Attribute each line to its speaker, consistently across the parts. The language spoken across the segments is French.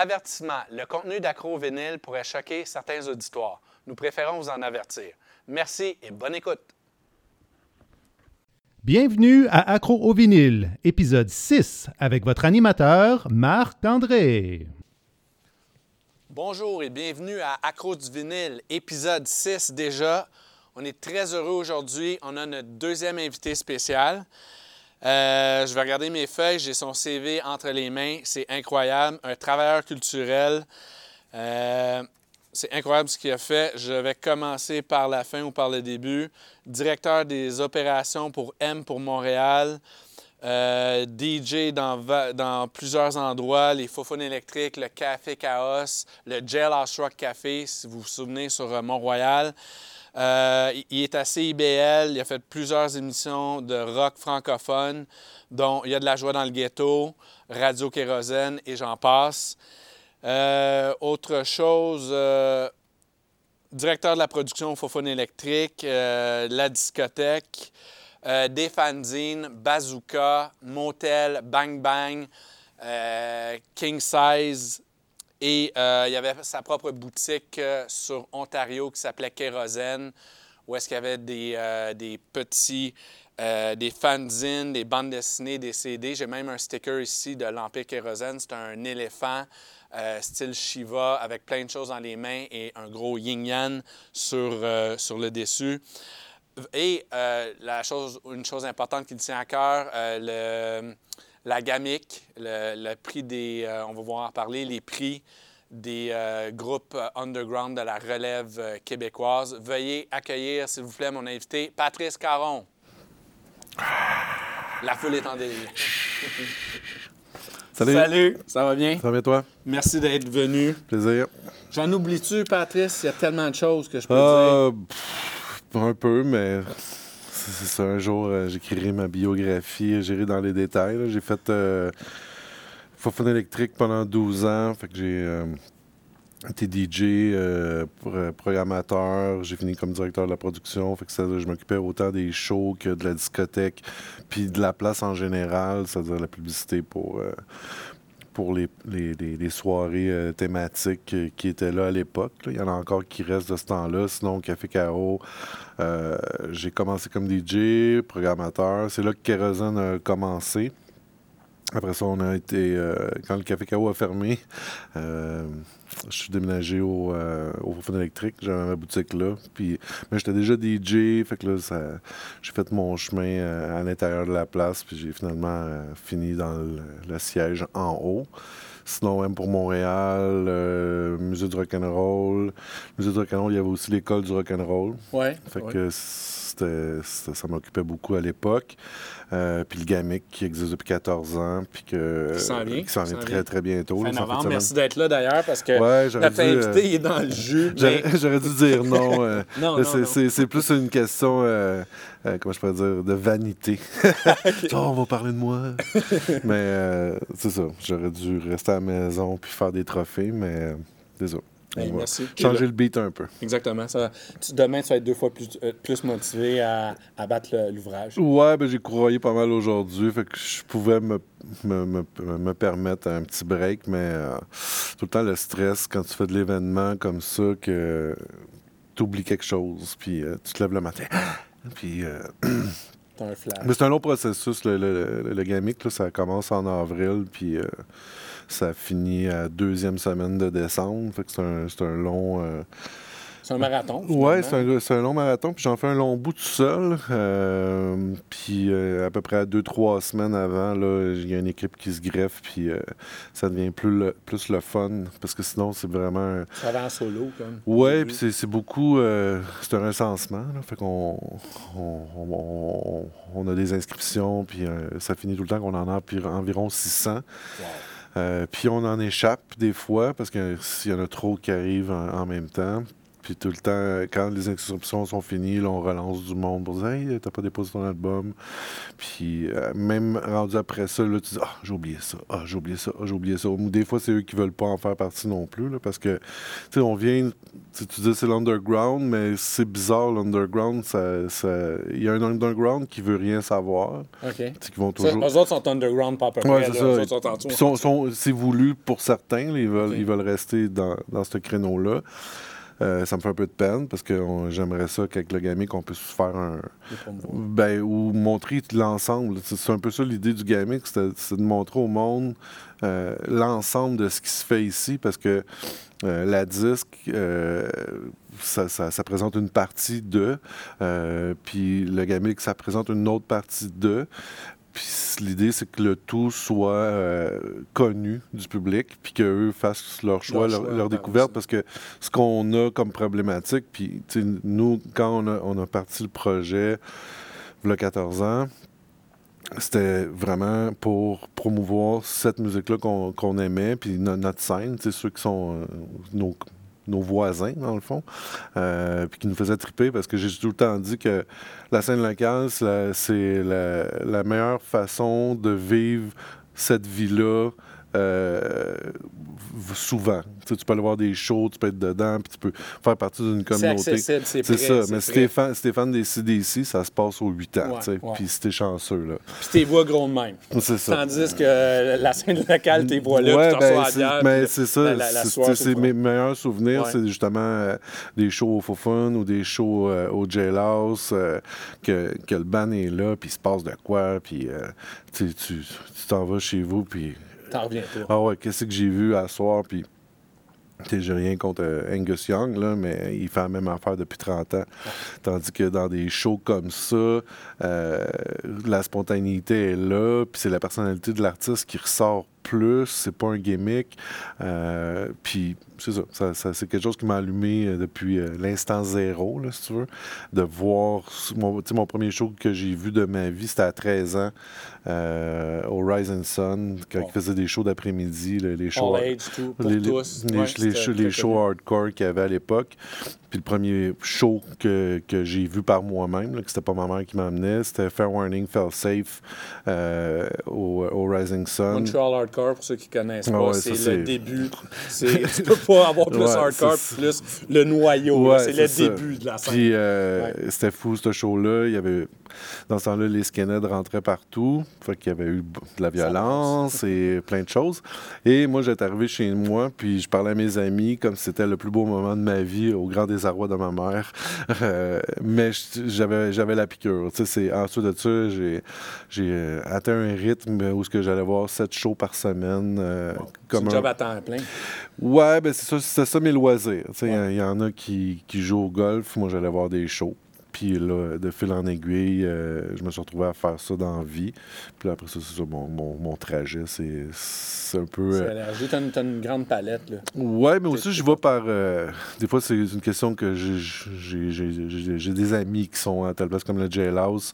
Speaker 1: Avertissement. Le contenu d'Accro Vinyle pourrait choquer certains auditoires. Nous préférons vous en avertir. Merci et bonne écoute.
Speaker 2: Bienvenue à Accro au vinyle, épisode 6, avec votre animateur Marc André.
Speaker 1: Bonjour et bienvenue à Accro du vinyle, épisode 6 déjà. On est très heureux aujourd'hui. On a notre deuxième invité spécial. Euh, je vais regarder mes feuilles. J'ai son CV entre les mains. C'est incroyable. Un travailleur culturel. Euh, c'est incroyable ce qu'il a fait. Je vais commencer par la fin ou par le début. Directeur des opérations pour M pour Montréal. Euh, DJ dans, plusieurs endroits, les Fofone électriques, le Café Chaos, le Jailhouse Rock Café, si vous vous souvenez, sur Mont-Royal. Euh, il est à CIBL, il a fait plusieurs émissions de rock francophone, dont Il y a de la joie dans le ghetto, Radio Kérosène et j'en passe. Euh, autre chose, euh, directeur de la production Fofone électrique, la discothèque, des Bazooka, Motel, Bang Bang, King Size, et euh, il y avait sa propre boutique euh, sur Ontario qui s'appelait Kérosène, où est-ce qu'il y avait des, euh, des petits, des fanzines, des bandes dessinées, des CD. J'ai même un sticker ici de l'Empire Kérosène. C'est un éléphant style Shiva avec plein de choses dans les mains et un gros yin-yang sur, sur le dessus. Et la chose, une chose importante qui tient à cœur, le la GAMIC, le, prix des, euh, on va voir en parler, les prix des euh, groupes euh, underground de la relève québécoise. Veuillez accueillir, s'il vous plaît, mon invité, Patrice Caron. La foule est en délire.
Speaker 3: Salut.
Speaker 1: Salut, ça va bien?
Speaker 3: Ça va bien, toi?
Speaker 1: Merci d'être venu.
Speaker 3: Plaisir.
Speaker 1: J'en oublie-tu, Patrice? Il y a tellement de choses que je peux dire.
Speaker 3: un peu, mais c'est ça. Un jour, euh, j'écrirai ma biographie, j'irai dans les détails. J'ai fait euh, électrique pendant 12 ans. Fait que j'ai euh, été DJ, euh, programmateur. J'ai fini comme directeur de la production. Fait que ça, je m'occupais autant des shows que de la discothèque, puis de la place en général, c'est-à-dire la publicité pour pour les, soirées euh, thématiques euh, qui étaient là à l'époque. Il y en a encore qui restent de ce temps-là. Sinon, Café Caro, euh, j'ai commencé comme DJ, programmateur. C'est là que Kérosène a commencé. Après ça, on a été. Euh, quand le Café K.O. a fermé, euh, je suis déménagé au, euh, au électrique. J'avais ma boutique là. Puis, mais j'étais déjà DJ. Fait que là, j'ai fait mon chemin à l'intérieur de la place. Puis j'ai finalement fini dans le, siège en haut. Sinon, même pour Montréal, Musée du rock'n'roll. Musée du rock'n'roll, il y avait aussi l'école du rock'n'roll.
Speaker 1: Ouais.
Speaker 3: Fait que ça m'occupait beaucoup à l'époque. Euh, puis le GAMIC qui existe depuis 14 ans, puis que,
Speaker 1: qui s'en vient,
Speaker 3: qui s'en vient très, très bientôt.
Speaker 1: Fin novembre. Merci d'être là d'ailleurs, parce que ouais, notre invité euh, est dans le jus.
Speaker 3: J'aurais dû dire non. Euh, non, c'est plus une question, comment je pourrais dire, de vanité. oh, on va parler de moi. mais c'est ça, j'aurais dû rester à la maison puis faire des trophées, mais désolé
Speaker 1: merci.
Speaker 3: Changer le beat un peu.
Speaker 1: Exactement. Ça, demain, tu vas être deux fois plus, euh, plus motivé à, à battre l'ouvrage.
Speaker 3: Ouais, ben, j'ai courroyé pas mal aujourd'hui. Fait que je pouvais me, me, me, me, permettre un petit break, mais euh, tout le temps le stress quand tu fais de l'événement comme ça, que tu oublies quelque chose, puis euh, tu te lèves le matin. puis.
Speaker 1: un flash.
Speaker 3: Mais c'est un long processus. Le, le, le, gamic, là, ça commence en avril, puis ça finit à deuxième semaine de décembre. Fait que c'est un, c'est un long. Euh,
Speaker 1: c'est un marathon.
Speaker 3: Oui, c'est un, c'est un, long marathon. Puis j'en fais un long bout tout seul. Euh, puis euh, à peu près deux, trois semaines avant, il y a une équipe qui se greffe. Puis ça devient plus le, plus le fun. Parce que sinon, c'est vraiment.
Speaker 1: Ça va en solo, comme.
Speaker 3: Oui, puis c'est, c'est beaucoup. c'est un recensement. Fait qu'on on, on, a des inscriptions. Puis ça finit tout le temps qu'on en a environ 600. Wow. Euh, puis on en échappe des fois parce qu'il y en a trop qui arrivent en, même temps. Puis tout le temps, quand les inscriptions sont finies, là, on relance du monde pour dire Hey, t'as pas déposé ton album. Puis euh, même rendu après ça, là, tu dis Ah, j'ai oublié ça, ah, j'ai oublié ça, ah, j'ai oublié ça. Ou des fois, c'est eux qui veulent pas en faire partie non plus, là, parce que, tu sais, on vient, tu dis c'est l'underground, mais c'est bizarre, l'underground. Ça, ça- Il y a un underground qui veut rien savoir.
Speaker 1: OK.
Speaker 3: Tu sais, qui vont toujours.
Speaker 1: eux autres sont underground, pas à peu près.
Speaker 3: Ouais, c'est ça.
Speaker 1: autres sont
Speaker 3: sont- sont- c'est voulu pour certains, là, ils, veulent, ils veulent rester dans, dans ce créneau-là. Euh, ça me fait un peu de peine parce que on- j'aimerais ça qu'avec le gamic, on puisse faire un. Ben, ou montrer l'ensemble. C'est c'est un peu ça l'idée du gamic, c'est de montrer au monde euh, l'ensemble de ce qui se fait ici parce que euh, la disque, ça, ça- ça présente une partie de, puis le gamic, ça présente une autre partie de. Puis l'idée, c'est que le tout soit euh, connu du public, puis qu'eux fassent leur choix,
Speaker 1: Leur
Speaker 3: leur,
Speaker 1: choix,
Speaker 3: leur découverte, parce que ce qu'on a comme problématique, puis nous, quand on a, on a parti le projet, il y a 14 ans, c'était vraiment pour promouvoir cette musique-là qu'on aimait, puis no- notre scène, sais, ceux qui sont euh, nos, nos voisins, dans le fond, euh, puis qui nous faisaient triper, parce que j'ai tout le temps dit que la scène locale, c'est la, meilleure façon de vivre cette vie-là euh, souvent. Tu, sais, tu peux aller voir des shows, tu peux être dedans, puis tu peux faire partie d'une communauté.
Speaker 1: c'est prêt,
Speaker 3: ça, mais si t'es fan, si t'es fan des CDC, ça se passe aux 8 ans,
Speaker 1: Ouais,
Speaker 3: tu sais.
Speaker 1: ouais.
Speaker 3: Puis si t'es chanceux, là.
Speaker 1: Puis tes voix gros de même.
Speaker 3: C'est ça.
Speaker 1: Tandis que la scène locale, tes voix là,
Speaker 3: Ouais,
Speaker 1: puis t'en
Speaker 3: ben, c'est-
Speaker 1: bière.
Speaker 3: mais c'est ça. c'est- mes meilleurs souvenirs, c'est justement euh, des shows au Faux Fun ou des shows euh, au Jailhouse, euh, que, que le band est là, puis il se passe de quoi, puis euh, tu t'en vas chez vous, puis Ah ouais, qu'est-ce que j'ai vu à soir, puis j'ai rien contre euh, Angus Young, là, mais il fait la même affaire depuis 30 ans. Tandis que dans des shows comme ça, euh, la spontanéité est là, puis c'est la personnalité de l'artiste qui ressort plus, c'est pas un gimmick. Euh, puis c'est ça, ça- ça- c'est quelque chose qui m'a allumé euh, depuis euh, l'instant zéro, là, si tu veux, de voir mon, tu sais, mon premier show que j'ai vu de ma vie, c'était à 13 ans, euh, au Rise and Sun, quand
Speaker 1: Bon.
Speaker 3: il faisait des shows d'après-midi, les shows
Speaker 1: All age, tout, pour
Speaker 3: les, les-
Speaker 1: tous.
Speaker 3: les-
Speaker 1: Ouais,
Speaker 3: les
Speaker 1: c'était
Speaker 3: shows, les hardcore qu'il y avait à l'époque. Puis le premier show que, que j'ai vu par moi-même, que c'était pas ma mère qui m'emmenait, c'était Fair Warning, Fell Safe euh, au, au Rising Sun.
Speaker 1: Montreal Hardcore, pour ceux qui connaissent
Speaker 3: Ah
Speaker 1: pas,
Speaker 3: ouais,
Speaker 1: c'est le début. C'est- Tu peux pas avoir plus
Speaker 3: Ouais,
Speaker 1: hardcore plus le noyau.
Speaker 3: Ouais,
Speaker 1: c'est le
Speaker 3: ça.
Speaker 1: début de la scène.
Speaker 3: Puis euh, c'était fou, ce show-là. Il y avait, dans ce temps-là, les skinheads rentraient partout. Fait qu'il y avait eu de la violence et plein de choses. Et moi, j'étais arrivé chez moi, puis je parlais à mes amis comme si c'était le plus beau moment de ma vie, au grand désarroi de ma mère. Euh, mais j'avais, j'avais la piqûre. Tu sais, c'est- ensuite de ça, j'ai, euh, atteint un rythme où ce que j'allais voir sept shows par semaine. euh, comme
Speaker 1: un job à temps plein.
Speaker 3: Ouais, ben c'est ça, c'est ça mes loisirs. Il y en a qui, qui jouent au golf. Moi, j'allais voir des shows. Puis là, de fil en aiguille, euh, je me suis retrouvé à faire ça dans la vie. Puis là, après ça, c'est ça, mon, mon, mon trajet, c'est c'est un peu... Euh.
Speaker 1: T'as une, t'as une grande palette. Là.
Speaker 3: Ouais, mais aussi, je vais par... euh, des fois, c'est une question que j'ai- j'ai j'ai- j'ai- j'ai des amis qui sont à telle place comme le Jailhouse.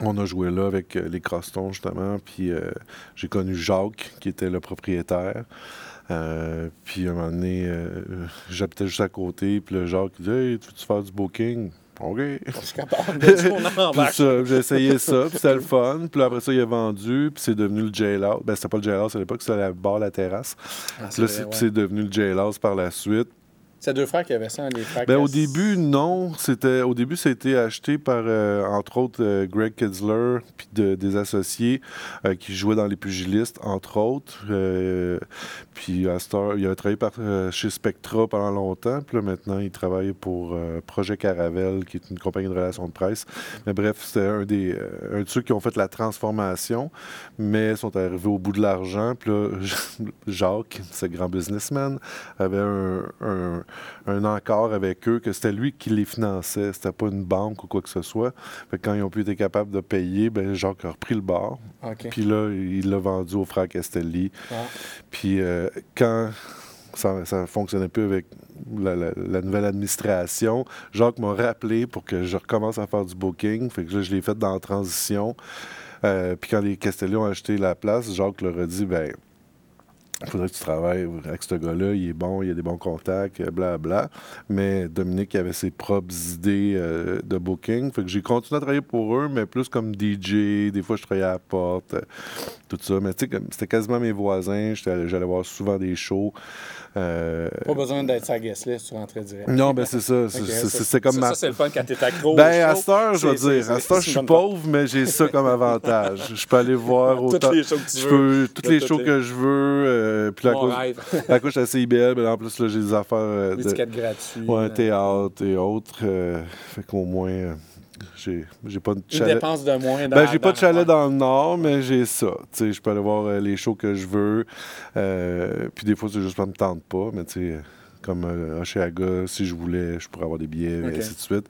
Speaker 3: On a joué là avec euh, les Crostons, justement. Puis euh, j'ai connu Jacques, qui était le propriétaire. Euh, puis à un moment donné, euh, j'habitais juste à côté. Puis le Jacques il dit Hey, tu veux-tu faire du booking? OK. J'ai essayé ça, puis c'était le fun. Puis après ça, il a vendu, puis c'est devenu le Jailhouse. Ben, c'était pas le Jailhouse à l'époque, c'était la bar La Terrasse.
Speaker 1: Ah,
Speaker 3: Puis là,
Speaker 1: vrai,
Speaker 3: c'est
Speaker 1: ouais.
Speaker 3: c'est devenu le Jailhouse par la suite.
Speaker 1: C'est deux frères qui avaient ça, les frères.
Speaker 3: Ben, au début, non. C'était au début, ça a été acheté par, euh, entre autres, euh, Greg Kidsler, puis de- des associés euh, qui jouaient dans les pugilistes, entre autres. Puis heure, il a travaillé par, chez Spectra pendant longtemps. Puis là, maintenant, il travaille pour Projet Caravelle, qui est une compagnie de relations de presse. Mais bref, c'était un des un de ceux qui ont fait la transformation, mais sont arrivés au bout de l'argent. Puis là, Jacques, ce grand businessman, avait un, un- un encart avec eux que c'était lui qui les finançait. C'était pas une banque ou quoi que ce soit. Fait que quand ils ont pu être capables de payer, ben Jacques a repris le bar. Puis là, il l'a vendu au frère Castelli.
Speaker 1: Ah.
Speaker 3: Puis euh, quand ça ne fonctionnait plus avec la, la- la nouvelle administration, Jacques m'a rappelé pour que je recommence à faire du booking. Fait que là, je l'ai fait dans la transition. Euh, puis quand les Castelli ont acheté la place, Jacques leur a dit, ben il faudrait que tu travailles avec ce gars-là, il est bon, il a des bons contacts, bla bla. Mais Dominique avait ses propres idées euh, de booking. Fait que j'ai continué à travailler pour eux, mais plus comme DJ. Des fois, je travaillais à la porte, euh, tout ça. Mais tu sais, c'était quasiment mes voisins. J'allais voir souvent des shows.
Speaker 1: Euh, pas besoin d'être sa guest list, tu rentrais direct.
Speaker 3: Non, ben c'est ça. C'est comme
Speaker 1: ça, c'est le fun quand t'es accro.
Speaker 3: Ben, à cette heure, je veux dire. À cette heure, je suis pauvre, mais j'ai ça comme avantage. Je peux aller voir autant. Toutes les shows que tu veux. toutes les shows que je veux. Euh, puis la cause, la couche à CIBL, ben, en plus, là, j'ai des affaires. Euh,
Speaker 1: tickets gratuits.
Speaker 3: Ouais, théâtre et autres. fait qu'au moins. J'ai pas de chalet.
Speaker 1: Une dépense de moins
Speaker 3: dans Ben, j'ai pas de chalet dans le Nord, mais j'ai ça. Je peux aller voir euh, les shows que je veux. Euh, puis des fois, c'est juste pas me tente pas, mais tu sais, comme euh, chez Aga, si je voulais, je pourrais avoir des billets, et ainsi de suite.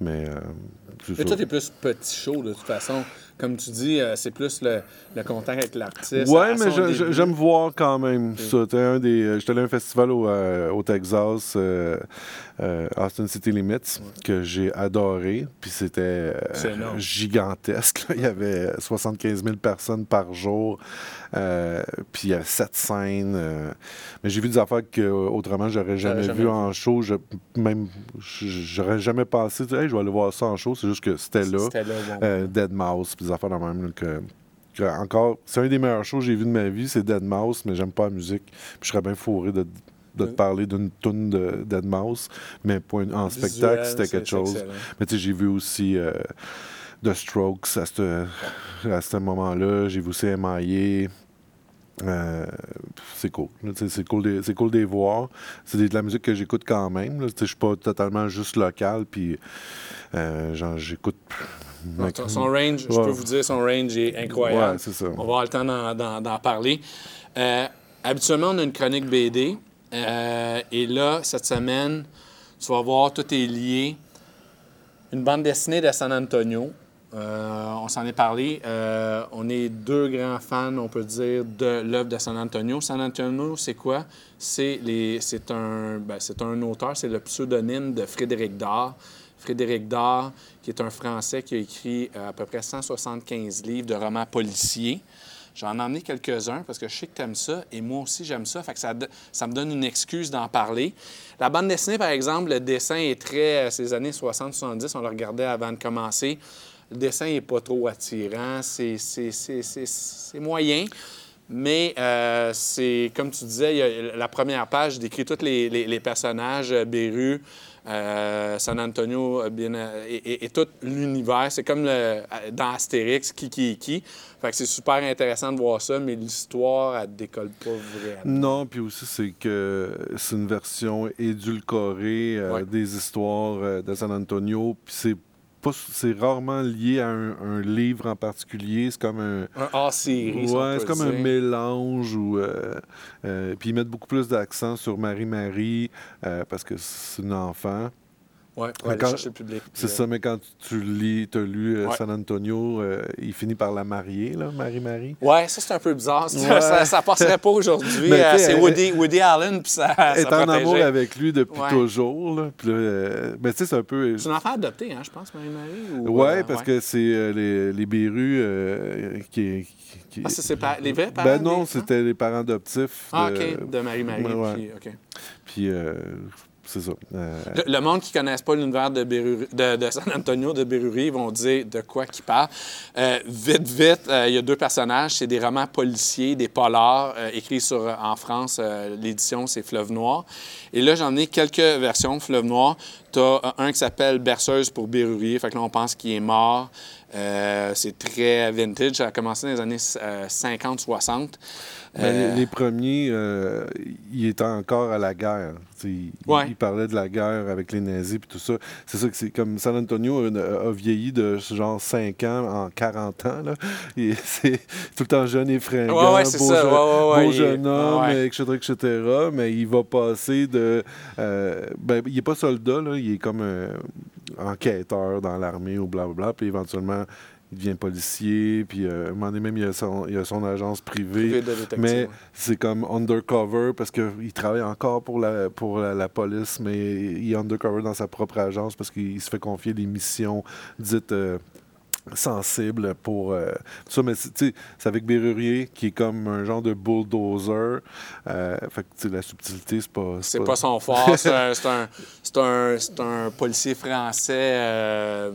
Speaker 3: Mais. Euh,
Speaker 1: mais toi, t'es plus petit show, de toute façon comme tu dis, euh, c'est plus le, contact avec l'artiste.
Speaker 3: Ouais, mais j'aime voir quand même ça. Un des, euh, j'étais allé à un festival au, euh, Texas, Austin City Limits, que j'ai adoré. Puis c'était gigantesque. Il y avait 75 000 personnes par jour. Puis il y avait sept scènes. mais j'ai vu des affaires que autrement j'aurais jamais, vu en show. Je, même, j'aurais jamais pensé, hey, je vais aller voir ça en show. C'est juste que c'était là. là Dead Mouse des affaires de même. que, encore, c'est un des meilleurs shows que j'ai vu de ma vie, c'est Dead Mouse, mais j'aime pas la musique. Puis je serais bien fourré de, de te parler d'une tune de Dead Mouse, mais en spectacle, c'était quelque chose. Mais tu sais, j'ai vu aussi euh, The Strokes à ce moment-là. J'ai vu aussi MIA. Euh, c'est cool. C'est cool, de, cool de les voir. C'est de la musique que j'écoute quand même. Je ne suis pas totalement juste local. Puis, euh, j'écoute
Speaker 1: son range, je peux vous dire, son range est incroyable. On va avoir le temps d'en parler. Euh, habituellement, on a une chronique BD. Et là, cette semaine, tu vas voir, tout est lié. Une bande dessinée de San Antonio. Euh, on s'en est parlé. on est deux grands fans, on peut dire, de l'œuvre de San Antonio. San Antonio, c'est quoi? C'est un, ben, un auteur, c'est le pseudonyme de Frédéric Dard. Frédéric Dard, qui est un Français qui a écrit euh, à peu près 175 livres de romans policiers. J'en ai emmené quelques-uns parce que je sais que tu aimes ça et moi aussi j'aime ça. Fait que ça, ça, me donne une excuse d'en parler. La bande dessinée, par exemple, le dessin est très. Euh, ces années 60-70, on le regardait avant de commencer. Le dessin n'est pas trop attirant, c'est moyen. Mais euh, c'est, comme tu disais, a la première page décrit tous les, les, personnages, Beru, euh, San Antonio euh, bien, euh, et, tout l'univers. C'est comme dans Astérix, qui, qui, qui. Fait que c'est super intéressant de voir ça, mais l'histoire, elle décolle pas vraiment.
Speaker 3: Non, puis aussi, c'est que c'est une version édulcorée des histoires de San Antonio, puis c'est c'est rarement lié à un, livre en particulier. C'est comme un.
Speaker 1: Un hors-série.
Speaker 3: Ouais, c'est comme un mélange. Euh, euh, puis ils mettent beaucoup plus d'accent sur Marie-Marie euh, parce que c'est une enfant.
Speaker 1: Oui, pour aller chercher le public.
Speaker 3: C'est ça, mais quand tu lis, tu as lu euh, San Antonio, euh, il finit par la marier, là, Marie-Marie.
Speaker 1: Oui, ça c'est un peu bizarre. Ça, ça, passerait pas aujourd'hui. Euh, c'est Woody, Woody, Allen, puis ça.
Speaker 3: Elle est en amour avec lui depuis toujours. Là, puis mais tu sais, c'est un peu.
Speaker 1: C'est une enfant adoptée, hein, je pense, Marie-Marie.
Speaker 3: Oui, parce que c'est les, les Bérus qui,
Speaker 1: qui... Ah, c'est les vrais parents?
Speaker 3: Ben non, c'était les parents adoptifs.
Speaker 1: Ah, OK, de Marie-Marie. Puis, OK.
Speaker 3: Puis c'est ça. Euh,
Speaker 1: le, monde qui ne connaisse pas l'univers de, de, San Antonio, de Berrurie, vont dire de quoi qu'il parle. Euh, vite, vite, euh, il y a deux personnages. C'est des romans policiers, des polars, écrits sur, en France. L'édition, c'est Fleuve Noir. Et là, j'en ai quelques versions, Fleuve Noir. Tu as un qui s'appelle Berceuse pour Berrurie. Fait que là, on pense qu'il est mort. c'est très vintage. Ça a commencé dans les années 50-60.
Speaker 3: Ben, les, premiers, euh, il était encore à la guerre. Il, il, parlait de la guerre avec les nazis et tout ça. C'est ça que c'est comme San Antonio a, vieilli de genre 5 ans en 40 ans. Là. C'est tout le temps jeune et fringant, beau, jeune homme, etc., etc. Mais il va passer de... Euh, ben, il n'est pas soldat, là, il est comme un enquêteur dans l'armée ou blablabla. Puis éventuellement, il devient policier, puis euh, à un moment donné, même, il a son, il a son agence privée. mais c'est comme undercover parce qu'il travaille encore pour la, pour la, police, mais il est undercover dans sa propre agence parce qu'il se fait confier des missions dites. Euh, sensible pour euh, ça mais c'est tu sais, c'est avec Bérurier qui est comme un genre de bulldozer euh, fait que la subtilité c'est pas
Speaker 1: C'est pas son fort. C'est un, c'est un- c'est un- un policier français. euh,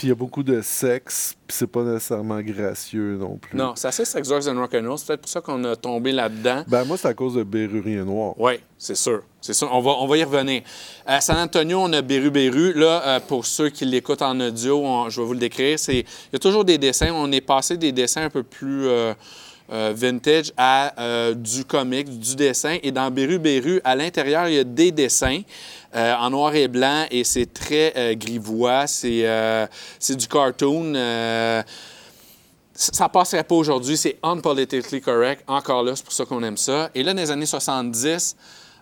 Speaker 3: puis il y a beaucoup de sexe puis c'est pas nécessairement gracieux non plus
Speaker 1: Non, c'est assez Sex, Drugs and Rock'n'Roll. C'est peut-être pour ça qu'on a tombé là-dedans.
Speaker 3: ben moi c'est à cause de Bérurier Noir
Speaker 1: Oui, c'est sûr. C'est sûr. On va, on va y revenir. À San Antonio, on a Beru Beru. Là, euh, pour ceux qui l'écoutent en audio, on- je vais vous le décrire. C'est, il y a toujours des dessins. On est passé des dessins un peu plus euh, euh, vintage à euh, du comique, du dessin. Et dans Beru Beru, à l'intérieur, il y a des dessins euh, en noir et blanc et c'est très grivois. C'est, du cartoon. ça passerait pas aujourd'hui, c'est unpolitically correct. Encore là, c'est pour ça qu'on aime ça. Et là, dans les années 70,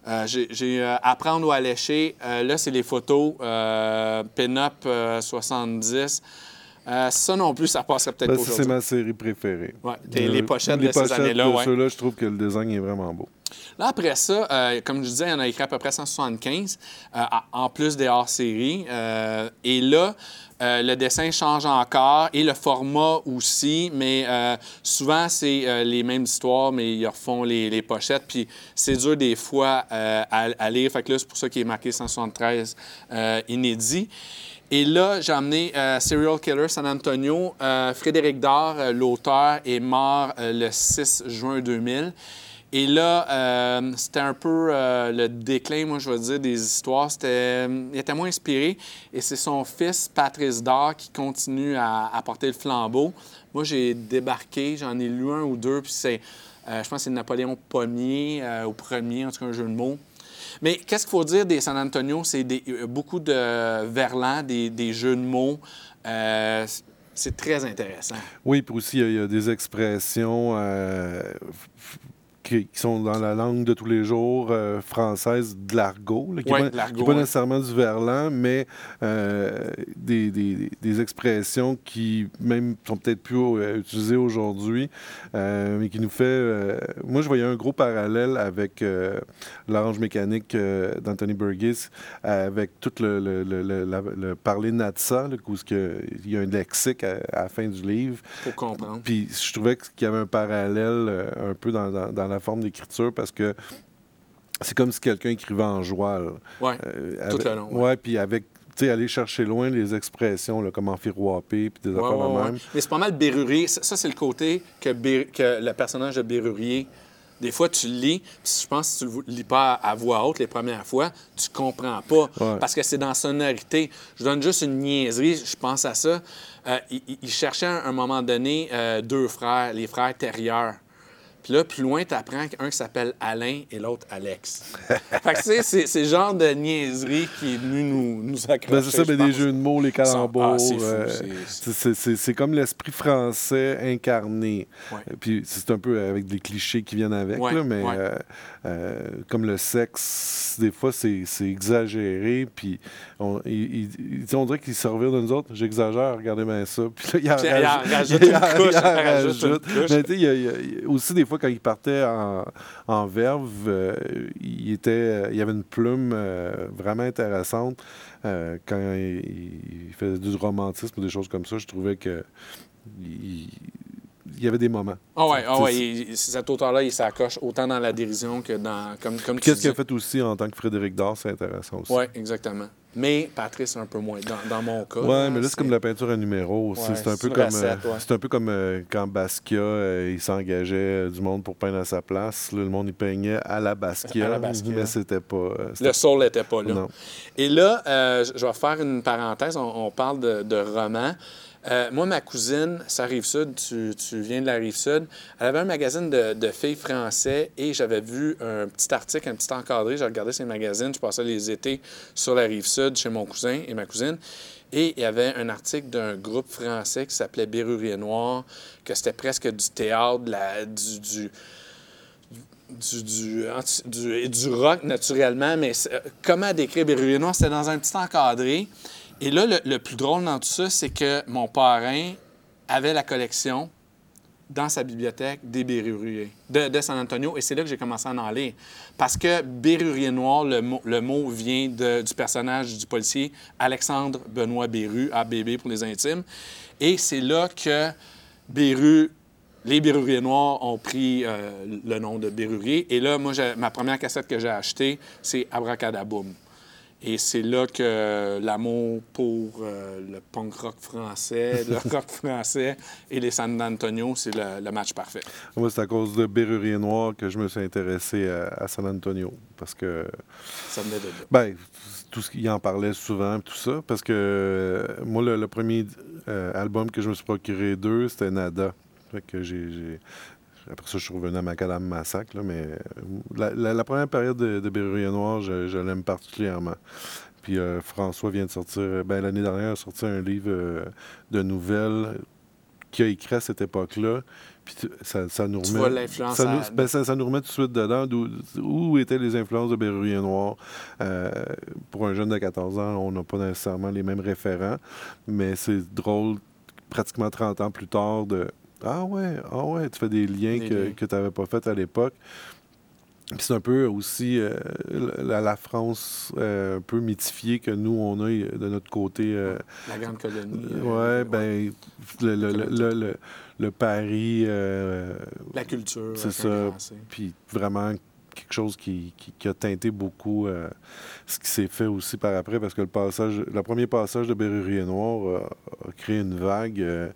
Speaker 1: euh, j'ai euh, Apprendre ou à lécher. Là, c'est les photos euh, 70. Euh, ça non plus, ça passerait peut-être
Speaker 3: Ben,
Speaker 1: pas
Speaker 3: c'est ma série préférée
Speaker 1: Ouais, t'es- les pochettes
Speaker 3: les
Speaker 1: de ces
Speaker 3: pochettes
Speaker 1: années-là,
Speaker 3: de
Speaker 1: ouais.
Speaker 3: ceux-là, je trouve que le design est vraiment beau
Speaker 1: Là, après ça, euh, comme je disais, il y en a écrit à peu près 175, euh, à- en plus des hors-séries. Euh, et là, euh, le dessin change encore et le format aussi, mais euh, souvent, c'est euh, les mêmes histoires, mais ils refont les, les pochettes. Puis c'est dur des fois euh, à, à lire. Fait que là, c'est pour ça qu'il est marqué 173 euh, inédit. Et là, j'ai amené euh, Serial Killer San Antonio. Euh, Frédéric Dard, euh, l'auteur, est mort le 6 juin 2000. Et là, c'était un peu le déclin, moi, je veux dire, des histoires. C'était, il était moins inspiré. Et c'est son fils, Patrice Dard, qui continue à, porter le flambeau. Moi, j'ai débarqué, j'en ai lu un ou deux, puis c'est, je pense que c'est Napoléon Pommier, au premier, en tout cas, un jeu de mots. Mais qu'est-ce qu'il faut dire des San Antonio? C'est euh, beaucoup de verlan, des, jeux de mots. Euh, c'est très intéressant.
Speaker 3: Oui, puis aussi, il y a- des expressions euh, qui, qui sont dans la langue de tous les jours euh, française, de l'argot, qui n'est pas, nécessairement du verlan, mais euh, des, des- des expressions qui même sont peut-être plus euh, utilisées aujourd'hui, mais qui nous fait... moi, je voyais un gros parallèle avec l'orange mécanique d'Anthony Burgess, avec tout le, le, le- le- parler natsa, où il y a un lexique à- à la fin du livre.
Speaker 1: Faut comprendre.
Speaker 3: Puis je trouvais qu'il y avait un parallèle un peu dans, dans- dans la forme d'écriture parce que c'est comme si quelqu'un écrivait en joie.
Speaker 1: Ouais.
Speaker 3: Euh,
Speaker 1: Tout
Speaker 3: avec-
Speaker 1: le long, ouais.
Speaker 3: Ouais, puis avec, tu sais, aller chercher loin les expressions, là, comme enfiroiper, puis des
Speaker 1: Ouais,
Speaker 3: affaires
Speaker 1: ouais, ouais.
Speaker 3: même.
Speaker 1: Mais c'est pas mal Bérurier. Ça, ça, c'est le côté que, Bé- que le personnage de Bérurier, des fois, tu le lis, puis je pense que si tu le lis pas à voix haute les premières fois, tu comprends pas.
Speaker 3: Ouais.
Speaker 1: Parce que c'est dans sonorité. Je donne juste une niaiserie, je pense à ça. Euh, il, cherchait à un moment donné euh, deux frères, les frères Terriers. Puis là, plus loin, tu apprends qu'un qui s'appelle Alain et l'autre Alex. fait que tu sais, c'est c'est le genre de niaiserie qui est venu nous, nous accrocher.
Speaker 3: Ben, c'est ça, mais des jeux de mots, les calembours.
Speaker 1: Ah, c'est fou,
Speaker 3: euh,
Speaker 1: c'est-
Speaker 3: c'est- c'est- c'est c'est comme l'esprit français incarné.
Speaker 1: Ouais.
Speaker 3: Euh, Puis c'est un peu avec des clichés qui viennent avec,
Speaker 1: Ouais,
Speaker 3: là, mais
Speaker 1: ouais.
Speaker 3: euh, euh, comme le sexe, des fois, c'est exagéré. Puis on, il- il- on dirait qu'il se revient de nous autres. J'exagère, regardez bien ça. Puis là, il en rajoute- il en-
Speaker 1: rajoute.
Speaker 3: Mais tu sais, il y a aussi des fois, quand il partait en, verve, euh, il, était, euh, il avait une plume euh, vraiment intéressante. Quand il, faisait du romantisme ou des choses comme ça, je trouvais que il y avait des moments.
Speaker 1: Ah ouais, ah
Speaker 3: C'est-
Speaker 1: ouais, il- cet auteur-là, il s'accroche autant dans la dérision que dans. Comme,
Speaker 3: Qu'est-ce qu'il a fait aussi en tant que Frédéric Dard, c'est intéressant aussi.
Speaker 1: Oui, exactement. Mais Patrice, un peu moins, dans, dans mon cas.
Speaker 3: Ouais, mais là, c'est comme la peinture à numéro.
Speaker 1: Ouais,
Speaker 3: c'est un peu comme,
Speaker 1: recette,
Speaker 3: euh,
Speaker 1: ouais.
Speaker 3: un peu comme euh, quand Basquiat, euh, il s'engageait euh, du monde pour peindre à sa place. Là, le monde, il peignait à la Basquiat,
Speaker 1: À la Basquiat.
Speaker 3: mais c'était pas... euh,
Speaker 1: Le soul n'était pas là.
Speaker 3: Non.
Speaker 1: Et là, euh, je je vais faire une parenthèse. On, on parle de, de romans. Euh, moi, ma cousine, ça rive sud, tu, viens de la rive sud, elle avait un magazine de, filles français et j'avais vu un petit article, un petit encadré. J'ai regardé ces magazines, je passais les étés sur la rive sud chez mon cousin et ma cousine. Et il y avait un article d'un groupe français qui s'appelait Bérurier Noir, que c'était presque du théâtre, du- du, rock naturellement, mais euh, comment décrire Bérurier Noir? C'était dans un petit encadré. Et là, le, plus drôle dans tout ça, c'est que mon parrain avait la collection dans sa bibliothèque des Béruriers de, San Antonio et c'est là que j'ai commencé à en lire. Parce que Bérurier noir, le mot, le mot vient du personnage du policier Alexandre Benoît Béru, ABB pour les intimes. Et c'est là que Béru, les Béruriers noirs ont pris euh, le nom de Bérurier. Et là, moi, ma première cassette que j'ai achetée, c'est Abracadaboum. Et c'est là que l'amour pour euh, le punk rock français, le rock français et les San Antonio, c'est le, le match parfait.
Speaker 3: Moi, c'est à cause de Bérurier Noir que je me suis intéressé à, à San Antonio. Parce que,
Speaker 1: Ça venait de là.
Speaker 3: ben, tout ce qu'il en parlait souvent, tout ça. Parce que euh, moi, le, le premier euh, album que je me suis procuré d'eux, c'était Nada. Fait que j'ai. Après ça, je suis revenu à Macadam Massacre, là, mais euh, la, la- la première période de, de Bérurier Noir, je, je l'aime particulièrement. Puis euh, François vient de sortir, ben, l'année dernière, a sorti un livre euh, de nouvelles qu'il a écrit à cette époque-là. Puis ça, ça nous remet. Ça nous, ben, ça, ça nous remet tout de suite dedans d'où où étaient les influences de Bérurier Noir. Euh, pour un jeune de 14 ans, on n'a pas nécessairement les mêmes référents, mais c'est drôle, pratiquement 30 ans plus tard, de Ah ouais, ah ouais, tu fais des liens
Speaker 1: Des
Speaker 3: que,
Speaker 1: liens.
Speaker 3: que tu n'avais pas fait à l'époque. Puis c'est un peu aussi euh, la, la France euh, un peu mythifiée que nous, on a de notre côté. euh,
Speaker 1: La grande colonie. euh,
Speaker 3: ben, le, le, le, le, le- le Paris. euh,
Speaker 1: La culture.
Speaker 3: c'est ça. puis vraiment quelque chose qui, qui- qui a teinté beaucoup euh, ce qui s'est fait aussi par après, parce que le passage, le premier passage de Bérurier Noir euh, a créé une vague euh,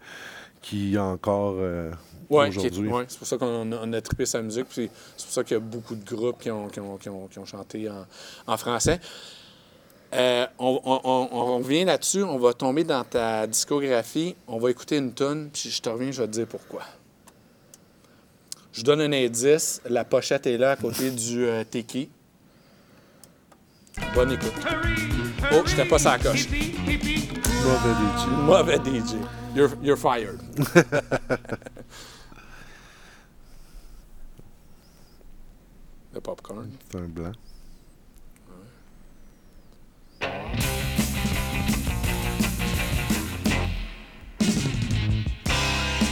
Speaker 3: qui encore euh,
Speaker 1: Ouais,
Speaker 3: aujourd'hui.
Speaker 1: ouais, c'est pour ça qu'on a, a trippé sa musique. Puis c'est pour ça qu'il y a beaucoup de groupes qui ont, qui ont- qui ont- qui ont chanté en, en français. Euh, on, on- on- on revient là-dessus. On va tomber dans ta discographie. On va écouter une tune. Puis je te reviens, je vais te dire pourquoi. Je donne un indice. La pochette est là à côté du euh, Teki. Bonne écoute. Oh, j'étais pas sa coche.
Speaker 3: Mauvais DJ.
Speaker 1: Mauvais DJ. You're, you're fired. Le popcorn.
Speaker 3: C'est un blanc.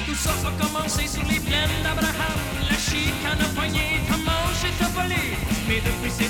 Speaker 4: Tout ça a commencé sur les plaines d'Abraham. La chicane a poigné, comment j'ai volé. Mais depuis ces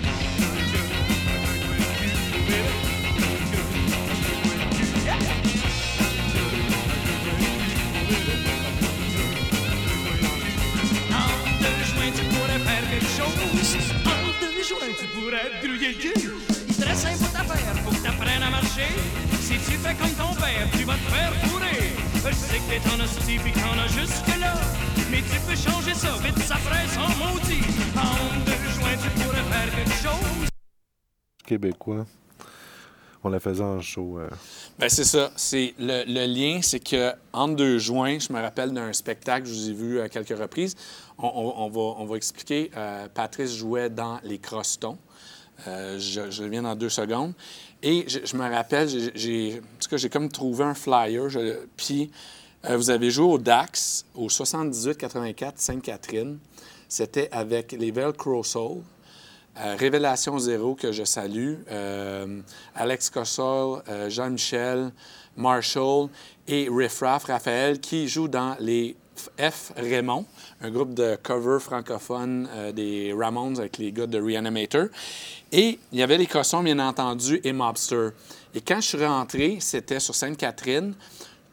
Speaker 4: pourrais faire quelque chose. En deux joints,
Speaker 3: tu
Speaker 4: pourrais te grouiller le cul. Il te reste un bout à faire, faut que t'apprennes à marcher. Si tu fais comme ton père, tu vas te faire fourrer. Je sais que t'es en hostie pis t'en as jusque-là. Mais tu peux changer ça, vite ça ferait son maudit. En deux joints, tu pourrais faire quelque chose.
Speaker 3: Québécois. On la faisait en show. euh,
Speaker 1: Ben, c'est ça. C'est le, le lien, c'est que entre deux joints, je me rappelle d'un spectacle, je vous ai vu à quelques reprises. On, va, expliquer. Euh, Patrice jouait dans Les Crostons. Euh, je, reviens dans deux secondes. Et je, me rappelle, j'ai- j'ai, comme trouvé un flyer. Puis, euh, vous avez joué au DAX, au 78-84 Sainte-Catherine. C'était avec les Velcro Soul. Révélation Zéro, que je salue, Alex Cossol, Jean-Michel, Marshall et Riff Raff, Raphaël, qui jouent dans les F Raymond, un groupe de cover francophone euh, des Ramones avec les gars de Reanimator. Et il y avait les Cossons, bien entendu, et Mobster. Et quand je suis rentré, c'était sur Sainte-Catherine.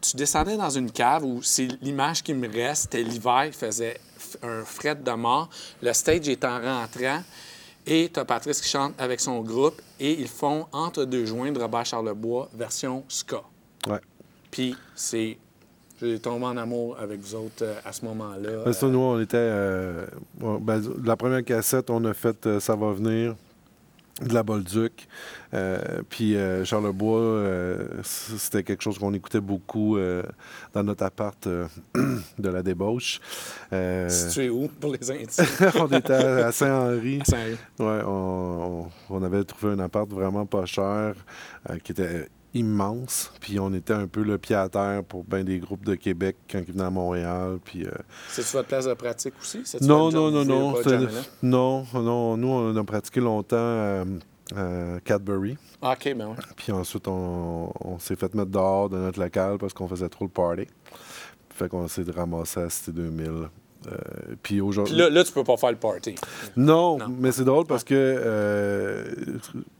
Speaker 1: Tu descendais dans une cave où c'est l'image qui me reste, c'était l'hiver, il faisait un fret de mort. Le stage est en rentrant. Et tu as Patrice qui chante avec son groupe et ils font Entre deux joints de Robert Charlebois, version ska.
Speaker 3: ouais.
Speaker 1: Puis c'est. J'ai tombé en amour avec vous autres euh, à ce moment-là.
Speaker 3: Ben, ça, nous, on était. euh, bon, ben, la première cassette, on a fait euh, Ça va venir de la Bolduc. Puis Charlebois, c'était quelque chose qu'on écoutait beaucoup dans notre appart de la débauche.
Speaker 1: Situé où pour les intimes?
Speaker 3: on était à Saint-Henri.
Speaker 1: Sérieux?
Speaker 3: Ouais, on, on- avait trouvé un appart vraiment pas cher, qui était immense. Puis on était un peu le pied à terre pour bien des groupes de Québec quand ils venaient à Montréal. Puis euh,
Speaker 1: C'est-tu votre place de pratique aussi?
Speaker 3: Non, non, non, non, non, non. Nous, on a pratiqué longtemps euh, à Cadbury.
Speaker 1: Ah, OK, ben oui.
Speaker 3: Puis ensuite, on, on s'est fait mettre dehors de notre local parce qu'on faisait trop le party. Fait qu'on s'est ramassé à Cité 2000. Euh, puis aujourd'hui.
Speaker 1: Là, là, tu peux pas faire le party.
Speaker 3: Non,
Speaker 1: Non.
Speaker 3: mais c'est drôle parce que euh,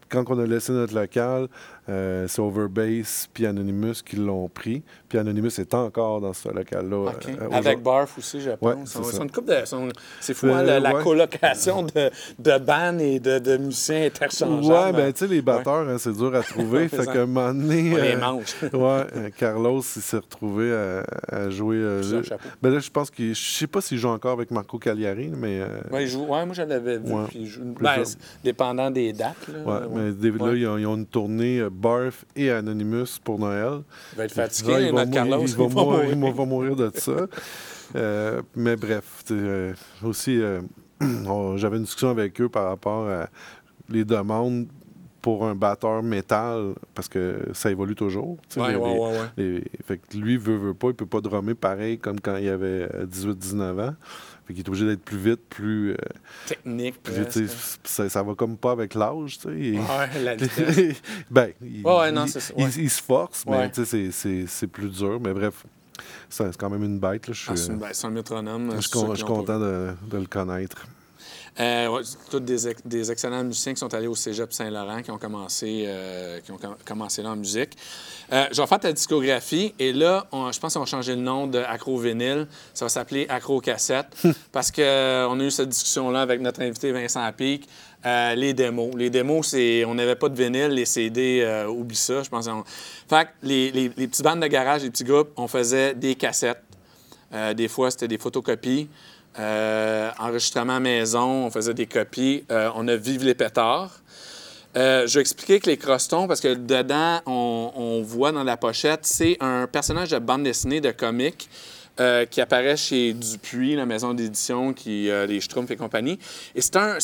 Speaker 3: quand on a laissé notre local, euh, c'est Overbase puis Anonymous qui l'ont pris. Puis Anonymous est encore dans ce local-là. Euh,
Speaker 1: Avec. Barf aussi, je pense.
Speaker 3: c'est
Speaker 1: une de- C'est fou, hein,
Speaker 3: Euh,
Speaker 1: la, la
Speaker 3: ouais.
Speaker 1: colocation de, de bandes et de, de musiciens interchangeables.
Speaker 3: Ouais, ben tu sais, les batteurs, hein, c'est dur à trouver. fait qu'à un moment donné.
Speaker 1: On les
Speaker 3: euh,
Speaker 1: mange.
Speaker 3: ouais, Carlos, il s'est retrouvé à, à jouer. là- ben là, je pense qu'il. Je sais pas s'il joue encore avec Marco Cagliari, mais.
Speaker 1: Ouais, il joue- ouais, moi, je l'avais vu. Puis il joue- ben, dépendant des dates. Là,
Speaker 3: Ouais, mais là, ils ont, ils ont une tournée Barf et Anonymous pour Noël.
Speaker 1: Il va être fatigué,
Speaker 3: il va
Speaker 1: Carlos.
Speaker 3: Il va,
Speaker 1: il va
Speaker 3: mourir,
Speaker 1: mourir.
Speaker 3: il va mourir de ça. Euh, mais bref, euh, aussi, euh, j'avais une discussion avec eux par rapport à les demandes pour un batteur métal, parce que ça évolue toujours.
Speaker 1: Ouais,
Speaker 3: les-
Speaker 1: ouais,
Speaker 3: fait que lui, veut, veut pas, il peut pas drummer pareil comme quand il avait 18-19 ans. Fait qu'il est obligé d'être plus vite, plus... euh,
Speaker 1: Technique.
Speaker 3: plus ça, ça va comme pas avec l'âge, tu sais.
Speaker 1: Ouais, la vitesse.
Speaker 3: ben, il,
Speaker 1: Ouais, ouais, non,
Speaker 3: il-
Speaker 1: c'est ça,
Speaker 3: il-
Speaker 1: ouais.
Speaker 3: il se force, mais c'est- c'est- c'est plus dur. Mais bref, c'est quand même une bête. Là. Je suis
Speaker 1: Ah, c'est une- ben, c'est un métronome.
Speaker 3: je suis suis content de, de le connaître.
Speaker 1: Euh, ouais, tous des, ex- des excellents musiciens qui sont allés au Cégep Saint-Laurent, qui ont commencé, euh, qui ont com- commencé là en musique. Euh, je vais faire ta discographie et là, on- je pense qu'on va changer le nom de Acro Vinyl. Ça va s'appeler Acro Cassette parce qu'on a eu cette discussion-là avec notre invité Vincent Pic. Euh, les démos. Les démos, c'est on n'avait pas de vinyle, les CD, euh, oublie ça, je pense. on- Fait que les, les, les petites bandes de garage, les petits groupes, on faisait des cassettes. Euh, des fois, c'était des photocopies. Euh, enregistrement maison, on faisait des copies. Euh, on a Vive les pétards. Euh, je vais expliquer que les crostons, parce que dedans, on, voit dans la pochette, c'est un personnage de bande dessinée, de comique, euh, qui apparaît chez Dupuis, la maison d'édition, qui les Schtroumpfs et compagnie. Et c'est un.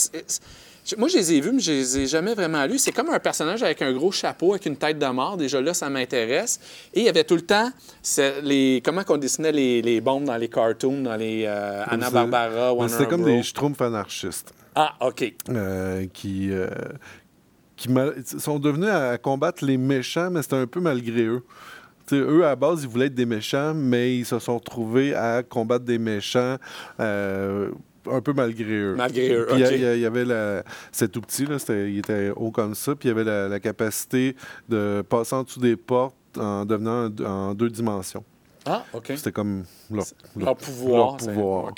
Speaker 1: Moi, je les ai vus, mais je les ai jamais vraiment lus. C'est comme un personnage avec un gros chapeau, avec une tête de mort. Déjà là, ça m'intéresse. Et il y avait tout le temps les, comment qu'on dessinait les, les bombes dans les cartoons, dans les euh, Anna-Barbara,
Speaker 3: Ben, C'était comme des schtroumpfs anarchistes
Speaker 1: Ah, OK.
Speaker 3: euh, qui, euh, qui sont devenus à combattre les méchants, mais c'était un peu malgré eux. Eux, à la base, ils voulaient être des méchants, mais ils se sont retrouvés à combattre des méchants euh, un peu malgré eux.
Speaker 1: Malgré eux,
Speaker 3: Puis il y il avait la. C'était tout petit, là, il était haut comme ça, puis il y avait la, la capacité de passer en dessous des portes en devenant en, deux dimensions.
Speaker 1: Ah, OK.
Speaker 3: C'était comme leur,
Speaker 1: Leur pouvoir.
Speaker 3: leur.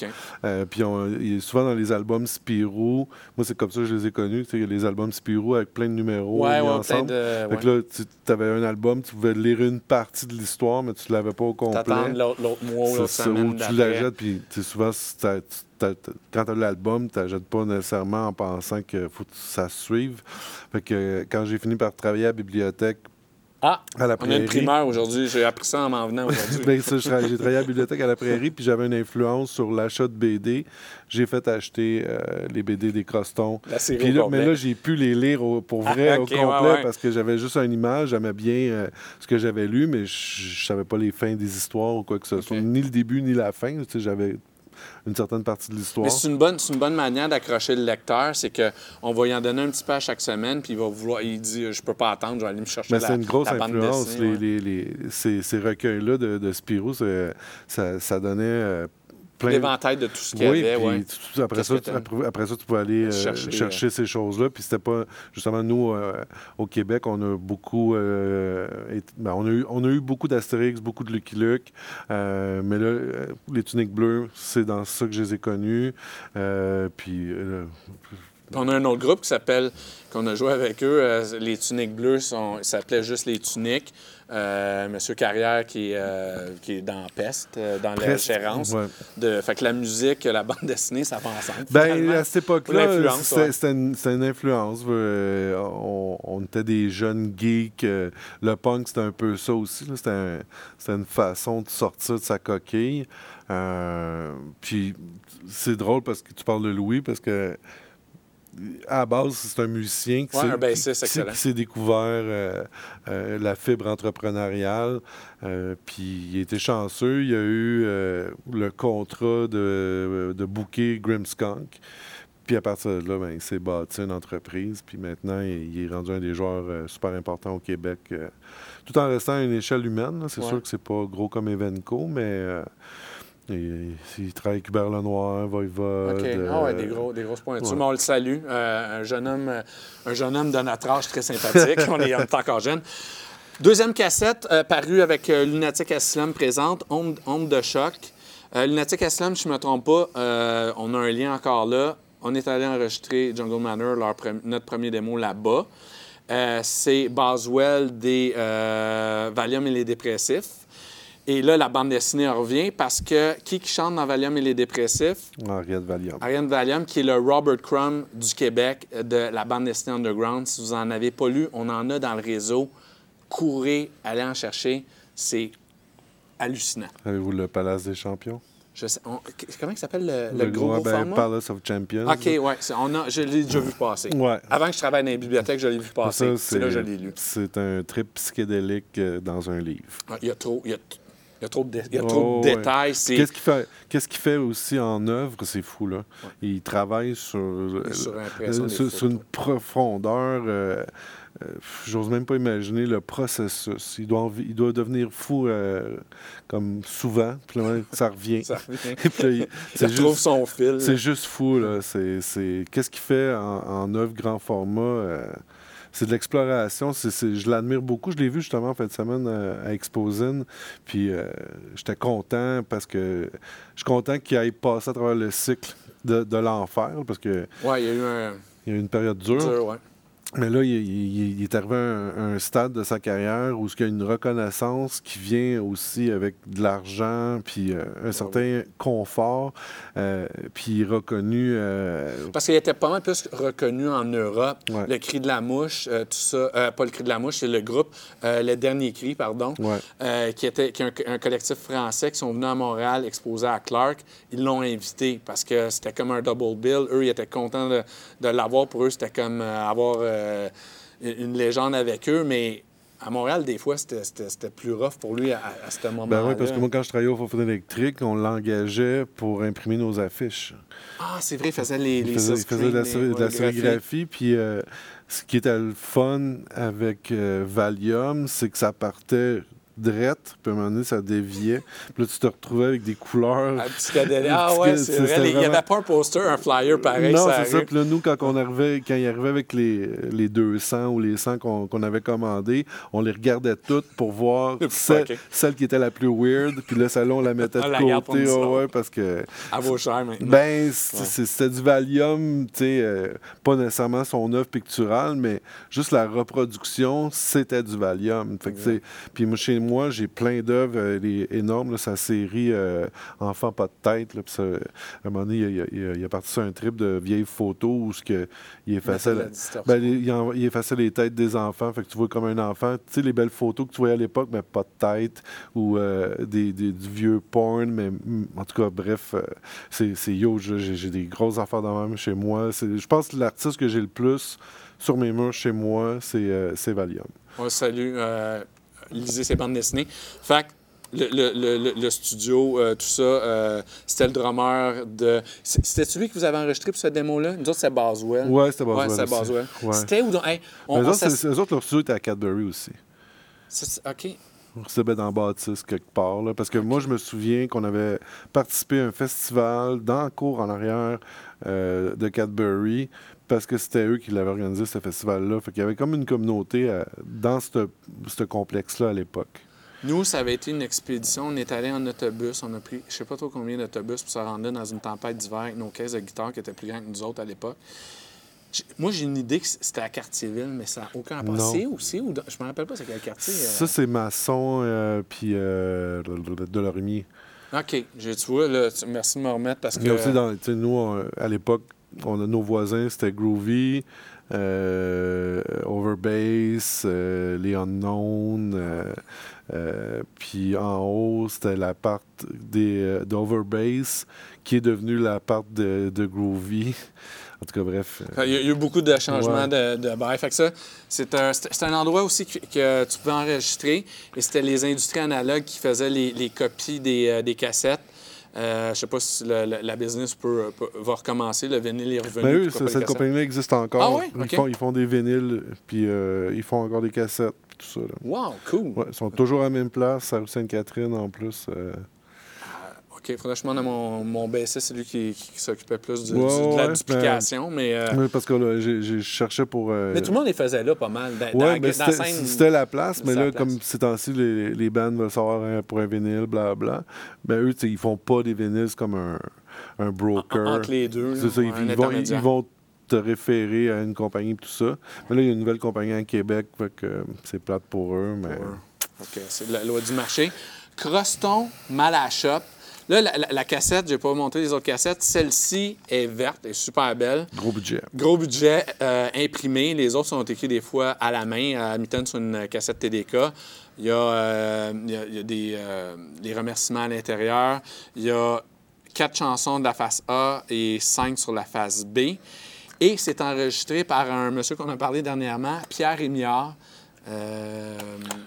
Speaker 3: Euh, puis on- souvent dans les albums Spirou, moi c'est comme ça que je les ai connus, les albums Spirou avec plein de numéros
Speaker 1: Ouais, ouais, plein
Speaker 3: ensemble.
Speaker 1: de.
Speaker 3: Fait que là, tu avais un album, tu pouvais lire une partie de l'histoire, mais tu l'avais pas au complet.
Speaker 1: T'attends l'autre mois, l'autre semaine
Speaker 3: ou tu
Speaker 1: d'après.
Speaker 3: l'achètes, puis souvent, tu- quand tu as l'album, tu n'achètes pas nécessairement en pensant qu'il faut que ça se suive. Fait que quand j'ai fini par travailler à la bibliothèque,
Speaker 1: Ah,
Speaker 3: à la
Speaker 1: on a
Speaker 3: prairie...
Speaker 1: une primeur aujourd'hui. J'ai appris ça en m'en venant aujourd'hui.
Speaker 3: Ben, j'ai travaillé à la bibliothèque à la prairie, puis j'avais une influence sur l'achat de BD. J'ai fait acheter euh, les BD des Crostons.
Speaker 1: La série au
Speaker 3: là, mais là, j'ai pu les lire au- pour vrai
Speaker 1: Ah,
Speaker 3: au
Speaker 1: ok, ouais,
Speaker 3: complet
Speaker 1: ouais.
Speaker 3: parce que j'avais juste une image, j'aimais bien euh, ce que j'avais lu, mais je savais pas les fins des histoires ou quoi que ce soit, ni le début ni la fin. J'avais une certaine partie de l'histoire.
Speaker 1: Mais c'est une bonne, c'est une bonne manière d'accrocher le lecteur, c'est qu'on va y en donner un petit peu à chaque semaine, puis il va vouloir, il dit, je peux pas attendre, je vais aller me chercher
Speaker 3: Mais
Speaker 1: la,
Speaker 3: c'est une grosse influence.
Speaker 1: dessinée, ouais.
Speaker 3: les, les- les- ces, ces recueils-là de, de Spirou, ça, ça donnait euh, plein
Speaker 1: L'éventail de tout ce qu'il y
Speaker 3: Oui,
Speaker 1: avait,
Speaker 3: tu- après, ça, tu, après, ça, tu peux aller euh,
Speaker 1: Chercher,
Speaker 3: chercher, ces choses-là. Puis c'était pas. Justement, nous, euh, au Québec, on a beaucoup. euh, et- ben, on, a eu, on a eu beaucoup d'Astérix, beaucoup de Lucky Luke. mais là, les tuniques bleues, c'est dans ça que je les ai connus. Puis
Speaker 1: on a un autre groupe qui s'appelle, qu'on a joué avec eux, euh, les Tuniques Bleues, sont, ça s'appelait juste les Tuniques. Euh, Monsieur Carrière qui, est, euh, qui est dans Peste, dans gérance.
Speaker 3: ouais.
Speaker 1: De, fait que la musique, la bande dessinée, ça va ensemble.
Speaker 3: Ben, à cette époque-là, c'était une, une influence. On, on était des jeunes geeks. le punk, c'était un peu ça aussi. C'était un- c'était une façon de sortir de sa coquille. Puis c'est drôle parce que tu parles de Louis, parce que à la base, c'est un musicien qui
Speaker 1: Ouais,
Speaker 3: s'est- découvert euh, euh, la fibre entrepreneuriale. Euh, puis il était chanceux. Il a eu le contrat de, de booker Grimskunk. Puis à partir de là, ben, il s'est bâti une entreprise. Puis maintenant, il, est rendu un des joueurs super importants au Québec. tout en restant à une échelle humaine. C'est
Speaker 1: Ouais.
Speaker 3: sûr que c'est pas gros comme Evenco, mais il, il travaille avec Hubert Lenoir, Voivode.
Speaker 1: OK.
Speaker 3: euh,
Speaker 1: Ah ouais, des, gros, des grosses pointures.
Speaker 3: ouais.
Speaker 1: Mais on le salue. Euh, un, jeune homme, euh, un jeune homme de notre âge très sympathique. on, est, on est encore jeune. Deuxième cassette, euh, parue avec euh, Lunatic Asylum présente, Onde, Onde de choc. Euh, Lunatic Asylum, si je ne me trompe pas, euh, on a un lien encore là. On est allé enregistrer Jungle Manor, leur pre- notre premier démo là-bas. Euh, c'est Boswell des euh, Valium et les dépressifs. Et là, la bande dessinée revient parce que qui qui chante dans Valium et les dépressifs?
Speaker 3: Henriette Valium.
Speaker 1: Ariane Valium, qui est le Robert Crumb du Québec de la bande dessinée Underground. Si vous en avez pas lu, on en a dans le réseau. Courez, allez en chercher. C'est hallucinant.
Speaker 3: Avez-vous le Palace des Champions?
Speaker 1: Je sais, on- comment il s'appelle le, le gros,
Speaker 3: gros,
Speaker 1: gros
Speaker 3: ben,
Speaker 1: format?
Speaker 3: Palace of Champions.
Speaker 1: OK, oui. Je l'ai déjà vu passer.
Speaker 3: Ouais.
Speaker 1: Avant que je travaille dans les bibliothèques, je l'ai vu passer. C'est là que je l'ai lu.
Speaker 3: C'est un trip psychédélique euh, dans un livre.
Speaker 1: Ah, Il y a trop, il y a, il y a trop de, dé- il y a
Speaker 3: Oh,
Speaker 1: trop de
Speaker 3: ouais.
Speaker 1: détails. C'est
Speaker 3: Qu'est-ce qu'il fait, aussi en œuvre, c'est fou, là. Il travaille sur, euh,
Speaker 1: Sur
Speaker 3: euh, sur, sur une profondeur. euh, euh, J'ose même pas imaginer le processus. Il doit, envi- il doit devenir fou euh, comme souvent, puis là, ça revient.
Speaker 1: ça revient.
Speaker 3: C'est juste,
Speaker 1: son fil.
Speaker 3: c'est juste fou, là. Qu'est-ce qu'il fait en, en œuvre grand format? euh, c'est de l'exploration. Je l'admire beaucoup. Je l'ai vu justement en fin de semaine euh, à Exposine. Puis euh, j'étais content parce que je suis content qu'il aille passer à travers le cycle de, de l'enfer parce qu'il
Speaker 1: Ouais, il y a eu un
Speaker 3: y a eu une période dure.
Speaker 1: ouais.
Speaker 3: Mais là, il, il- il est arrivé à un, un stade de sa carrière où il y a une reconnaissance qui vient aussi avec de l'argent, puis euh, un certain confort, euh, puis reconnu. euh,
Speaker 1: Parce qu'il était pas mal plus reconnu en Europe.
Speaker 3: Ouais.
Speaker 1: Le cri de la mouche, tout ça. euh, pas le cri de la mouche, c'est le groupe, le dernier cri, pardon,
Speaker 3: Ouais.
Speaker 1: qui, était, qui est un, un collectif français qui sont venus à Montréal exposer à Clark. Ils l'ont invité parce que c'était comme un double bill. Eux, ils étaient contents de, de l'avoir. Pour eux, c'était comme avoir euh, une légende avec eux. Mais à Montréal, des fois, c'était- plus rough pour lui à, à ce moment-là.
Speaker 3: Ben oui, parce que moi, quand je travaillais au Faux électrique, on l'engageait pour imprimer nos affiches.
Speaker 1: Ah, c'est vrai, il faisait les,
Speaker 3: Il
Speaker 1: les
Speaker 3: faisait, il faisait de la,
Speaker 1: les-
Speaker 3: de la sérigraphie. Puis euh, ce qui était le fun avec euh, Valium, c'est que ça partait drette, puis à un moment donné, ça déviait. Puis là, tu te retrouvais avec des couleurs.
Speaker 1: Ah, psychédélique. Ah ouais, c'est vrai. Il n'y avait pas un poster, un flyer pareil.
Speaker 3: non, c'est ça. Puis là, nous, quand, on arrivait, quand il arrivait avec les, les 200 ou les 100 qu'on avait commandés, on les regardait toutes pour voir
Speaker 1: Le
Speaker 3: celle, qui était la plus weird. Puis là, celle-là, on la mettait
Speaker 1: On
Speaker 3: de
Speaker 1: la
Speaker 3: côté.
Speaker 1: nous
Speaker 3: ouais, parce que...
Speaker 1: À vos chers maintenant.
Speaker 3: Ben, c'était du Valium, tu sais, euh, pas nécessairement son œuvre picturale, mais juste la reproduction, c'était du Valium. Fait que, Puis moi, chez moi, j'ai plein d'œuvres euh, les- énormes, là, sa série euh, Enfant pas de tête. Là, ça, à un moment donné, il, a- il a- il a parti sur un trip de vieilles photos où ce que, il effaçait,
Speaker 1: la
Speaker 3: la-
Speaker 1: distorsion.
Speaker 3: ben, les- il, en- il effaçait les têtes des enfants. Fait que tu vois comme un enfant, tu sais, les belles photos que tu voyais à l'époque, mais pas de tête, ou euh, des, des- du vieux porn, mais mm, en tout cas, bref, euh, c'est c'est yo, j'ai j'ai des grosses affaires dans même chez moi. C'est- Je pense que l'artiste que j'ai le plus sur mes murs chez moi, c'est euh, c'est Valium.
Speaker 1: On salue. Euh, lisez ses bandes dessinées. Fait que le, le- le- le- studio, euh, tout ça, euh, c'était le drummer de. C'était lui que vous avez enregistré pour ce démo-là? Nous autres, c'est Boswell.
Speaker 3: Ouais, c'était Boswell
Speaker 1: Ouais, c'était.
Speaker 3: Ouais.
Speaker 1: C'était où donc? Hey, on,
Speaker 3: Mais eux autres, eux autres, leur studio était à Cadbury aussi.
Speaker 1: OK.
Speaker 3: On recevait dans Baptiste quelque part. là, parce que moi, je me souviens qu'on avait participé à un festival dans le cours en arrière euh, de Cadbury parce que c'était eux qui l'avaient organisé, ce festival-là. Fait qu'il y avait comme une communauté euh, dans ce complexe-là à l'époque.
Speaker 1: Nous, ça avait été une expédition. On est allé en autobus. On a pris, je sais pas trop combien d'autobus pour se rendre là dans une tempête d'hiver avec nos caisses de guitare qui étaient plus grandes que nous autres à l'époque. Moi, j'ai une idée que c'était à Cartierville, mais ça n'a aucun rapport. C'est aussi ou dans- je me rappelle pas c'est quel quartier. euh.
Speaker 3: Ça, c'est maçon, euh, puis euh, de l'orimier.
Speaker 1: OK, tu vois, là, tu- merci de me remettre parce que.
Speaker 3: Mais aussi, dans, nous, on- à l'époque, on a nos voisins, c'était Groovy, euh, Overbase, euh, les Unknown. euh, puis en haut, c'était la part d'Overbase qui est devenue la part de, de Groovy. En tout cas, bref. euh,
Speaker 1: Il y a eu beaucoup de changements
Speaker 3: Ouais.
Speaker 1: de, de bail. Fait que ça, c'est un, un endroit aussi que, que tu pouvais enregistrer. Et c'était les industries analogues qui faisaient les, les copies des, des cassettes. Euh, je sais pas si le- le- la business peut, peut- va recommencer. Le vinyle est revenu. Pas les
Speaker 3: cette compagnie-là existe encore.
Speaker 1: Ah?
Speaker 3: Ils, font, ils font des vinyles, puis euh, ils font encore des cassettes, tout ça. là.
Speaker 1: Wow, cool.
Speaker 3: Ouais, ils sont toujours à la même place, à rue Sainte-Catherine en plus. euh.
Speaker 1: OK, faudrait que je demande à mon, mon bassiste, c'est lui qui, qui s'occupait plus du-
Speaker 3: Ouais,
Speaker 1: du- de la duplication. Mais, euh,
Speaker 3: Oui, parce que là, j'ai- j'ai cherché pour. euh,
Speaker 1: mais tout le monde les faisait là pas mal. Dans,
Speaker 3: Ouais, mais
Speaker 1: dans
Speaker 3: c'était
Speaker 1: scène-
Speaker 3: c'était la place, mais
Speaker 1: c'est
Speaker 3: là,
Speaker 1: place.
Speaker 3: comme ces temps-ci, les, les bands veulent savoir un- pour un vinyle, blablabla, ben eux, tu sais, ils font pas des vinyles comme un, un broker.
Speaker 1: entre les deux.
Speaker 3: C'est
Speaker 1: là,
Speaker 3: ça, ils, ils vont, ils vont te référer à une compagnie et tout ça. Mais là, il y a une nouvelle compagnie à Québec, fait que euh, c'est plate pour eux, mais...
Speaker 1: OK, c'est la loi du marché. Croston, mal à la shop. Là, la, la- la cassette, je n'ai pas montré les autres cassettes. Celle-ci est verte, est super belle.
Speaker 3: Gros budget.
Speaker 1: Gros budget euh, imprimé. Les autres sont écrits des fois à la main, à mi sur une cassette TDK. Il y a, euh, il y a- il y a des, euh, des remerciements à l'intérieur. Il y a quatre chansons de la face A et cinq sur la face B. Et c'est enregistré par un monsieur qu'on a parlé dernièrement, Pierre Rémillard. Euh,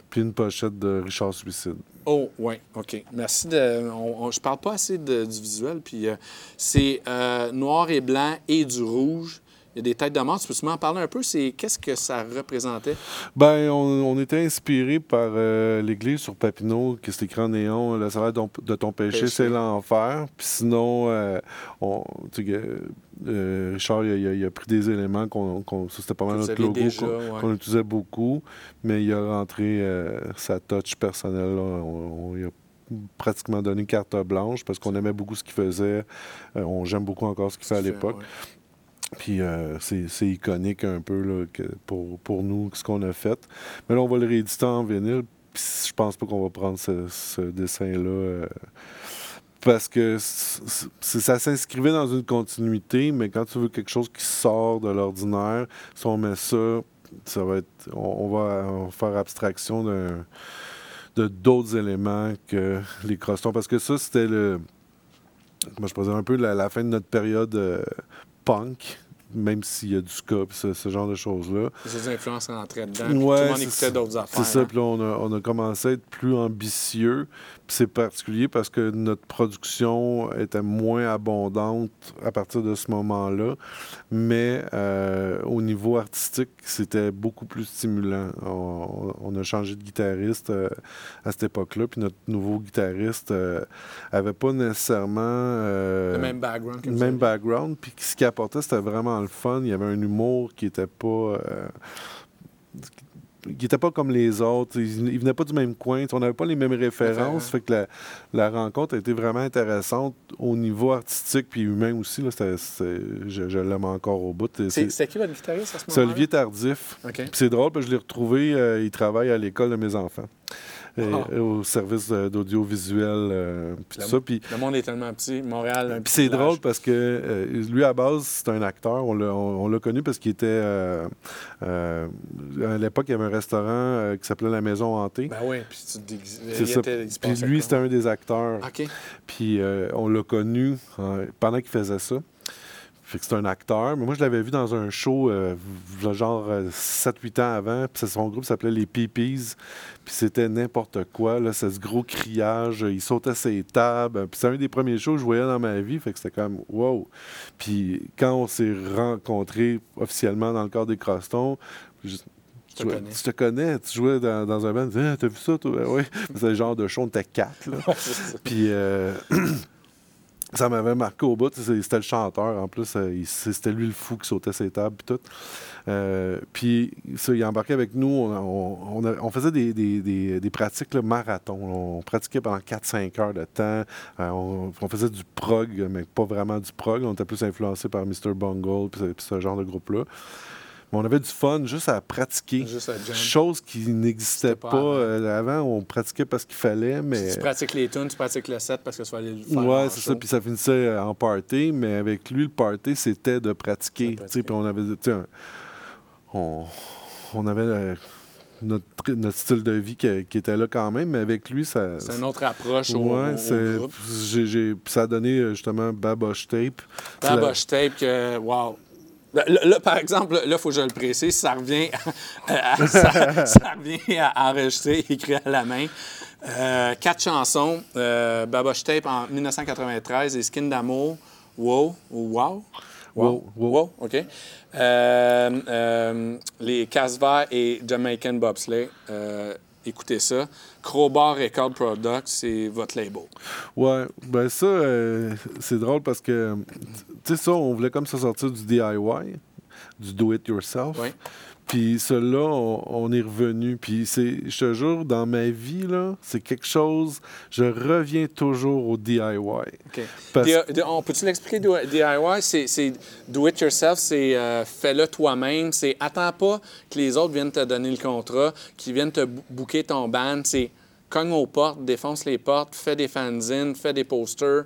Speaker 3: Puis une pochette de Richard Suicide.
Speaker 1: Oh, oui, OK. Merci. De, on, on- je parle pas assez de- du visuel. Puis euh, c'est euh, noir et blanc et du rouge. Il y a des têtes de mort. Tu peux m'en parler un peu? C'est qu'est-ce que ça représentait?
Speaker 3: Ben, on, on était inspiré par euh, l'église sur Papineau, qui est écrit en néon, le salaire de ton, péché,
Speaker 1: Péché.
Speaker 3: c'est l'enfer. Puis sinon, on, tu euh, Richard, il a, il pris des éléments qu'on, c'était pas mal
Speaker 1: vous
Speaker 3: notre logo qu'on,
Speaker 1: ouais.
Speaker 3: utilisait beaucoup, mais il a rentré euh, sa touch personnelle. là. On, a pratiquement donné carte blanche parce qu'on aimait beaucoup ce qu'il faisait. Euh, on j'aime beaucoup encore ce qu'il fait à l'époque.
Speaker 1: Ouais.
Speaker 3: Puis euh, c'est c'est iconique un peu là, que pour, pour nous, ce qu'on a fait. Mais là, on va le rééditer en vinyle. Puis je pense pas qu'on va prendre ce, ce dessin-là. euh, parce que ça s'inscrivait dans une continuité, mais quand tu veux quelque chose qui sort de l'ordinaire, si on met ça, ça va être. On, on va, va faire abstraction de d'autres éléments que les crostons. Parce que ça, c'était le. Moi, je dire un peu la, la fin de notre période euh, punk, même s'il y a du ska ce, ce genre de choses-là.
Speaker 1: Les influences rentraient dedans. puis tout le monde écoutait d'autres affaires.
Speaker 3: C'est ça,
Speaker 1: hein.
Speaker 3: puis là, on a, on a commencé à être plus ambitieux. C'est particulier parce que notre production était moins abondante à partir de ce moment-là. Mais euh, au niveau artistique, c'était beaucoup plus stimulant. On, on a changé de guitariste euh, à cette époque-là. Puis notre nouveau guitariste euh, avait pas nécessairement... euh,
Speaker 1: Le même background
Speaker 3: le même background. Puis ce qu'il apportait, c'était vraiment le fun. Il y avait un humour qui était pas. Euh, qui était pas comme les autres. Il, il venait pas du même coin. On n'avait pas les mêmes références. Fait que la, la rencontre a été vraiment intéressante au niveau artistique puis humain aussi. Là, je je l'aime encore au bout.
Speaker 1: C'est qui votre guitariste à ce moment-là?
Speaker 3: c'est Olivier Tardif. C'est drôle, parce que je l'ai retrouvé, euh, il travaille à l'école de mes enfants. Euh,
Speaker 1: Ah.
Speaker 3: Au service euh, d'audiovisuel, euh, tout ça.
Speaker 1: Le monde est tellement petit. Montréal, un
Speaker 3: puis c'est drôle parce que euh, lui, à base, c'est un acteur. On l'a, on, on l'a connu parce qu'il était. euh, à l'époque, il y avait un restaurant qui s'appelait La Maison Hantée.
Speaker 1: Ben oui, puis tu déguises.
Speaker 3: Puis lui, c'était un des acteurs.
Speaker 1: OK.
Speaker 3: Puis on l'a connu euh, pendant qu'il faisait ça. Fait que c'est un acteur. Mais moi, je l'avais vu dans un show, euh, genre euh, 7-8 ans avant. Puis son groupe s'appelait Les Peepees. Puis c'était n'importe quoi. Là, c'est ce gros criage. Il sautait ses tables. Puis c'est un des premiers shows que je voyais dans ma vie. Fait que c'était comme wow. Puis quand on s'est rencontrés officiellement dans le cadre des Crostons, tu, tu te connais, tu jouais dans, dans un band, tu disais, Ah, t'as vu ça, toi? Oui. C'est le genre de show, on était quatre. Là. Puis, euh, ça m'avait marqué au bout. C'était le chanteur. En plus, euh, c'était lui le fou qui sautait ses tables et tout. Euh, puis, ça, il embarquait avec nous. On, faisait des, des- des- pratiques là, marathon. On pratiquait pendant 4-5 heures de temps. Euh, on, faisait du prog, mais pas vraiment du prog. On était plus influencé par Mr. Bungle puis puis ce genre de groupe-là. Mais on avait du fun juste à pratiquer.
Speaker 1: Juste à.
Speaker 3: Chose qui n'existait pas,
Speaker 1: pas avant.
Speaker 3: euh, avant. On pratiquait parce qu'il fallait, mais...
Speaker 1: Tu pratiques les tunes, tu pratiques le set parce que tu vas aller le faire.
Speaker 3: Ouais, c'est ça. Puis ça finissait euh, en party, mais avec lui, le party, c'était de pratiquer. Puis on avait, on, on avait euh, notre, notre style de vie qui, qui était là quand même, mais avec lui, ça.
Speaker 1: C'est une autre approche au,
Speaker 3: Ouais,
Speaker 1: au- au
Speaker 3: c'est-
Speaker 1: groupe.
Speaker 3: ça a donné justement Baboche Tape.
Speaker 1: La Bosch Tape, que, wow. Là, là, par exemple, là, il faut que je le précise, ça revient à, ça, ça revient à enregistrer, écrit à la main. Euh, quatre chansons, euh, Baboche Tape en 1993 et Skin d'amour, Wow, Wow.
Speaker 3: Wow, wow.
Speaker 1: OK. Euh, euh, les Casbah et Jamaican Bobsleigh, écoutez ça. Crowbar Record Products, c'est votre label.
Speaker 3: Ouais, ben ça, euh, c'est drôle parce que, tu sais, ça, on voulait comme ça sortir du DIY, du do it yourself.
Speaker 1: Oui.
Speaker 3: Puis celui-là, on, on est revenu. Puis c'est, je te jure, dans ma vie, là, c'est quelque chose, je reviens toujours au DIY.
Speaker 1: OK.
Speaker 3: Parce-
Speaker 1: D- d- on peut-tu l'expliquer, DIY? C'est, do it yourself, c'est euh, fais-le toi-même. C'est attends pas que les autres viennent te donner le contrat, qu'ils viennent te booker ton band. C'est cogne aux portes, défonce les portes, fais des fanzines, fais des posters,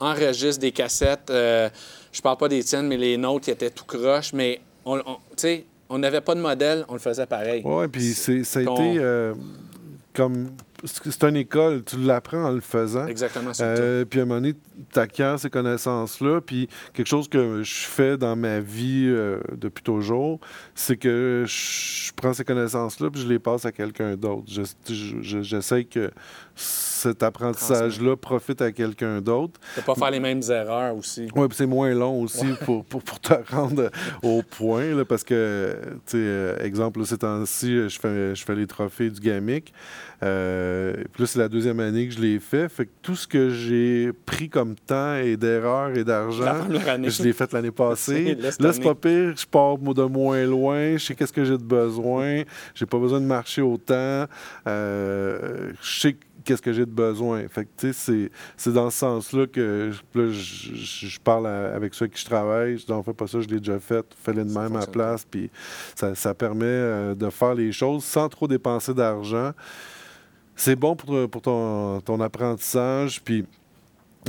Speaker 1: enregistre des cassettes. Euh, je parle pas des tiennes, mais les nôtres, qui étaient tout croche. Mais on, on- tu sais, on n'avait pas de modèle, on le faisait pareil.
Speaker 3: Ouais, puis c'est, ça a été euh, comme. C'est une école, tu l'apprends en le faisant.
Speaker 1: Exactement, c'est
Speaker 3: Euh, puis à un moment donné, tu acquiers ces connaissances-là. Puis quelque chose que je fais dans ma vie euh, depuis toujours, c'est que je prends ces connaissances-là puis je les passe à quelqu'un d'autre. Je- je- je- J'essaie que cet apprentissage-là profite à quelqu'un d'autre.
Speaker 1: De pas faire les mêmes erreurs aussi.
Speaker 3: Oui, puis c'est moins long aussi pour, pour, pour te rendre au point, là, parce que, tu sais, euh, exemple, là, ces temps-ci, je fais, je fais les trophées du GAMIC. Euh, puis là, c'est la deuxième année que je l'ai fait. Fait que tout ce que j'ai pris comme temps et d'erreurs et d'argent, je l'ai fait l'année passée.
Speaker 1: Là,
Speaker 3: c'est pas pire. Je pars de moins loin. Je sais qu'est-ce que j'ai de besoin. J'ai pas besoin de marcher autant. Euh, je sais qu'est-ce que j'ai de besoin. Fait que, tu sais, c'est- c'est dans ce sens-là que là, je, je- je parle à- avec ceux avec qui je travaille. Je dis, on fait pas ça, je l'ai déjà fait. Fais-le de même à la place. Puis ça, ça permet euh, de faire les choses sans trop dépenser d'argent. C'est bon pour, pour ton, ton apprentissage. Puis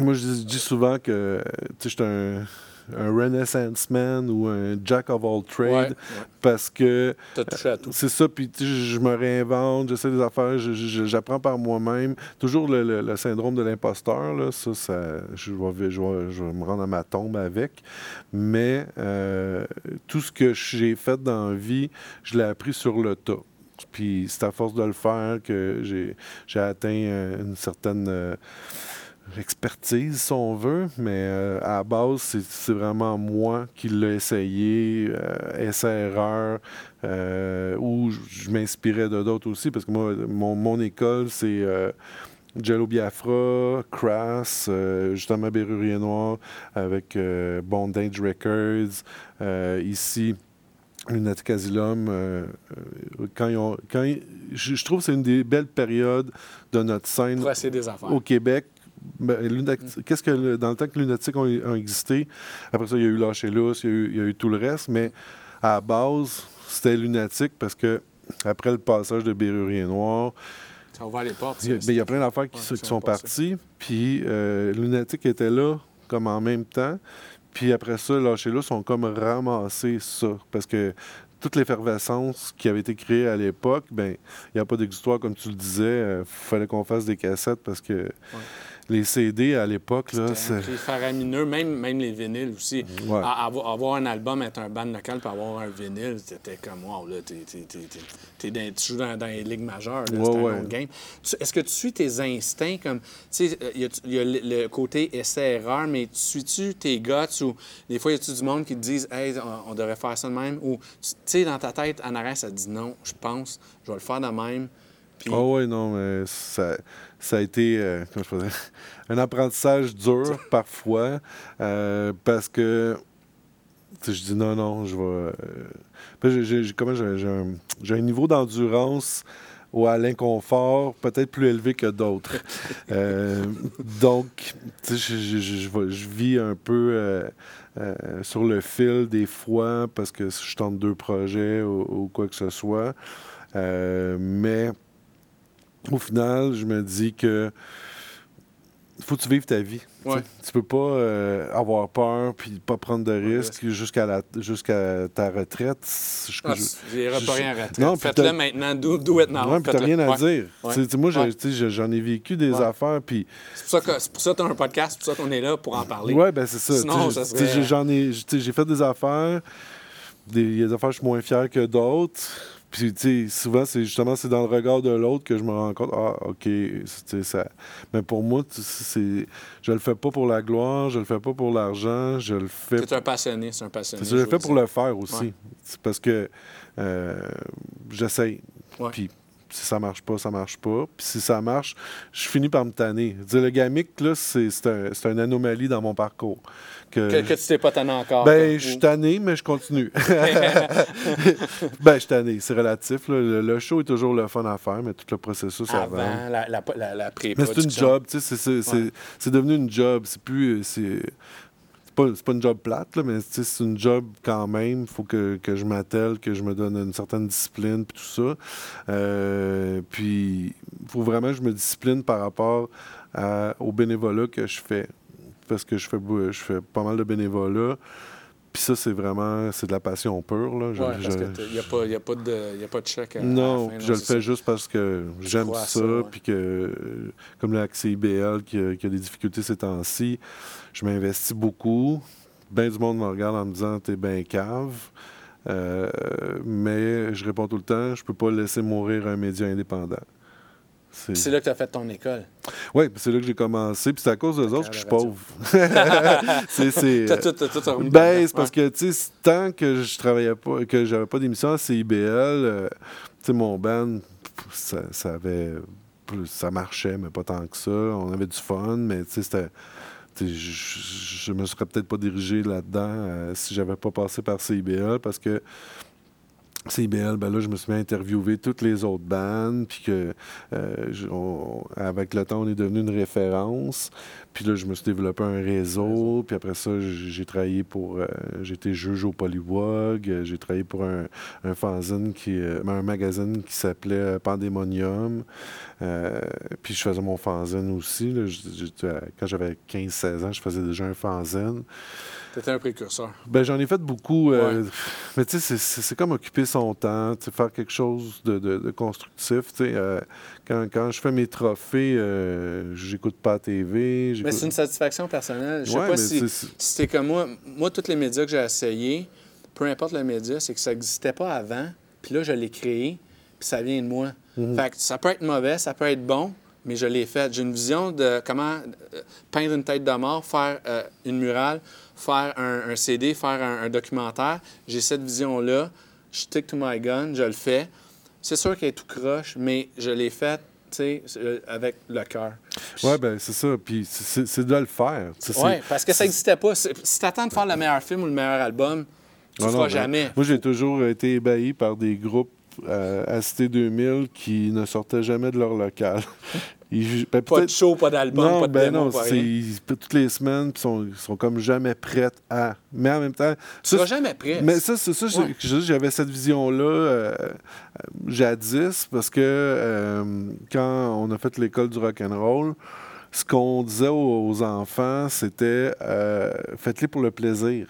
Speaker 3: moi, je dis, souvent que tu sais, je suis un, un Renaissance man ou un Jack of all trades
Speaker 1: Ouais, ouais.
Speaker 3: parce que c'est ça, puis je me réinvente, j'essaie des affaires, j'apprends par moi-même. Toujours le, le- le syndrome de l'imposteur, là, ça, ça je, vais, je, vais, je vais me rendre à ma tombe avec. Mais euh, tout ce que j'ai fait dans la vie, je l'ai appris sur le tas. Puis c'est à force de le faire que j'ai atteint euh, une certaine euh, expertise, si on veut. Mais euh, à la base, c'est- vraiment moi qui l'ai essayé, euh, essai-erreur, où je- m'inspirais de d'autres aussi, parce que moi, mon, mon école, c'est Jello Biafra, Crass, justement Berrurier Noir, avec Bondage Records, ici. Lunatic Asylum, euh, euh, quand ils ont, quand ils- je, trouve que c'est une des belles périodes de notre scène
Speaker 1: des affaires.
Speaker 3: au Québec. Ben, Qu'est-ce que dans le temps que Lunatic ont, ont existé, après ça, il y a eu Lâcher Lousse, il y, a eu, il y a eu tout le reste, mais à la base, c'était Lunatic parce que après le passage de Berrurier Noir,
Speaker 1: Ça a ouvert les portes.
Speaker 3: il y a, ben, il y a plein d'affaires qui,
Speaker 1: Ouais, sont
Speaker 3: parties. Puis euh, Lunatic était là comme en même temps. Puis après ça, Lâcher Lousse ont comme ramassé ça. Parce que toute l'effervescence qui avait été créée à l'époque, ben il n'y a pas d'exutoire, comme tu le disais. Il fallait qu'on fasse des cassettes parce que les CD à l'époque, là,
Speaker 1: C'était un faramineux, même, même les vinyles aussi.
Speaker 3: Ouais.
Speaker 1: À- avoir, avoir un album, être un band local, puis avoir un vinyle, c'était comme, wow, là, t'es, t'es- t'es- t'es- t'es dans- tu joues dans, dans les ligues majeures, là,
Speaker 3: Ouais,
Speaker 1: un
Speaker 3: ouais.
Speaker 1: autre game. Est-ce que tu suis tes instincts comme, tu sais, euh, il y a- il y, a le, côté essai-erreur, mais tu suis-tu tes guts ou des fois, y a-tu du monde qui te disent, hey, on, on devrait faire ça de même, ou, tu sais, dans ta tête, en arrière, ça te dit non, je pense, je vais le faire de même. Puis,
Speaker 3: Ah ouais, non, mais ça, ça a été euh, comment je peux dire, un apprentissage dur parfois euh, parce que je dis non, non, je vais. euh, ben, j'ai- un, niveau d'endurance ou à l'inconfort peut-être plus élevé que d'autres. Euh, donc, je, je- je- je vais- je vis un peu euh, euh, sur le fil des fois parce que je tente deux projets ou, ou quoi que ce soit. Mais au final, je me dis que faut que tu vives ta vie.
Speaker 1: Ouais.
Speaker 3: Tu peux pas euh, avoir peur puis pas prendre de risques jusqu'à la jusqu'à ta retraite. Je-
Speaker 1: ah,
Speaker 3: je-
Speaker 1: pas rien à retraite.
Speaker 3: Non,
Speaker 1: Faites-le maintenant, do, do it now.
Speaker 3: Ouais, puis t'as rien à
Speaker 1: Ouais.
Speaker 3: dire. Moi, j'en ai vécu des affaires, puis
Speaker 1: C'est pour ça que c'est pour ça que tu as un podcast, c'est pour ça qu'on est là pour en parler.
Speaker 3: Ouais, ben c'est ça.
Speaker 1: Sinon, ça serait-
Speaker 3: j'ai- J'en ai, tu sais, j'ai fait des affaires. des- Il y a des affaires que je suis moins fier que d'autres. Puis, tu sais, souvent, c'est justement c'est dans le regard de l'autre que je me rends compte, ah, OK, ça. Mais pour moi, c'est, je le fais pas pour la gloire, je le fais pas pour l'argent, je le fais.
Speaker 1: C'est un passionné, c'est un passionné.
Speaker 3: Je le fais pour le faire aussi.
Speaker 1: Ouais.
Speaker 3: C'est parce que euh, j'essaye.
Speaker 1: Ouais.
Speaker 3: Puis si ça marche pas, ça marche pas. Puis si ça marche, je finis par me tanner. Dire, le gamic, là, c'est, c'est, un- c'est une anomalie dans mon parcours. Que,
Speaker 1: Que, que tu t'es pas tanné encore.
Speaker 3: ben,
Speaker 1: que-
Speaker 3: je suis tanné, mais je continue. ben, je suis tanné, c'est relatif. là. Le, le show est toujours le fun à faire, mais tout le processus avant.
Speaker 1: avant la, la, la, la
Speaker 3: Mais c'est une job, tu sais, c'est-
Speaker 1: Ouais.
Speaker 3: devenu une job. C'est plus. C'est c'est pas, c'est pas une job plate, là, mais c'est une job quand même. Il faut que, que je m'attelle, que je me donne une certaine discipline, puis tout ça. Euh, puis, il faut vraiment que je me discipline par rapport à- au bénévolat que je fais. Parce que je fais, je fais pas mal de bénévolat. Puis ça, c'est vraiment c'est de la passion pure. Là. Je-
Speaker 1: Ouais, parce
Speaker 3: je-
Speaker 1: qu'il n'y a, pas- y a, pas de- y a pas de chèque à, à
Speaker 3: non,
Speaker 1: la fin,
Speaker 3: je le
Speaker 1: ça.
Speaker 3: fais juste parce que j'aime ça, puis que, comme l'accès IBL qui a, qui a des difficultés ces temps-ci, je m'investis beaucoup. Ben du monde me regarde en me disant « t'es ben cave Euh, mais je réponds tout le temps « je peux pas laisser mourir un média indépendant ».
Speaker 1: C'est là que tu as fait ton école.
Speaker 3: Oui, c'est là que j'ai commencé, puis c'est à cause des autres que je suis pauvre. c'est...
Speaker 1: tout, t'as tout remis
Speaker 3: ben, c'est parce que, tu sais, tant que je travaillais pas, que j'avais pas d'émission à CIBL, euh, tu sais, mon band, ça, ça avait. Ça marchait, mais pas tant que ça. On avait du fun, mais tu sais, c'était. je- je me serais peut-être pas dirigé là-dedans euh, si j'avais pas passé par CIBL parce que CIBL, ben là, je me suis mis à interviewer toutes les autres bandes, puis que euh, je- on- avec le temps, on est devenu une référence. Puis là, je me suis développé un réseau, puis après ça, j'ai travaillé pour... euh, été juge au Polywog, j'ai travaillé pour un, un fanzine, qui, euh, un magazine qui s'appelait euh, Pandemonium. Euh, puis je faisais mon fanzine aussi. là. J- j'étais quand j'avais 15-16 ans, je faisais déjà un fanzine.
Speaker 1: Tu étais un précurseur.
Speaker 3: Ben, j'en ai fait beaucoup. euh, Mais tu sais, c'est- comme occuper son temps, faire quelque chose de, de- de constructif. tu sais, euh, quand, quand je fais mes trophées, euh, j'écoute pas la TV.
Speaker 1: Mais c'est une satisfaction personnelle. Je sais
Speaker 3: Ouais,
Speaker 1: pas si, si comme moi. Moi, tous les médias que j'ai essayés, peu importe le média, c'est que ça n'existait pas avant. Puis là, je l'ai créé, puis ça vient de moi.
Speaker 3: Mhm.
Speaker 1: Fait que ça peut être mauvais, ça peut être bon, mais je l'ai fait. J'ai une vision de comment euh, peindre une tête de mort, faire euh, une murale, faire un, un CD, faire un, un documentaire. J'ai cette vision-là. Je stick to my gun, je le fais. C'est sûr qu'elle est tout croche, mais je l'ai fait, tu sais, euh, avec le cœur.
Speaker 3: Ouais, ben c'est ça. Puis c'est- de le faire.
Speaker 1: Oui, parce que ça n'existait pas. Si tu attends de faire le meilleur film ou le meilleur album, tu ne
Speaker 3: non,
Speaker 1: feras
Speaker 3: ben,
Speaker 1: jamais.
Speaker 3: Moi, j'ai toujours été ébahi par des groupes euh, à Cité 2000 qui ne sortaient jamais de leur local. Ils- ben,
Speaker 1: Pas de show, pas d'album,
Speaker 3: non,
Speaker 1: pas de
Speaker 3: ben
Speaker 1: démo,
Speaker 3: non, c'est ils- toutes les semaines, sont, ils sont comme jamais prêts à. Mais en même temps, ça,
Speaker 1: seras jamais prêt.
Speaker 3: Mais ça, c'est ça,
Speaker 1: Ouais.
Speaker 3: j'avais cette vision-là euh, jadis, parce que euh, quand on a fait l'école du rock'n'roll, ce qu'on disait aux, aux enfants, c'était euh, faites-les pour le plaisir.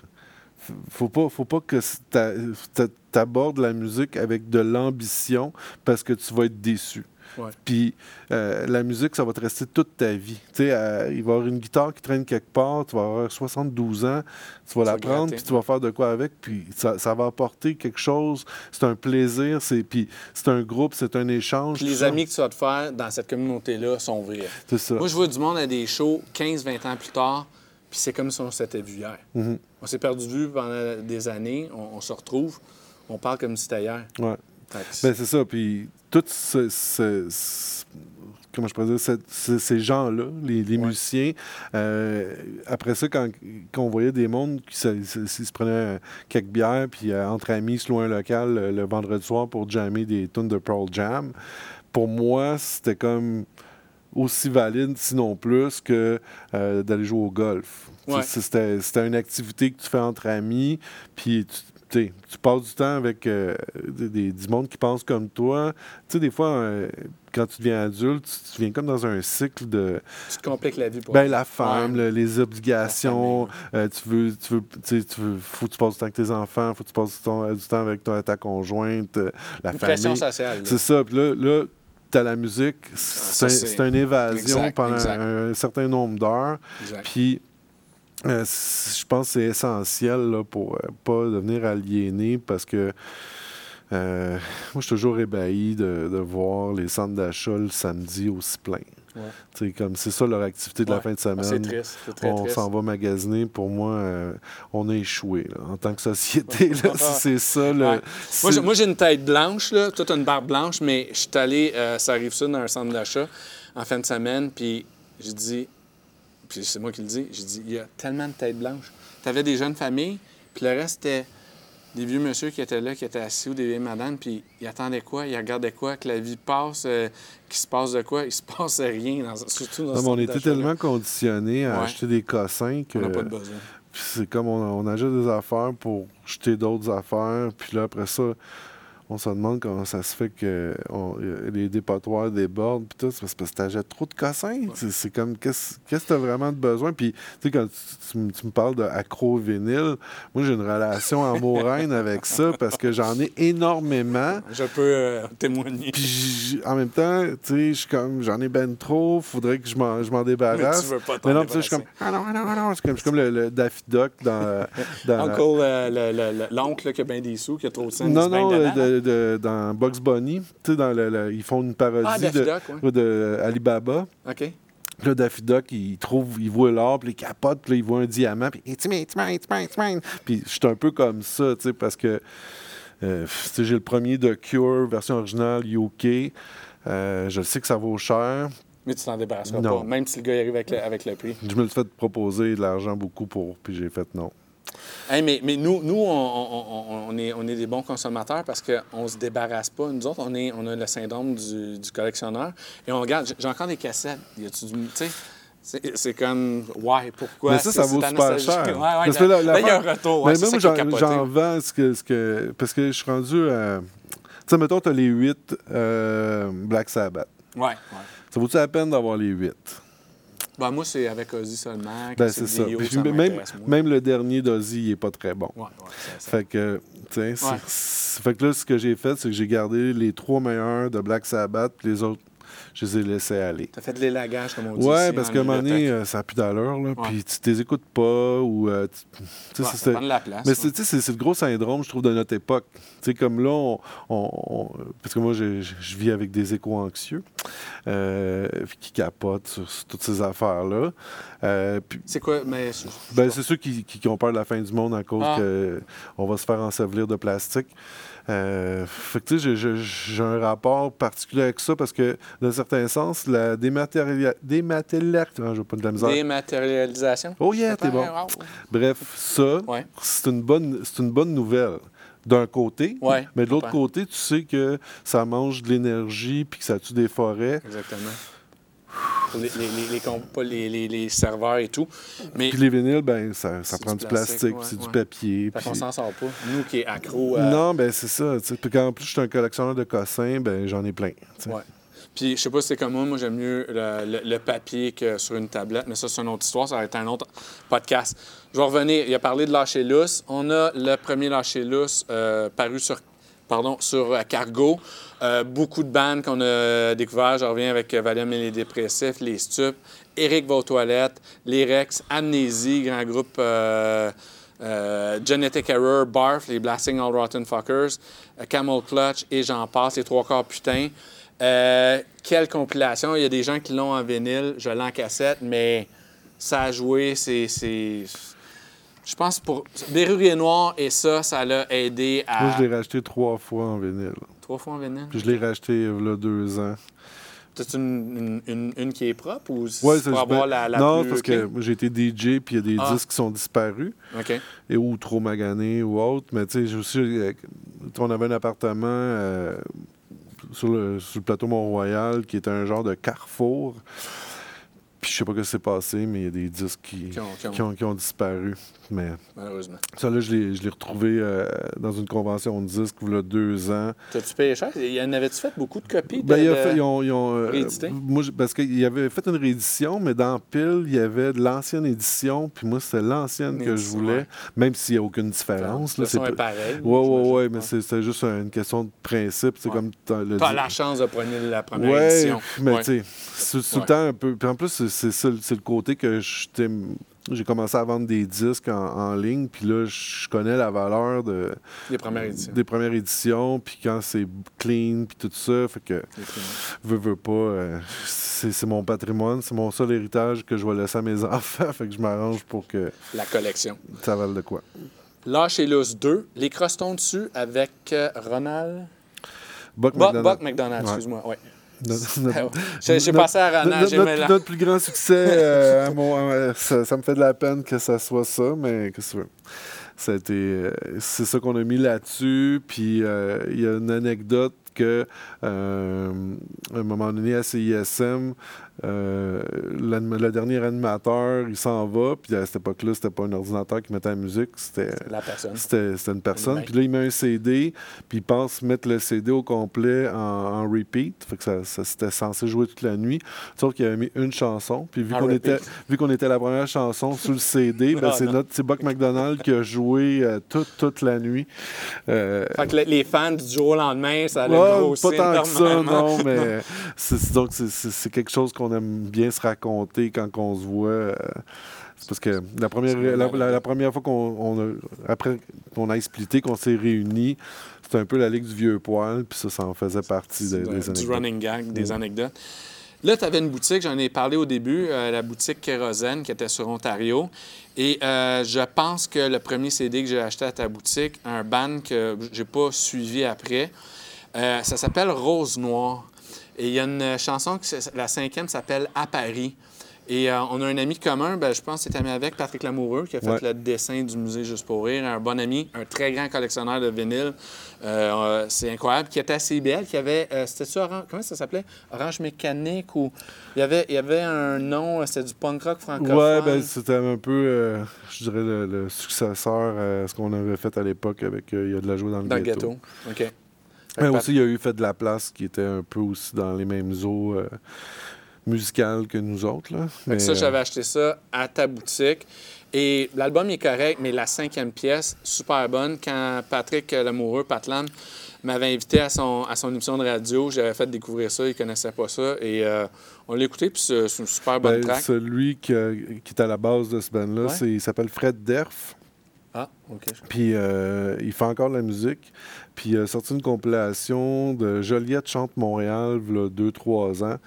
Speaker 3: Faut pas, faut pas que tu abordes la musique avec de l'ambition parce que tu vas être déçu.
Speaker 1: Ouais.
Speaker 3: Puis euh, la musique, ça va te rester toute ta vie. Tu sais, euh, il va y avoir une guitare qui traîne quelque part, tu vas avoir 72 ans, tu vas la prendre, puis tu vas faire de quoi avec, puis ça, ça va apporter quelque chose. C'est un plaisir, c'est puis c'est un groupe, c'est un échange.
Speaker 1: Puis les amis que tu vas te faire dans cette communauté-là sont vrais.
Speaker 3: C'est ça.
Speaker 1: Moi, je vois du monde à des shows 15-20 ans plus tard, puis c'est comme si on s'était vu hier.
Speaker 3: Mhm.
Speaker 1: On s'est perdu de vue pendant des années, on, on se retrouve, on parle comme si c'était hier.
Speaker 3: Ouais. Ben, c'est ça. Puis, tout ce, ce- ce- comment je pourrais dire, ce- ce- ces gens-là, les, les
Speaker 1: Ouais.
Speaker 3: musiciens, euh, après ça, quand, quand on voyait des mondes qui se, se- se- se prenaient euh, quelques bières, puis euh, entre amis, se un local le vendredi soir pour jammer des tunes de Pearl Jam, pour moi, c'était comme aussi valide, sinon plus, que euh, d'aller jouer au golf.
Speaker 1: Ouais.
Speaker 3: C'était une activité que tu fais entre amis, puis tu, tu passes du temps avec euh, des, du monde qui pense comme toi. Tu sais, des fois, euh, quand tu deviens adulte, tu, tu viens comme dans un cycle de
Speaker 1: tu te compliques la vie pour
Speaker 3: ben, la femme,
Speaker 1: Ouais.
Speaker 3: le- les obligations. euh, tu veux, tu veux, tu veux, faut que tu passes du temps avec tes enfants, faut que tu passes du temps, du temps avec ta, ta conjointe, euh, la
Speaker 1: Une
Speaker 3: famille.
Speaker 1: pression sociale.
Speaker 3: C'est ça. Puis là, là tu as la musique. C'est un-
Speaker 1: c'est-
Speaker 3: une évasion
Speaker 1: Exact,
Speaker 3: pendant
Speaker 1: exact.
Speaker 3: un, certain nombre d'heures. Puis, euh, je pense que c'est essentiel là, pour euh, pas devenir aliéné parce que euh, moi, je suis toujours ébahi de, de voir les centres d'achat le samedi aussi.
Speaker 1: Ouais.
Speaker 3: Sais, Comme c'est ça leur activité de la fin de
Speaker 1: Ah, C'est
Speaker 3: semaine.
Speaker 1: triste. C'est très
Speaker 3: on
Speaker 1: triste.
Speaker 3: s'en va magasiner. Pour moi, euh, on a échoué là, en tant que société. là, si c'est ça.
Speaker 1: Ouais. Moi, j'ai- une tête blanche, là. Toi, t'as une barbe blanche, mais je suis allé, euh, ça arrive ça, dans un centre d'achat en fin de semaine, puis j'ai dit, puis c'est moi qui le dis, j'ai dit, il y a tellement de têtes blanches. T'avais des jeunes familles, puis le reste, c'était des vieux monsieur qui étaient là, qui étaient assis, ou des vieilles madames, puis ils attendaient quoi, ils regardaient quoi, que la vie passe, euh, qu'il se passe de quoi? Il se passe rien, dans, surtout dans
Speaker 3: Non,
Speaker 1: ce
Speaker 3: on était tellement conditionnés à
Speaker 1: Ouais.
Speaker 3: acheter des cossins que
Speaker 1: On n'a pas de besoin.
Speaker 3: puis c'est comme on, on achète des affaires pour jeter d'autres affaires. Puis là, après ça, on se demande comment ça se fait que on- euh, les dépotoirs débordent. Puis tout, c'est parce parce que t'achètes trop de cossins. C'est- C'est comme, qu'est-ce qu'est-ce que t'as vraiment de besoin? Puis, tu sais, quand tu, tu me- tu me parles d'accro-vinyle, moi, j'ai une relation amoureuse avec ça parce que j'en ai énormément.
Speaker 1: Je peux euh, témoigner.
Speaker 3: Puis en même temps, tu sais, je suis comme, j'en ai ben trop, faudrait que je m'en je m'en débarrasse.
Speaker 1: Mais tu veux pas t'en
Speaker 3: Mais non, je suis comme, ah non, ah non, ah non. Je suis comme, comme le, le Daffy Duck dans. dans
Speaker 1: Uncle, euh, le- le- le- l'oncle qui a bien des sous, qui a trop de scènes.
Speaker 3: non, non. De, de- dans Bugs Bunny, tu sais, dans le, le- ils font une parodie
Speaker 1: Ah,
Speaker 3: de,
Speaker 1: Duck, ouais.
Speaker 3: de Alibaba.
Speaker 1: OK.
Speaker 3: Puis Là, Daffy Duck, il trouve, il voit l'or, puis il capote, puis il voit un diamant, puis je suis un peu comme ça, tu sais, parce que euh, j'ai le premier de Cure, version originale UK. Euh, je sais que ça vaut cher.
Speaker 1: Mais tu t'en débarrasseras
Speaker 3: Non.
Speaker 1: pas, même si le gars arrive avec le, avec le prix.
Speaker 3: Je me le fais proposer de l'argent beaucoup pour, puis j'ai fait non.
Speaker 1: Hey, mais, mais nous, nous on, on- est, on est des bons consommateurs parce qu'on ne se débarrasse pas. Nous autres, on, est, on a le syndrome du, du collectionneur. Et on regarde, j'ai- encore des cassettes. Y a-tu du. Tu c'est- comme, ouais, pourquoi?
Speaker 3: Mais ça, ça vaut super cher.
Speaker 1: Ouais, ouais,
Speaker 3: Parce
Speaker 1: là,
Speaker 3: que la-
Speaker 1: là, il y a un retour. Ouais,
Speaker 3: même
Speaker 1: qui
Speaker 3: j'en vends ce que, ce que. Parce que je suis rendu à. Tu sais, mettons, tu as les 8 Black Sabbath.
Speaker 1: Ouais, ouais.
Speaker 3: Ça vaut-tu la peine d'avoir les 8?
Speaker 1: Ben, moi, c'est avec Ozzy seulement.
Speaker 3: Ben,
Speaker 1: que
Speaker 3: c'est ça. Même, même le dernier d'Ozzy, il est pas très bon.
Speaker 1: Ouais, ouais, ça-
Speaker 3: Fait que, tu sais, c'est-
Speaker 1: Ouais.
Speaker 3: fait que là, ce que j'ai fait, c'est que j'ai gardé les trois meilleurs de Black Sabbath, puis les autres, je les ai laissés aller.
Speaker 1: T'as fait de l'élagage, comme on dit.
Speaker 3: Ouais,
Speaker 1: ici,
Speaker 3: parce qu'à un moment donné, euh, ça n'a plus d'allure, là.
Speaker 1: Ouais.
Speaker 3: Puis tu les écoutes pas, ou. euh, tu
Speaker 1: Ouais,
Speaker 3: c'est-
Speaker 1: ça prend de la place.
Speaker 3: Mais
Speaker 1: ouais.
Speaker 3: c'est, le gros syndrome, je trouve, de notre époque. Tu sais, comme là, on, on- on- parce que moi, je, je- je vis avec des échos anxieux euh, qui capotent sur, sur toutes ces affaires-là. Euh, puis,
Speaker 1: C'est quoi? Mais. je-
Speaker 3: ben, c'est ceux qui, qui, qui ont peur de la fin du monde à cause
Speaker 1: Ah.
Speaker 3: que on va se faire ensevelir de plastique. Euh, fait que, tu sais, j'ai- un rapport particulier avec ça parce que, dans un certain sens, la dématérialisation. Dématérialisation. je veux pas de la misère.
Speaker 1: Dématérialisation?
Speaker 3: Oh yeah, t'es bon.
Speaker 1: Wow.
Speaker 3: Bref, ça,
Speaker 1: Ouais.
Speaker 3: c'est une bonne, c'est une bonne nouvelle. D'un côté,
Speaker 1: Ouais,
Speaker 3: mais de l'autre côté, tu sais que ça mange de l'énergie puis que ça tue des forêts.
Speaker 1: Exactement. Les, les, serveurs et tout. Mais
Speaker 3: Puis les vinyles, ben ça, prend
Speaker 1: du plastique, ouais,
Speaker 3: c'est du papier.
Speaker 1: fait qu'on
Speaker 3: puis-
Speaker 1: s'en sort pas. Nous qui est accro à.
Speaker 3: Non, ben c'est ça. Puis qu'en plus, je suis un collectionneur de cossins, ben j'en ai plein.
Speaker 1: Ouais. Puis je sais pas si c'est comme moi, moi j'aime mieux le, le- le papier que sur une tablette, mais ça c'est une autre histoire, ça va être un autre podcast. Je vais revenir, il a parlé de lâcher lousse. On a le premier lâcher lousse euh, paru sur, pardon, sur euh, Cargo. Euh, beaucoup de bandes qu'on a découvert. Je reviens avec euh, Valium et les dépressifs, les Stupes, Eric va toilettes, les Rex, Amnésie, grand groupe euh, Genetic Error, Barf, les Blasting All Rotten Fuckers, Camel Clutch et j'en passe, les trois quarts putain. Quelle compilation. Il y a des gens qui l'ont en vinyle, je l'ai en cassette, mais ça a joué, c'est- Je pense pour Berrurier Noir et ça, ça l'a aidé à.
Speaker 3: Moi, je l'ai racheté trois fois en vinyle.
Speaker 1: Trois fois en vinyle.
Speaker 3: Puis je l'ai racheté il y a deux ans.
Speaker 1: T'as-tu une, une, une, une qui est propre ou c'est
Speaker 3: Ouais,
Speaker 1: pour avoir
Speaker 3: ben,
Speaker 1: la, la
Speaker 3: non,
Speaker 1: plus
Speaker 3: parce que j'ai été DJ, puis il y a des
Speaker 1: Ah.
Speaker 3: disques qui sont disparus,
Speaker 1: OK.
Speaker 3: et ou trop maganés ou autre. Mais tu sais, j'ai aussi, euh, on avait un appartement euh, sur, le, sur le plateau Mont-Royal qui était un genre de carrefour. Puis je sais pas ce qui s'est passé, mais il y a des disques qui,
Speaker 1: Qui ont- qui ont-
Speaker 3: qui ont- qui ont disparu. Mais
Speaker 1: Malheureusement.
Speaker 3: ça, là, je l'ai retrouvé euh, dans une convention de disques il y a deux ans.
Speaker 1: T'as-tu payé cher? Il y en avait-tu fait beaucoup de copies? de-
Speaker 3: Ben, il a
Speaker 1: de-
Speaker 3: fait- ils ont, ils euh,
Speaker 1: réédité?
Speaker 3: moi, parce qu'il avait fait une réédition, mais dans Pile, il y avait de l'ancienne édition, puis moi, c'était l'ancienne que je voulais, même s'il n'y a aucune différence. C'est pas-
Speaker 1: pareil.
Speaker 3: Ouais,
Speaker 1: j'imagine.
Speaker 3: ouais, mais c'est- juste une question de principe. C'est
Speaker 1: Ouais.
Speaker 3: comme t'as
Speaker 1: la chance de prendre la première
Speaker 3: Ouais,
Speaker 1: édition.
Speaker 3: mais tu sais, tout le temps un peu. Puis en plus, c'est- ça, le- c'est le côté que j'ai commencé à vendre des disques en, en ligne, puis là, je connais la valeur de,
Speaker 1: Les premières éditions.
Speaker 3: des premières éditions, puis quand c'est clean, puis tout ça, fait que veux, veux pas, euh, c'est mon patrimoine, c'est mon seul héritage que je vais laisser à mes enfants, fait que je m'arrange pour que
Speaker 1: La collection.
Speaker 3: ça vale de quoi.
Speaker 1: Lâche et Loose 2, les crostons dessus avec euh, Ronald?
Speaker 3: Buck
Speaker 1: Buck,
Speaker 3: McDonald.
Speaker 1: Buck McDonald, excuse-moi. Ouais. J'ai passé à Ronald,
Speaker 3: notre, notre- plus grand succès, euh, mon- ça, ça me fait de la peine que ça soit ça, mais qu'est-ce que tu veux? Ça a été, euh, c'est ça qu'on a mis là-dessus. Puis euh, il y a une anecdote que, euh, à un moment donné, à CISM, euh, le dernier animateur, il s'en va. Puis à cette époque-là, c'était pas un ordinateur qui mettait la musique, c'était
Speaker 1: la personne.
Speaker 3: c'était c'était une personne. Puis là, il met un CD, puis il pense mettre le CD au complet en, en repeat. Fait que ça, ça- c'était censé jouer toute la nuit. Sauf qu'il avait mis une chanson. Puis vu qu'on était, vu qu'on était la première chanson sur le CD, ben, c'est notre c'est Buck McDonald qui a joué euh, toute, toute la nuit. Euh,
Speaker 1: Fait que le- les fans du jour au lendemain, ça allait
Speaker 3: Ouais,
Speaker 1: grossir
Speaker 3: pas tant que ça, non, mais c'est, donc c'est quelque chose qu'on aime bien se raconter quand on se voit. euh, c'est parce que la première, la,
Speaker 1: bon.
Speaker 3: la- la première fois qu'on on a, après qu'on a splitté, qu'on s'est réunis, c'était un peu la ligue du vieux poil, puis ça, ça en faisait partie des, des
Speaker 1: du
Speaker 3: anecdotes.
Speaker 1: running gag, des anecdotes. Là, tu avais une boutique, j'en ai parlé au début, euh, la boutique Kérosène qui était sur Ontario. Et euh, je pense que le premier CD que j'ai acheté à ta boutique, un band que j'ai pas suivi après, euh, ça s'appelle Rose Noire. Et il y a une chanson, qui, s- la cinquième s'appelle À Paris. Et euh, on a un ami commun, ben, je pense que c'est ami avec Patrick Lamoureux, qui a fait
Speaker 3: Ouais.
Speaker 1: le dessin du musée Juste pour rire. Un bon ami, un très grand collectionneur de vinyle. Euh, euh, c'est incroyable. Qui était à CBL, qui avait. euh, c'était Orange- comment ça s'appelait? Orange Mécanique ou. Il y avait, il y avait un nom, euh, c'était du punk rock francophone.
Speaker 3: Ouais, ben c'était un peu, euh, je dirais, le, le successeur à ce qu'on avait fait à l'époque avec euh, Il y a de la joie dans le
Speaker 1: dans le
Speaker 3: ghetto.
Speaker 1: OK.
Speaker 3: Mais aussi, il y a eu fait de la place qui était un peu aussi dans les mêmes eaux euh, musicales que nous autres. Là. Mais,
Speaker 1: ça,
Speaker 3: euh,
Speaker 1: j'avais acheté ça à ta boutique. Et l'album est correct, mais la cinquième pièce, super bonne. Quand Patrick Lamoureux, Patlan, m'avait invité à son, à son émission de radio, j'avais fait découvrir ça, il connaissait pas ça. Et euh, on l'a écouté, puis c'est une super bonne
Speaker 3: ben,
Speaker 1: track.
Speaker 3: celui qui, qui est à la base de ce band-là,
Speaker 1: Ouais.
Speaker 3: c'est- il s'appelle Fred Derf.
Speaker 1: Ah, OK.
Speaker 3: Puis euh, il fait encore de la musique. Puis il a sorti une compilation de Joliette chante Montréal, il y a 2-3 ans.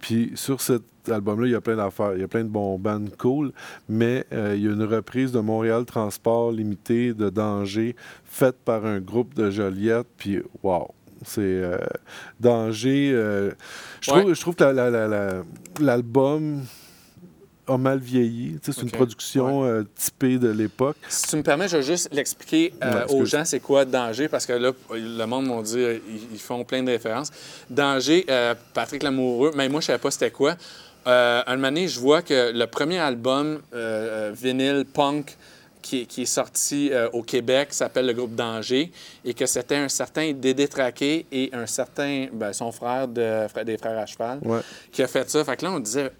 Speaker 3: Puis sur cet album-là, il y a plein d'affaires. Il y a plein de bons bands cool, mais euh, il y a une reprise de Montréal Transport Limité de Danger faite par un groupe de Joliette. Puis wow! C'est euh, Danger. je,
Speaker 1: Ouais.
Speaker 3: trouve, je trouve que la- la- la- la- l'album a mal vieilli. C'est une production euh, typée de l'époque.
Speaker 1: Si tu me permets, je vais juste l'expliquer euh,
Speaker 3: Ouais,
Speaker 1: aux gens c'est quoi danger, parce que là, le monde m'ont dit, euh, ils, font plein de références. Danger, euh, Patrick Lamoureux, mais moi, je savais pas c'était quoi. Un moment je vois que le premier album vinyle punk qui, qui est sorti euh, au Québec s'appelle le groupe Danger et que c'était un certain Dédé Traqué et un certain, ben, son frère de, frère- des frères à cheval
Speaker 3: Ouais.
Speaker 1: qui a fait ça. Fait que là, on disait,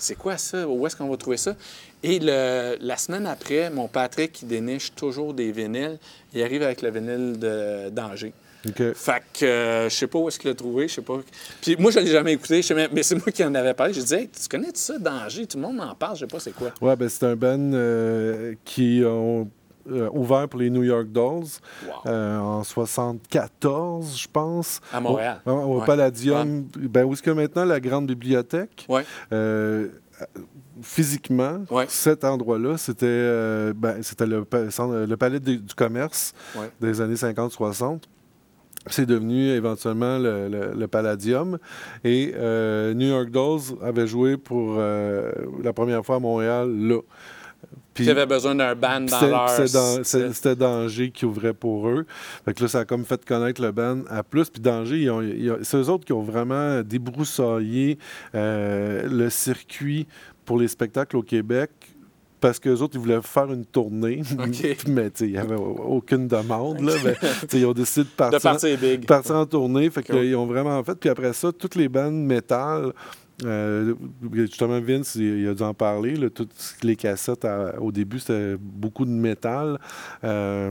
Speaker 1: c'est quoi ça? Où est-ce qu'on va trouver ça? Et le- la semaine après, mon Patrick, qui déniche toujours des vinyles, il arrive avec le vinyle de Danger.
Speaker 3: OK.
Speaker 1: Fait que euh, je sais pas où est-ce qu'il l'a trouvé, je sais pas. Puis moi, je l'ai jamais écouté, je mais c'est moi qui en avais parlé. Je disais, hey, tu connais ça, Danger? Tout le monde m'en parle, je sais pas c'est quoi.
Speaker 3: Ouais, ben c'est un band euh, qui ont euh, ouvert pour les New York Dolls
Speaker 1: Wow.
Speaker 3: euh, en 74, je pense.
Speaker 1: À Montréal.
Speaker 3: Au, au
Speaker 1: Ouais.
Speaker 3: Palladium. Ben, où est-ce que maintenant la grande bibliothèque?
Speaker 1: Ouais.
Speaker 3: Euh, physiquement,
Speaker 1: Ouais.
Speaker 3: cet endroit-là, c'était euh, ben, c'était le, le palais du commerce
Speaker 1: Ouais.
Speaker 3: des années 50-60. C'est devenu éventuellement le, le- le Palladium. Et euh, New York Dolls avait joué pour euh, la première fois à Montréal là. Puis-
Speaker 1: Ils avaient besoin d'un band dans leur...
Speaker 3: c'était Danger qui ouvrait pour eux. Fait que là, ça a comme fait connaître le band à plus. Puis Danger, ils ils c'est eux autres qui ont vraiment débroussaillé euh, le circuit pour les spectacles au Québec. Parce qu'eux autres, ils voulaient faire une tournée. Mais il n'y avait aucune demande. Là, mais, ils ont décidé de partir,
Speaker 1: De partir big.
Speaker 3: partir en tournée. Fait
Speaker 1: Cool.
Speaker 3: qu'ils ont vraiment fait. Puis après ça, toutes les bandes métal, euh, justement, Vince, il, il a dû en parler. là, toutes les cassettes, à- au début, c'était beaucoup de métal. Euh,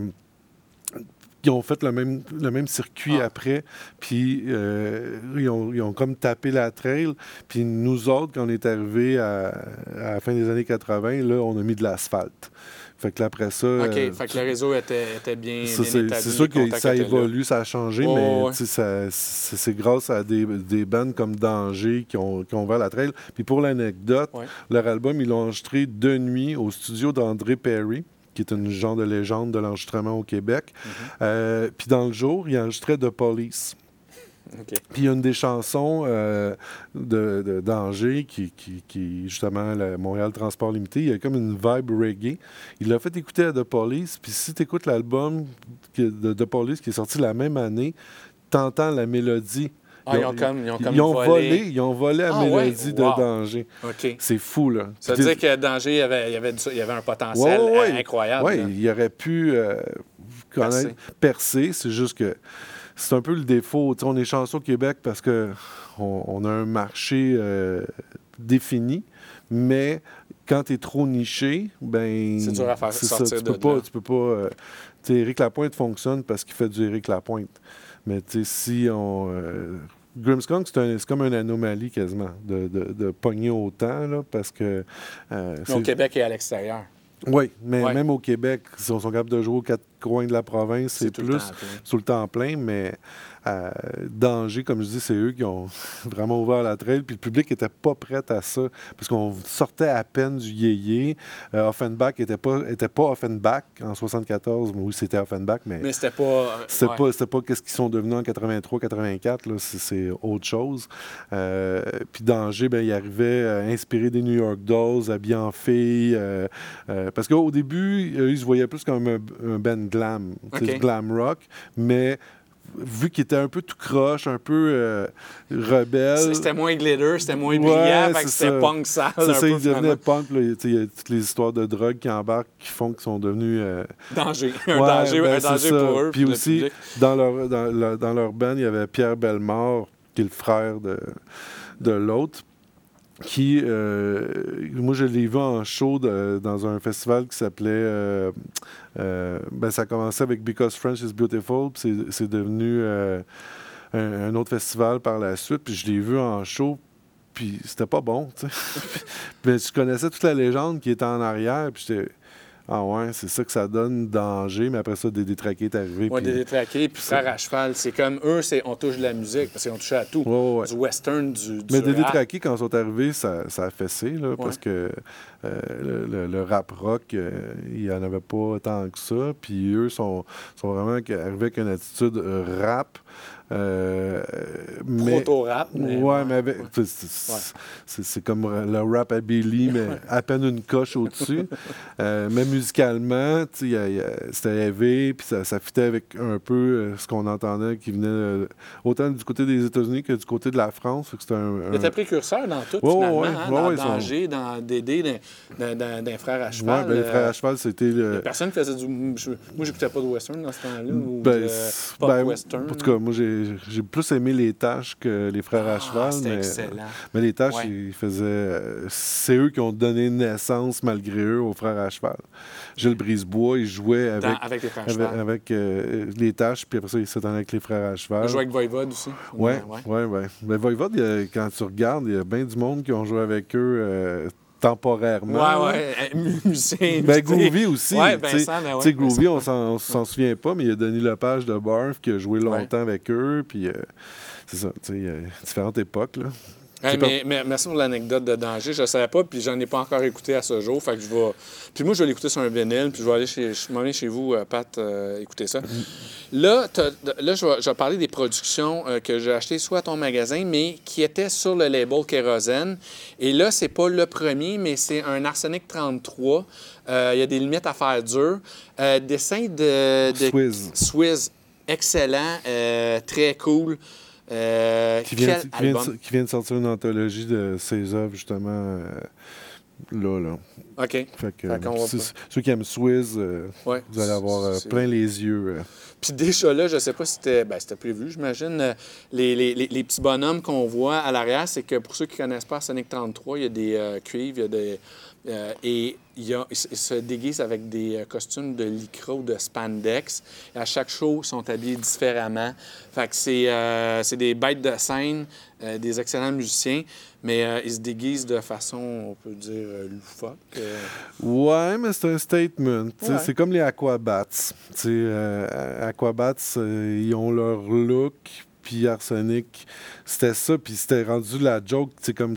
Speaker 3: ils ont fait le même, le même circuit
Speaker 1: Ah.
Speaker 3: après, puis euh, ils, ont, ils ont comme tapé la trail. Puis nous autres, quand on est arrivés à, à la fin des années 80, là, on a mis de l'asphalte. Fait que là, après ça...
Speaker 1: OK,
Speaker 3: euh,
Speaker 1: fait que le réseau était, était bien,
Speaker 3: ça,
Speaker 1: bien
Speaker 3: c'est
Speaker 1: établi.
Speaker 3: c'est sûr que ça
Speaker 1: là.
Speaker 3: évolue, ça a changé, mais
Speaker 1: ouais.
Speaker 3: ça- c'est grâce à des, des bands comme Danger qui ont, qui ont ouvert la trail. Puis pour l'anecdote,
Speaker 1: Ouais.
Speaker 3: leur album, ils l'ont enregistré de nuit au studio d'André Perry, qui est une genre de légende de l'enregistrement au Québec.
Speaker 1: Mhm.
Speaker 3: Euh, puis dans le jour, ils enregistraient The Police.
Speaker 1: OK.
Speaker 3: Puis il y a une des chansons euh, de, de Danger qui, qui, qui, justement, le Montréal Transport Limité, il y a comme une vibe reggae. Il l'a fait écouter à The Police, puis si tu écoutes l'album de The Police qui est sorti la même année, t'entends la mélodie.
Speaker 1: Ah, ils ont comme, ils ont comme
Speaker 3: ils ont
Speaker 1: volé.
Speaker 3: volé, ils ont volé la
Speaker 1: Ah ouais?
Speaker 3: mélodie de
Speaker 1: Wow.
Speaker 3: Danger.
Speaker 1: OK.
Speaker 3: C'est fou, là.
Speaker 1: Ça veut dire que Danger, il y avait, il y avait, du- il y avait un potentiel
Speaker 3: Ouais, ouais, ouais.
Speaker 1: incroyable.
Speaker 3: Oui, il aurait pu euh, connaître, percer. C'est juste que c'est un peu le défaut. On est chanceux au Québec parce que on, on a un marché euh, défini, mais quand tu es trop niché, ben
Speaker 1: C'est dur à faire sortir
Speaker 3: tu
Speaker 1: de
Speaker 3: peux pas, tu peux pas. euh, Éric Lapointe fonctionne parce qu'il fait du Éric Lapointe. Mais si on. Euh, Grimmskunk, c'est comme une anomalie quasiment de, de, de pogner autant, là, parce que. euh,
Speaker 1: au Québec et à l'extérieur.
Speaker 3: Oui, mais
Speaker 1: Ouais.
Speaker 3: même au Québec, si on sont capables de jouer aux quatre coins de la province, c'est plus sur le temps plein, mais euh, Danger, comme je dis, c'est eux qui ont vraiment ouvert la trail, puis le public n'était pas prêt à ça, parce qu'on sortait à peine du yéyé. Euh, Offenbach n'était pas, était pas Offenbach en 74, mais oui, c'était Offenbach, mais...
Speaker 1: Mais c'était pas.
Speaker 3: C'était
Speaker 1: ouais.
Speaker 3: pas, c'était pas qu'est-ce qu'ils sont devenus en 83-84, là, c'est, c'est autre chose. Euh, puis Danger, ben, il arrivait euh, inspiré des New York Dolls, habillé en fille. parce qu'au début, ils se voyaient plus comme un, un band glam, tu sais,
Speaker 1: Ok.
Speaker 3: glam rock, mais vu qu'il était un peu tout croche, un peu euh, rebelle.
Speaker 1: C'était moins glitter, c'était moins brillant, c'était punk sale.
Speaker 3: C'est ça,
Speaker 1: peu, finalement.
Speaker 3: punk. Il y a toutes les histoires de drogue qui embarquent, qui font qu'ils sont devenus... euh,
Speaker 1: Danger. Un
Speaker 3: Ouais,
Speaker 1: danger,
Speaker 3: ben,
Speaker 1: un danger pour eux.
Speaker 3: Puis aussi,
Speaker 1: public.
Speaker 3: dans leur, dans, leur- dans leur band, il y avait Pierre Bellemare, qui est le frère de, de l'autre, qui, euh, moi, je l'ai vu en show dans un festival qui s'appelait... euh, euh, ben, ça a commencé avec Because French is Beautiful, puis c'est- devenu un, un autre festival par la suite, puis je l'ai vu en show, puis c'était pas bon, tu sais. Mais je connaissais toute la légende qui était en arrière, puis j'étais... Ah ouais, c'est ça que ça donne danger, mais après ça, des détraqués est arrivé. Puis-
Speaker 1: des détraqués, puis frères à cheval. C'est comme eux, c'est on touche de la musique, parce qu'ils ont touché à tout.
Speaker 3: Ouais, ouais, ouais.
Speaker 1: Du western, du, du
Speaker 3: Mais des
Speaker 1: rap.
Speaker 3: détraqués, quand ils sont arrivés, ça, ça a fessé, là, parce que euh, le, le- le rap rock, euh, il n'y en avait pas tant que ça. Puis eux sont, sont vraiment arrivés avec une attitude euh, rap. Euh, mais,
Speaker 1: Proto-rap. mais-
Speaker 3: ouais, mais avec- c'est- c'est
Speaker 1: Ouais.
Speaker 3: c'est- c'est comme le rap à Billy, mais à peine une coche au-dessus. Euh, mais musicalement, y a- y a- c'était élevé, puis ça, ça fitait avec un peu euh, ce qu'on entendait qui venait autant du côté des États-Unis que du côté de la France. C'était un,
Speaker 1: Il était
Speaker 3: un-
Speaker 1: précurseur dans tout,
Speaker 3: Ouais,
Speaker 1: finalement.
Speaker 3: ouais,
Speaker 1: hein,
Speaker 3: ouais,
Speaker 1: dans
Speaker 3: ouais, ils sont-
Speaker 1: Danger, dans Dédé, dans, dans, dans, dans Frères à cheval.
Speaker 3: Ouais, ben, les frères à cheval, c'était le.
Speaker 1: Personne faisait du. je- moi, j'écoutais pas de western dans ce temps-là. ou
Speaker 3: Ben,
Speaker 1: de
Speaker 3: c'est-
Speaker 1: pop
Speaker 3: ben,
Speaker 1: western.
Speaker 3: En tout cas, moi, j'ai j'ai plus aimé les tâches que les frères à
Speaker 1: Ah,
Speaker 3: cheval. Mais,
Speaker 1: excellent.
Speaker 3: mais les tâches,
Speaker 1: Ouais.
Speaker 3: ils faisaient. euh, C'est eux qui ont donné naissance, malgré eux, aux frères à cheval. Gilles Brisebois, il jouait avec,
Speaker 1: Dans- avec les frères à
Speaker 3: avec,
Speaker 1: cheval.
Speaker 3: avec, euh, les tâches, puis après ça, il s'est avec les frères à cheval.
Speaker 1: On jouait avec Voivode aussi.
Speaker 3: Ouais, ouais, ouais. Mais Voivode, il a- quand tu regardes, il y a bien du monde qui ont joué avec eux euh, temporairement.
Speaker 1: Ouais, ouais. Musicien.
Speaker 3: Ben. Groovy aussi.
Speaker 1: Ouais. Vincent, ben ouais,
Speaker 3: Groovy, on s'en- souvient pas, mais il y a Denis Lepage de Barf qui a joué longtemps avec eux. Puis, euh, c'est ça, tu sais, il y a différentes époques, là.
Speaker 1: Hey, mais, mais merci pour l'anecdote de danger. Je ne savais pas, puis j'en ai pas encore écouté à ce jour. Fait que je vais. Puis moi, je vais l'écouter sur un vinyle, puis je vais aller chez, je vais chez vous, euh, Pat, euh, écouter ça. Là, là je, vais, je vais parler des productions euh, que j'ai achetées soit à ton magasin, mais qui étaient sur le label Kérosène. Et là, c'est pas le premier, mais c'est un Arsenic 33. Euh, Il y a des limites à faire dur. Dessin de, de
Speaker 3: Swizz.
Speaker 1: Swizz. Excellent, très cool. Euh,
Speaker 3: Qui vient,
Speaker 1: quel
Speaker 3: qui, vient de,
Speaker 1: album?
Speaker 3: qui vient de sortir une anthologie de ses œuvres, justement, euh, là, là.
Speaker 1: OK.
Speaker 3: Fait que,
Speaker 1: Fait
Speaker 3: ceux qui aiment Swizz, euh,
Speaker 1: Ouais.
Speaker 3: vous allez avoir plein les yeux.
Speaker 1: Puis déjà là, je sais pas si c'était ben, c'était prévu, j'imagine. Les, les- les- les petits bonhommes qu'on voit à l'arrière, c'est que pour ceux qui connaissent pas Sonic 33, il y a des cuivres, il y a des. et il y a- ils se- ils se déguisent avec des euh, costumes de lycra ou de spandex. Et à chaque show, ils sont habillés différemment. Fait que c'est euh, c'est des bêtes de scène, euh, des excellents musiciens, mais euh, ils se déguisent de façon, on peut dire, loufoque. euh.
Speaker 3: Ouais, mais c'est un statement.
Speaker 1: Ouais.
Speaker 3: C'est comme les Aquabats. Euh, Aquabats, euh, ils ont leur look, puis Arsenic, c'était ça, puis c'était rendu la joke, c'est comme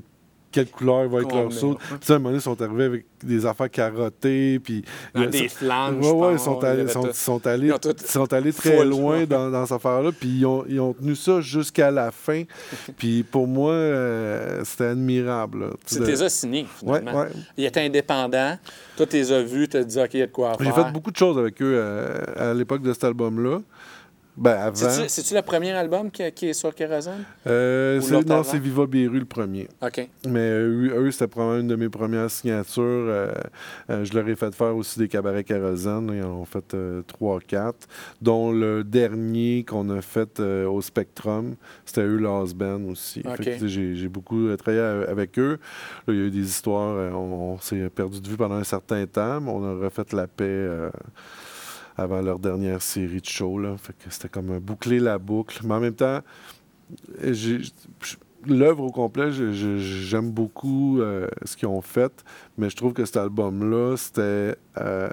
Speaker 3: quelle couleur va être leur saut.
Speaker 1: ouais.
Speaker 3: Puis tu sais, à un moment donné, ils sont arrivés avec des affaires carottées, puis...
Speaker 1: Dans
Speaker 3: il y a-
Speaker 1: des flammes,
Speaker 3: Ouais, ouais, ils sont allés, sont, allés, sont allés très loin
Speaker 1: ouais.
Speaker 3: dans, dans cette affaire-là, puis ils ont, ils ont tenu ça jusqu'à la fin. puis pour moi, euh, c'était admirable.
Speaker 1: as signés,
Speaker 3: Ouais,
Speaker 1: finalement.
Speaker 3: ouais.
Speaker 1: Il était indépendant. Toi, tu les as vus, tu as dit, OK, il y a de quoi
Speaker 3: J'ai
Speaker 1: faire.
Speaker 3: fait beaucoup de choses avec eux euh, à l'époque de cet album-là. Ben, avant.
Speaker 1: C'est-tu le premier album qui, qui est sur Kérosène?
Speaker 3: Euh, non, c'est Viva Beru le premier.
Speaker 1: OK.
Speaker 3: Mais euh, eux, c'était probablement une de mes premières signatures. Euh, je leur ai fait faire aussi des cabarets kérosène. Ils en ont fait trois, quatre. Dont le dernier qu'on a fait au Spectrum, c'était eux, Last Band aussi. J'ai, beaucoup travaillé avec eux. Là, il y a eu des histoires. on, on s'est perdu de vue pendant un certain temps, mais on a refait la paix. Avant leur dernière série de shows. Là. Fait que c'était comme un boucler la boucle. Mais en même temps, l'œuvre au complet, j'aime beaucoup euh, ce qu'ils ont fait, mais je trouve que cet album-là, c'était. euh,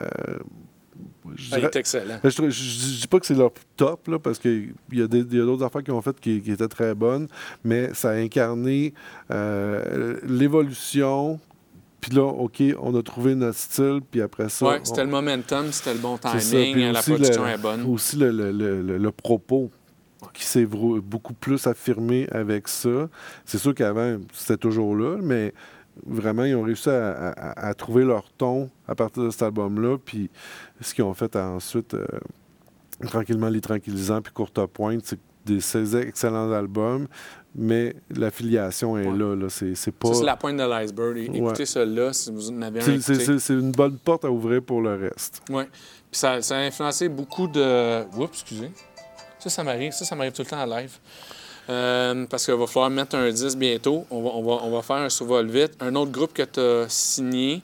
Speaker 3: je dirais-
Speaker 1: excellent.
Speaker 3: je, je- je dis pas que c'est leur top, là, parce qu'il y a y d'autres affaires qu'ils ont faites qui, qui étaient très bonnes, mais ça a incarné euh, l'évolution. Puis là, OK, on a trouvé notre style, puis après ça.
Speaker 1: Oui,
Speaker 3: on-
Speaker 1: c'était le momentum, c'était le bon timing,
Speaker 3: Puis
Speaker 1: la production
Speaker 3: le-
Speaker 1: est bonne.
Speaker 3: Aussi le, le- le- propos qui s'est beaucoup plus affirmé avec ça. C'est sûr qu'avant, c'était toujours là, mais vraiment, ils ont réussi à, à- à trouver leur ton à partir de cet album-là. Puis ce qu'ils ont fait ensuite, euh, tranquillement, les tranquillisants, puis courte pointe, c'est des ces excellents albums, mais l'affiliation est
Speaker 1: Ouais.
Speaker 3: là. là. C'est pas.
Speaker 1: Ça, c'est la pointe de l'iceberg. Écoutez
Speaker 3: Ouais.
Speaker 1: celui-là, si vous en avez un
Speaker 3: c'est- une bonne porte à ouvrir pour le reste.
Speaker 1: Ouais. Puis ça, ça a influencé beaucoup de. Oups, excusez. Ça, ça m'arrive. Ça, ça m'arrive tout le temps en live. Euh, parce qu'il va falloir mettre un 10 bientôt. On va, on va, on va faire un survol vite. Un autre groupe que tu as signé,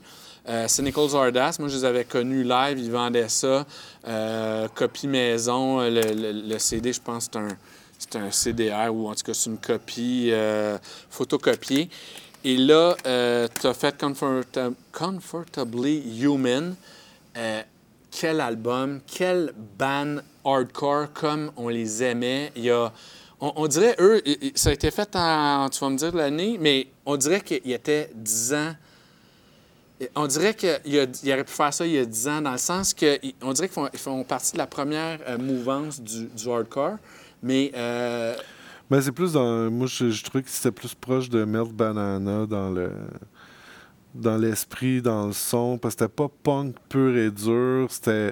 Speaker 1: euh, Cynical Zardas. Moi, je les avais connus live. Ils vendaient ça. Euh, copie maison. Le, le- le CD, je pense, c'est un, c'est un CDR ou en tout cas, c'est une copie euh, photocopiée. Et là, tu as fait Comforta- Comfortably Human. Euh, quel album, quel band hardcore comme on les aimait. Il y a, on, dirait, eux, ça a été fait en, tu vas me dire l'année, mais on dirait qu'il y était 10 ans. On dirait qu'il il aurait pu faire ça il y a 10 ans, dans le sens que il- on dirait qu'ils font, font partie de la première euh, mouvance du hardcore, mais euh,
Speaker 3: Ben, c'est plus dans. Moi, je, je trouvais que c'était plus proche de Melt Banana dans le. Dans l'esprit, dans le son, parce que c'était pas punk pur et dur, c'était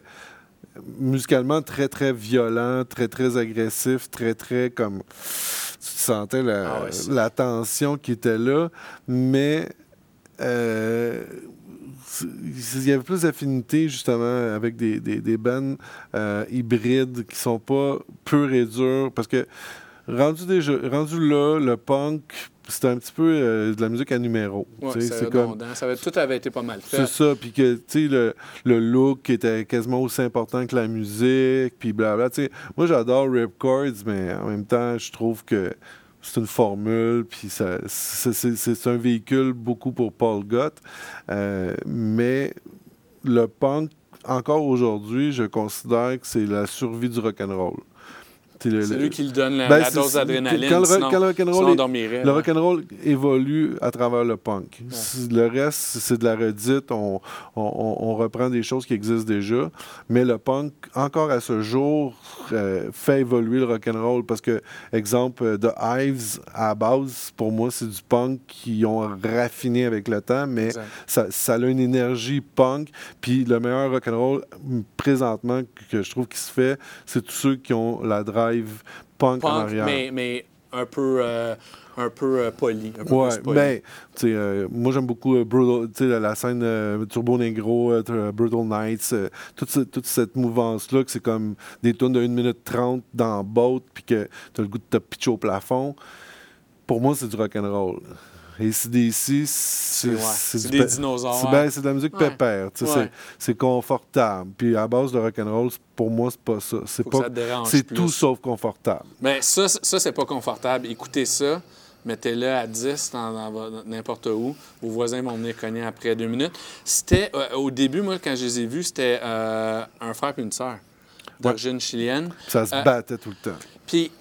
Speaker 3: musicalement très très violent, très très agressif, très très comme. Tu sentais la,
Speaker 1: Ah ouais,
Speaker 3: la tension qui était là, mais. euh, il y avait plus d'affinité justement avec des, des, des bands euh, hybrides qui sont pas purs et durs parce que rendu, déjà, rendu là, le punk, c'était un petit peu euh, de la musique à numéro.
Speaker 1: ouais, c'est
Speaker 3: comme.
Speaker 1: Ça avait- tout avait été pas mal fait.
Speaker 3: C'est ça, puis que, tu sais, le, le look était quasiment aussi important que la musique, puis blabla. Tu sais, moi, j'adore Ripcords, mais en même temps, je trouve que c'est une formule, puis c'est un véhicule beaucoup pour Paul Gott. Euh, mais le punk, encore aujourd'hui, je considère que c'est la survie du rock'n'roll.
Speaker 1: C'est lui qui le donne la,
Speaker 3: Ben,
Speaker 1: la dose d'adrénaline.
Speaker 3: quand le-
Speaker 1: sinon,
Speaker 3: quand le rock'n'roll rock'n'roll évolue à travers le punk. Le reste, c'est de la redite. On, on- reprend des choses qui existent déjà. Mais le punk, encore à ce jour, euh, fait évoluer le rock'n'roll. Parce que, exemple, euh, The Hives, à la base, pour moi, c'est du punk qui ont raffiné avec le temps. Mais ça, ça a une énergie punk. Puis le meilleur rock'n'roll, présentement, que je trouve qui se fait, c'est tous ceux qui ont la drive punk, en
Speaker 1: Punk,
Speaker 3: arrière.
Speaker 1: mais, mais un peu, euh, un peu euh, poli. Un peu
Speaker 3: Ouais, ben, euh, moi j'aime beaucoup euh, Brutal, la, la scène Turbo Negro, Brutal Nights, toute, ce- toute cette mouvance-là, que c'est comme des tonnes de 1 minute 30 dans boat, puis que tu as le goût de te pitcher au plafond. Pour moi, c'est du rock'n'roll. Et CDC, c'est
Speaker 1: ouais, des dinosaures,
Speaker 3: c'est ben, c'est de la musique
Speaker 1: Ouais.
Speaker 3: pépère.
Speaker 1: Ouais.
Speaker 3: c'est- confortable. Puis à la base, le rock'n'roll, pour moi, c'est pas ça. C'est pas. tout sauf confortable.
Speaker 1: Mais ça, ça c'est pas confortable. Écoutez ça, mettez-le à 10 dans, n'importe où. Vos voisins vont venir cogner après deux minutes. C'était, euh, au début, moi, quand je les ai vus, c'était euh, un frère et une sœur d'origine chilienne.
Speaker 3: Ça se
Speaker 1: Euh,
Speaker 3: battait tout le temps.
Speaker 1: Puis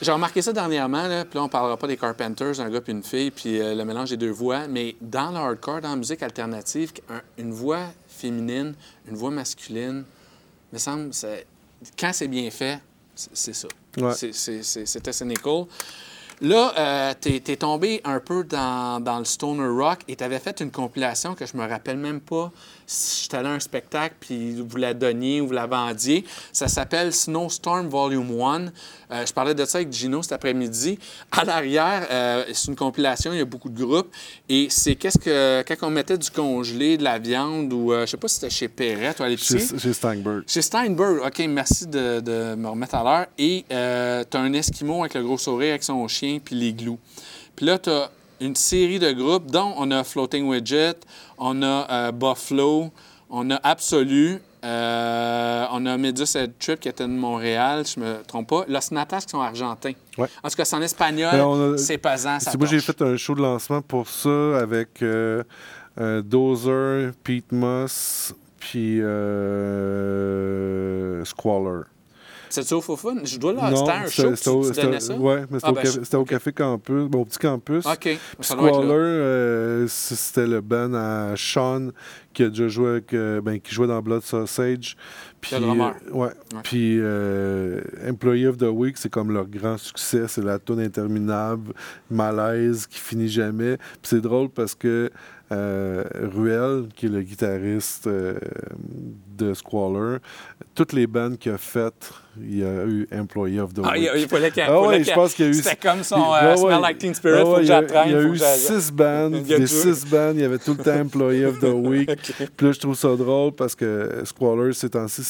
Speaker 1: j'ai remarqué ça dernièrement, là, puis là, on parlera pas des Carpenters, un gars puis une fille, puis euh, le mélange des deux voix, mais dans le hardcore, dans la musique alternative, un- une voix féminine, une voix masculine, me semble, quand c'est bien fait, c'est ça.
Speaker 3: Ouais.
Speaker 1: C'était cynical. Là, euh, t'es es tombé un peu dans, dans le stoner rock et t'avais fait une compilation que je me rappelle même pas si j'étais allé à un spectacle puis vous la donniez ou vous la vendiez. Ça s'appelle Snowstorm Volume 1. Euh, je parlais de ça avec Gino cet après-midi. À l'arrière, euh, c'est une compilation, il y a beaucoup de groupes et c'est qu'est-ce que quand on mettait du congelé, de la viande ou euh, je sais pas si c'était chez Perrette ou à l'épicerie.
Speaker 3: Chez, chez Steinberg.
Speaker 1: Chez Steinberg, OK, merci de, de me remettre à l'heure. Et euh, tu as un Esquimau avec le gros sourire avec son chien puis les glous. Puis là, tu as une série de groupes, dont on a Floating Widget, on a euh, Buffalo, on a Absolu, euh, on a Medus Head Trip qui était de Montréal, je me trompe pas. Los Natas qui sont argentins.
Speaker 3: Ouais.
Speaker 1: En tout cas, c'est en espagnol,
Speaker 3: Ben, a-
Speaker 1: c'est pesant, ça
Speaker 3: C'est- Moi, j'ai fait un show de lancement pour ça avec euh, Dozer, Pete Moss, puis Squaller.
Speaker 1: C'est-tu au faux fun? Je dois là, c'était un show,
Speaker 3: c'était-
Speaker 1: que tu, tu
Speaker 3: c'était-
Speaker 1: donnais ça?
Speaker 3: Ouais, mais c'était
Speaker 1: Ah,
Speaker 3: au,
Speaker 1: ben,
Speaker 3: café,
Speaker 1: je-
Speaker 3: c'était au
Speaker 1: ok.
Speaker 3: Café Campus, bon, au petit campus.
Speaker 1: OK,
Speaker 3: Puis
Speaker 1: être
Speaker 3: Squaller, euh, c'était le band à Sean qui a déjà joué avec, euh, ben, qui jouait dans Blood Sausage. Puis, euh, ouais. Puis euh, Employee of the Week, c'est comme leur grand succès. C'est la tune interminable, malaise qui finit jamais. Puis c'est drôle parce que euh, Ruel, qui est le guitariste euh, de Squaller, toutes les bandes qu'il a faites, il y a eu Employee of the
Speaker 1: Ah, il,
Speaker 3: Week.
Speaker 1: il fallait qu'il
Speaker 3: Ah ouais, je pense qu'il y a eu-
Speaker 1: C'était comme son
Speaker 3: il-
Speaker 1: euh,
Speaker 3: ouais.
Speaker 1: Smell Like Teen Spirit,
Speaker 3: Ah
Speaker 1: faut
Speaker 3: ouais,
Speaker 1: que
Speaker 3: il y a-
Speaker 1: j'apprenne.
Speaker 3: Il y a eu six bandes,
Speaker 1: Il y a
Speaker 3: des six bandes, il y avait tout le temps Employee of the Week. Puis là, je trouve ça drôle parce que Squaller, ces temps-ci,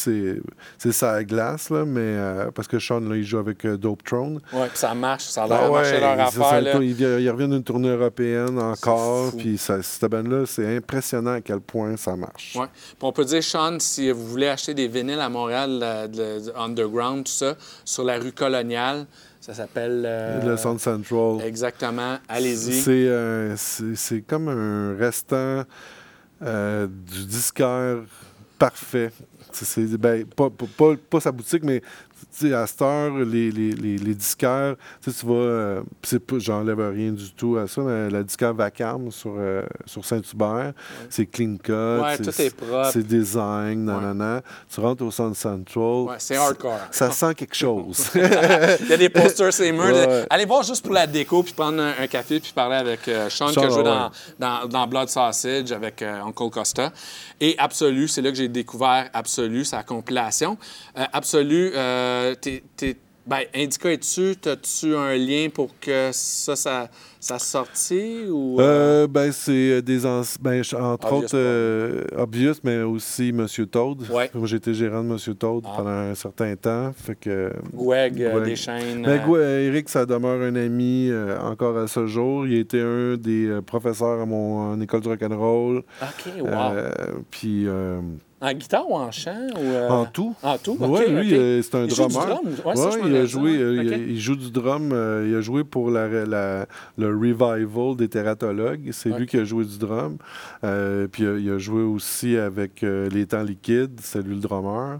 Speaker 3: c'est ça glace, là, mais euh, parce que Sean, là, il joue avec euh, Dope Throne.
Speaker 1: Ouais, puis ça marche, ça a l'air
Speaker 3: Ah
Speaker 1: marcher leur affaire. là.
Speaker 3: il, revient d'une tournée européenne encore, puis cette bande-là, c'est impressionnant à quel point ça marche.
Speaker 1: Puis on peut dire, Sean, si vous voulez acheter des vinyles à Montréal, de- de- underground, tout ça, sur la rue coloniale, ça s'appelle. euh,
Speaker 3: Le Sound Central.
Speaker 1: Exactement, allez-y.
Speaker 3: C'est euh, c'est- c'est comme un restant euh, du disquaire parfait. C'est- ben, pas, pas, pas- pas sa boutique, mais sais, à cette heure, les, les, les, les disquaires, tu sais, tu vas. euh, J'enlève rien du tout à ça, mais la disquaire Vacarme sur, euh, sur Saint-Hubert, c'est clean cut.
Speaker 1: Ouais,
Speaker 3: c'est-
Speaker 1: tout est propre.
Speaker 3: C'est design, nanana. Tu rentres au Sound Central.
Speaker 1: Ouais, c'est hardcore.
Speaker 3: Ça sent quelque chose.
Speaker 1: Il y a des posters, c'est murs. Allez voir juste pour la déco, puis prendre un, un café, puis parler avec euh, Sean, qui
Speaker 3: Sean,
Speaker 1: a joué
Speaker 3: ouais.
Speaker 1: dans, dans, dans Blood Sausage avec euh, Uncle Costa. Et Absolu, c'est là que j'ai découvert Absolu, sa compilation. Euh, Absolu, euh, t'es, t'es- ben, Indica est dessus. As-tu un lien pour que ça, ça, ça sorti? Ou, euh,
Speaker 3: Euh, ben, c'est des ben, entre
Speaker 1: Obvious,
Speaker 3: autres euh, Obvious, mais aussi Monsieur Toad.
Speaker 1: Ouais.
Speaker 3: Été gérant de Monsieur Toad
Speaker 1: Ah.
Speaker 3: pendant un certain temps. Fait que.
Speaker 1: Gweg,
Speaker 3: Gweg.
Speaker 1: des chaînes.
Speaker 3: Ben, Eric, ça demeure un ami euh, encore à ce jour. Il a été un des professeurs à mon école du rock'n'roll.
Speaker 1: OK, wow.
Speaker 3: Euh, puis, euh,
Speaker 1: En guitare ou en chant? Ou, euh,
Speaker 3: En tout.
Speaker 1: En tout?
Speaker 3: Oui,
Speaker 1: ok,
Speaker 3: lui, euh, c'est un
Speaker 1: Il joue du drum? Ouais,
Speaker 3: Ouais, il, a joué, euh, il, joue du drum. euh, il a joué pour la, la- le revival des Tératologues. C'est lui qui a joué du drum. Puis il a joué aussi avec Les Temps Liquides. C'est lui le drummer.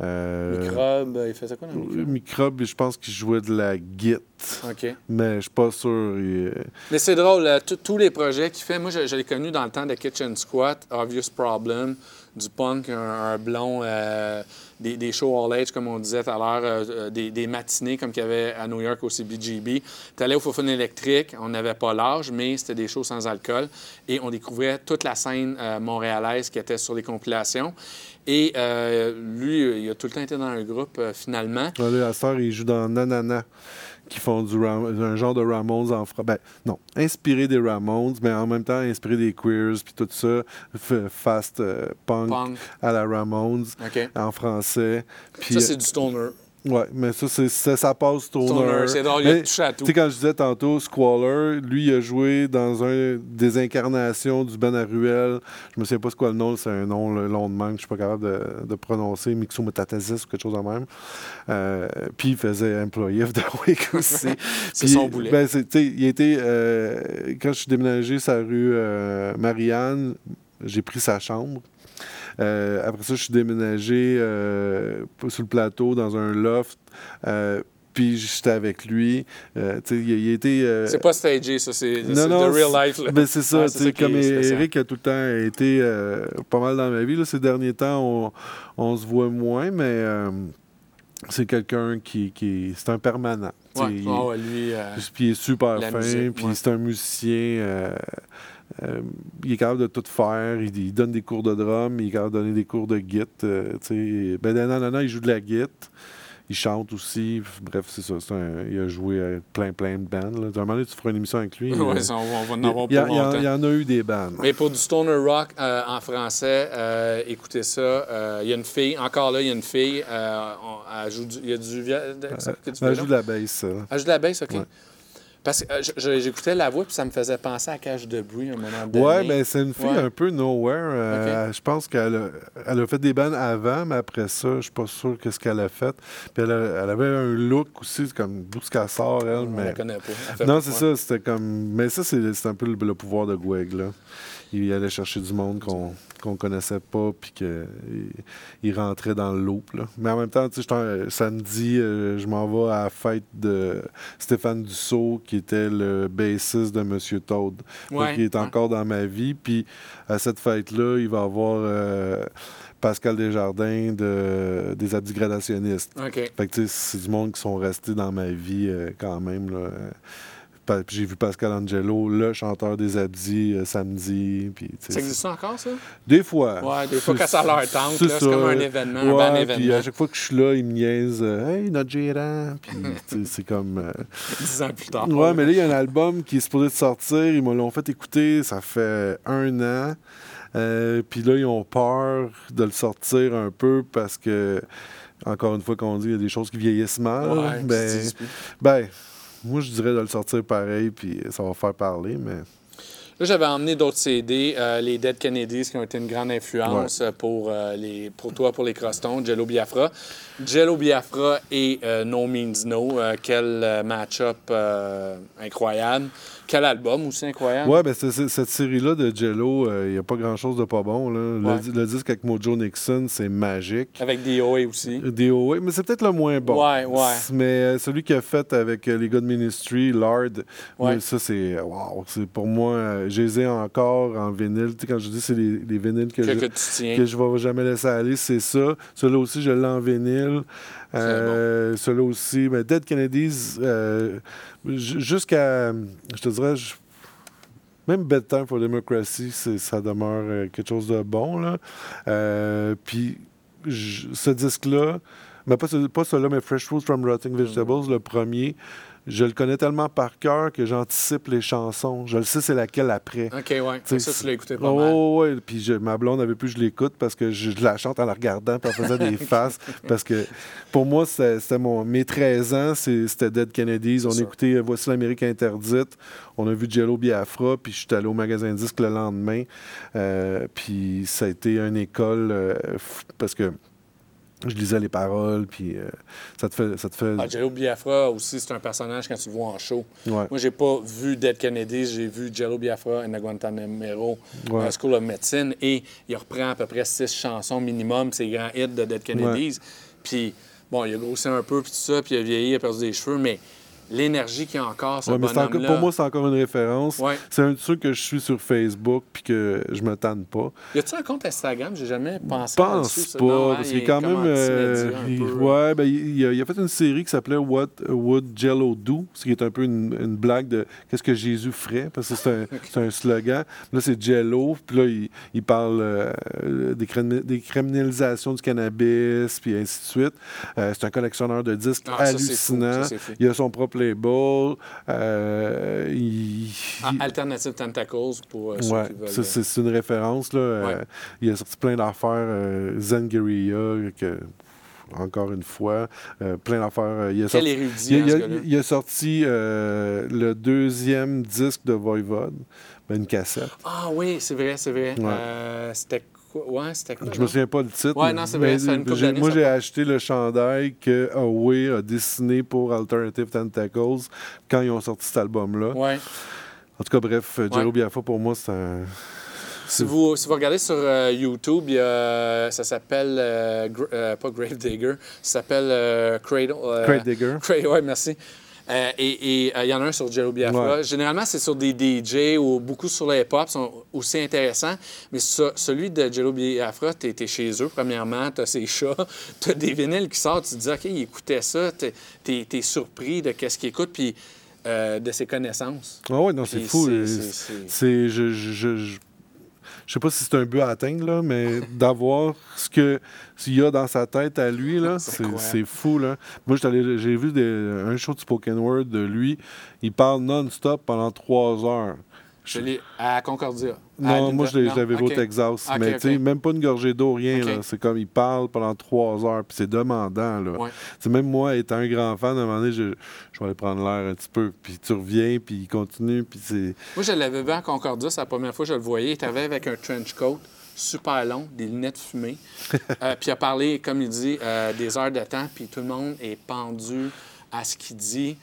Speaker 1: Microbe, il faisait quoi dans le microbe?
Speaker 3: Microbe, je pense qu'il jouait de la git.
Speaker 1: OK.
Speaker 3: Mais je suis pas sûr. il-
Speaker 1: Mais c'est drôle, tous- tous les projets qu'il fait, moi je, je l'ai connu dans le temps de Kitchen Squat, Obvious Problem, du punk, un, blond, euh, des, shows all age, comme on disait tout à l'heure, euh, euh, des, matinées comme qu'il y avait à New York au CBGB. Tu allais au Fofun électrique, on n'avait pas l'âge, mais c'était des shows sans alcool. Et on découvrait toute la scène montréalaise qui était sur les compilations. Et lui, il a tout le temps été dans un groupe, finalement.
Speaker 3: Ouais, Là, à heure, il joue dans Nanana, qui font du Ram- un genre de Ramones en français. Ben, non, inspiré des Ramones, mais en même temps inspiré des Queers, puis tout ça. Fast euh, punk,
Speaker 1: Punk.
Speaker 3: à la Ramones, en français. Puis,
Speaker 1: Ça, c'est du stoner.
Speaker 3: Ouais, mais ça, c'est, ça, ça passe stoner.
Speaker 1: C'est drôle, il a
Speaker 3: Mais,
Speaker 1: touché à tout.
Speaker 3: Tu sais, quand je disais tantôt, Squaller, lui, il a joué dans un des incarnations du Ben Aruel. Je me souviens pas c'est quoi le nom, c'est un nom le long de manque, je suis pas capable de, de prononcer, Mixometathesis ou quelque chose de même. Euh, puis il faisait Employee of the Week aussi.
Speaker 1: C'est son boulet.
Speaker 3: Ben, tu sais, il était. euh, quand je suis déménagé sa rue euh, Marianne, j'ai pris sa chambre. Euh, après ça, je suis déménagé euh, sur le plateau dans un loft. euh, puis j'étais avec lui. Euh, il, il était. euh,
Speaker 1: C'est pas stagé, ça, c'est c'est
Speaker 3: non, non,
Speaker 1: the real life. là.
Speaker 3: ben, c'est ça,
Speaker 1: Ouais, c'est
Speaker 3: comme
Speaker 1: est.
Speaker 3: Eric a tout le temps été euh, pas mal dans ma vie. Là, ces derniers temps, on, on se voit moins, mais c'est quelqu'un qui, qui c'est un permanent.
Speaker 1: Ouais, ah ouais, lui,
Speaker 3: puis il est super fin, puis c'est un musicien. Euh, il est capable de tout faire. Il, il donne des cours de drum, il est capable de donner des cours de git. euh, ben, non, non, non, il joue de la git. Il chante aussi. Bref, c'est ça. c'est un- il a joué à plein, plein de bands. Là. À un moment donné, tu feras une émission avec lui.
Speaker 1: ouais,
Speaker 3: euh,
Speaker 1: ça, on, va- on va en
Speaker 3: il,
Speaker 1: avoir
Speaker 3: il
Speaker 1: pour
Speaker 3: il y a-
Speaker 1: longtemps.
Speaker 3: il y en a eu des bands.
Speaker 1: Mais pour du stoner rock euh, en français, euh, écoutez ça. euh, Il y a une fille, encore là, il y a une fille. euh, on- elle joue du, il y a du,
Speaker 3: Elle joue de la bass. ça.
Speaker 1: Elle joue de la basse, OK.
Speaker 3: Ouais.
Speaker 1: Parce que euh, j'écoutais la voix, puis ça me faisait penser à Cage de bruit à un moment donné.
Speaker 3: Ouais, ben c'est une fille
Speaker 1: Ouais.
Speaker 3: un peu nowhere. euh, Je pense qu'elle a, elle a fait des bands avant, mais après ça, je suis pas sûr que ce qu'elle a fait. Puis elle, a- elle avait un look aussi, comme d'où ce qu'elle sort, elle.
Speaker 1: On
Speaker 3: mais...
Speaker 1: la connaît pas. Elle
Speaker 3: Non, c'est ça, c'était comme. Mais ça, c'est c'est un peu le, le pouvoir de Gweg, là. Il allait chercher du monde qu'on qu'on connaissait pas, puis qu'il il rentrait dans le loop, là. Mais en même temps, samedi, euh, je m'en vais à la fête de Stéphane Dussault, qui était le bassiste de Monsieur Toad.
Speaker 1: Ouais,
Speaker 3: il est encore dans ma vie, puis à cette fête-là, il va y avoir euh, Pascal Desjardins de, des Abdigradationnistes. Fait que, c'est du monde qui sont restés dans ma vie euh, quand même. là. J'ai vu Pascal Angelo, le chanteur des Abdis, euh, samedi. Puis,
Speaker 1: Ça existe encore, ça?
Speaker 3: Des fois.
Speaker 1: Ouais, des fois, quand ça leur tente,
Speaker 3: c'est
Speaker 1: comme un événement, un
Speaker 3: Ouais, Puis
Speaker 1: événement.
Speaker 3: à chaque fois que je suis là, il me niaise. euh, hey, notre gérant. Puis, c'est comme. euh,
Speaker 1: Dix ans plus tard.
Speaker 3: Ouais, mais là, il y a un album qui est supposé sortir. Ils me l'ont fait écouter. Ça fait un an. Euh, puis là, ils ont peur de le sortir un peu parce que, encore une fois, qu'on dit, il y a des choses qui vieillissent mal.
Speaker 1: Ouais,
Speaker 3: ben, ben, moi, je dirais de le sortir pareil, puis ça va faire parler, mais...
Speaker 1: Là, j'avais emmené d'autres CD, euh, les Dead Kennedys, qui ont été une grande influence pour, euh, les, pour toi, pour les crostons, Jello Biafra. Jello Biafra et euh, No Means No, quel match-up incroyable. Quel album aussi incroyable.
Speaker 3: Ouais, ben, cette série-là de Jello, il n'y a pas grand-chose de pas bon, là. Le,
Speaker 1: Ouais.
Speaker 3: di- le disque avec Mojo Nixon, c'est magique.
Speaker 1: Avec DOA aussi.
Speaker 3: DOA, mais c'est peut-être le moins bon.
Speaker 1: Ouais, ouais.
Speaker 3: Mais euh, celui qu'il a fait avec euh, les gars de Ministry,
Speaker 1: Ouais.
Speaker 3: moi, ça, c'est. Wow, c'est pour moi, euh, je les ai encore en vinyle. Tu sais, quand je dis c'est les, les vinyles que,
Speaker 1: Que,
Speaker 3: je,
Speaker 1: que tu tiens.
Speaker 3: que je vais jamais laisser aller, c'est ça. Celui-là aussi, je l'ai en vinyle. Euh, Celui-là aussi, ben, Dead Kennedys, euh, jusqu'à. Je te dirais. même Bedtime for Democracy, ça demeure euh, quelque chose de bon. Là. Euh, puis ce disque-là, mais pas, pas celui-là, mais Fresh Fruit from Rotting Vegetables, le premier, je le connais tellement par cœur que j'anticipe les chansons. Je le sais c'est laquelle après.
Speaker 1: OK, ouais.
Speaker 3: T'sais,
Speaker 1: Ça, tu l'as écouté pas
Speaker 3: Oh,
Speaker 1: mal.
Speaker 3: ouais, ouais. Puis je- ma blonde avait plus je l'écoute parce que je, je la chante en la regardant puis elle faisait des faces. Parce que pour moi, c'était mon, mes 13 ans, c'était Dead Kennedys. On écoutait euh, Voici l'Amérique interdite. On a vu Jello Biafra. Puis je suis allé au magasin de disques le lendemain. Euh, puis ça a été une école euh, parce que je lisais les paroles. Puis euh, ça te fait. Ça te fait
Speaker 1: Ah, Jello Biafra aussi, c'est un personnage quand tu le vois en show.
Speaker 3: ouais.
Speaker 1: Moi, j'ai pas vu Dead Kennedy, j'ai vu Jello Biafra the Guantanamero
Speaker 3: Ouais.
Speaker 1: euh, School of Medicine et il reprend à peu près six chansons minimum, ses grands hits de Dead Kennedys. Puis, bon, il a grossi un peu, puis tout ça, puis il a vieilli, il a perdu des cheveux, mais l'énergie qu'il a encore, ce
Speaker 3: Ouais, encore-
Speaker 1: bonhomme-là...
Speaker 3: pour moi, c'est encore une référence.
Speaker 1: Ouais.
Speaker 3: C'est un truc que je suis sur Facebook puis que je me tanne pas.
Speaker 1: Y a-tu un compte Instagram? J'ai jamais pensé
Speaker 3: Je pense pas,
Speaker 1: Non, hein,
Speaker 3: parce
Speaker 1: il
Speaker 3: qu'il est
Speaker 1: est
Speaker 3: quand même. euh, il- ouais, ben, il, a, il a fait une série qui s'appelait What Would Jello Do, ce qui est un peu une, une blague de qu'est-ce que Jésus ferait, parce que c'est un, un slogan. Là, c'est Jello, puis là, il, il parle euh, des, des criminalisations du cannabis, puis ainsi de suite. Euh, c'est un collectionneur de disques
Speaker 1: Ah, ça, c'est fou,
Speaker 3: hallucinant.
Speaker 1: ça,
Speaker 3: il a son propre label. euh, il-
Speaker 1: Ah, Alternative Tentacles pour euh, ceux
Speaker 3: Ouais,
Speaker 1: qui veulent.
Speaker 3: c'est une référence. Là. Euh,
Speaker 1: Ouais.
Speaker 3: il a sorti plein d'affaires. Zen Guerilla, que, encore une fois, euh, plein d'affaires. il, a sorti,
Speaker 1: érudit,
Speaker 3: il, il
Speaker 1: ce
Speaker 3: a,
Speaker 1: gars-là?
Speaker 3: il a sorti euh, le deuxième disque de Voivode, ben, une cassette.
Speaker 1: Ah oui, c'est vrai, c'est vrai.
Speaker 3: Ouais.
Speaker 1: Euh, c'était quoi? Ouais, c'était quoi?
Speaker 3: Je me souviens pas le titre.
Speaker 1: Ouais, non, c'est vrai, une couple
Speaker 3: Moi, j'ai acheté le chandail que Away a dessiné pour Alternative Tentacles quand ils ont sorti cet album-là.
Speaker 1: Ouais.
Speaker 3: En tout cas, bref, Jello
Speaker 1: Ouais.
Speaker 3: Biafra, pour moi, c'est un.
Speaker 1: Si vous, si vous regardez sur euh, YouTube, il y a- ça s'appelle, euh, Gra- euh, pas Grave Digger, ça s'appelle euh, Cradle. euh,
Speaker 3: Crate Digger.
Speaker 1: Cra- ouais, merci. Euh, et euh, il y en a un sur Jello Biafra.
Speaker 3: Ouais.
Speaker 1: Généralement, c'est sur des DJ ou beaucoup sur le hip-hop, sont aussi intéressants. Mais celui de Jello Biafra, tu es, chez eux, premièrement, tu as ses chats, tu as des vinyles qui sortent, tu te dis, OK, il écoutait ça, tu es, surpris de qu'est-ce qu'il écoute, puis euh, de ses connaissances.
Speaker 3: Ah ouais, non, c'est fou.
Speaker 1: C'est.
Speaker 3: Je, je, je, je- sais pas si c'est un but à atteindre, là, mais d'avoir ce que s'il y a dans sa tête à lui, là,
Speaker 1: C'est
Speaker 3: fou. Là. Moi, j'ai vu des- un show de spoken word de lui. Il parle non-stop pendant trois heures.
Speaker 1: Je l'ai à Concordia.
Speaker 3: Non, moi, je l'avais vu au Texas. Mais tu sais, même pas une gorgée d'eau, rien. C'est comme il parle pendant trois heures, puis c'est demandant. Là.
Speaker 1: Ouais.
Speaker 3: Même moi, étant un grand fan, à un moment donné, je, je vais aller prendre l'air un petit peu. Puis tu reviens, puis il continue, puis c'est...
Speaker 1: Moi, je l'avais vu à Concordia, c'est la première fois que je le voyais. Il avait avec un trench coat super long, des lunettes fumées. Euh, puis il a parlé, comme il dit, euh, des heures de temps, puis tout le monde est pendu à ce qu'il dit.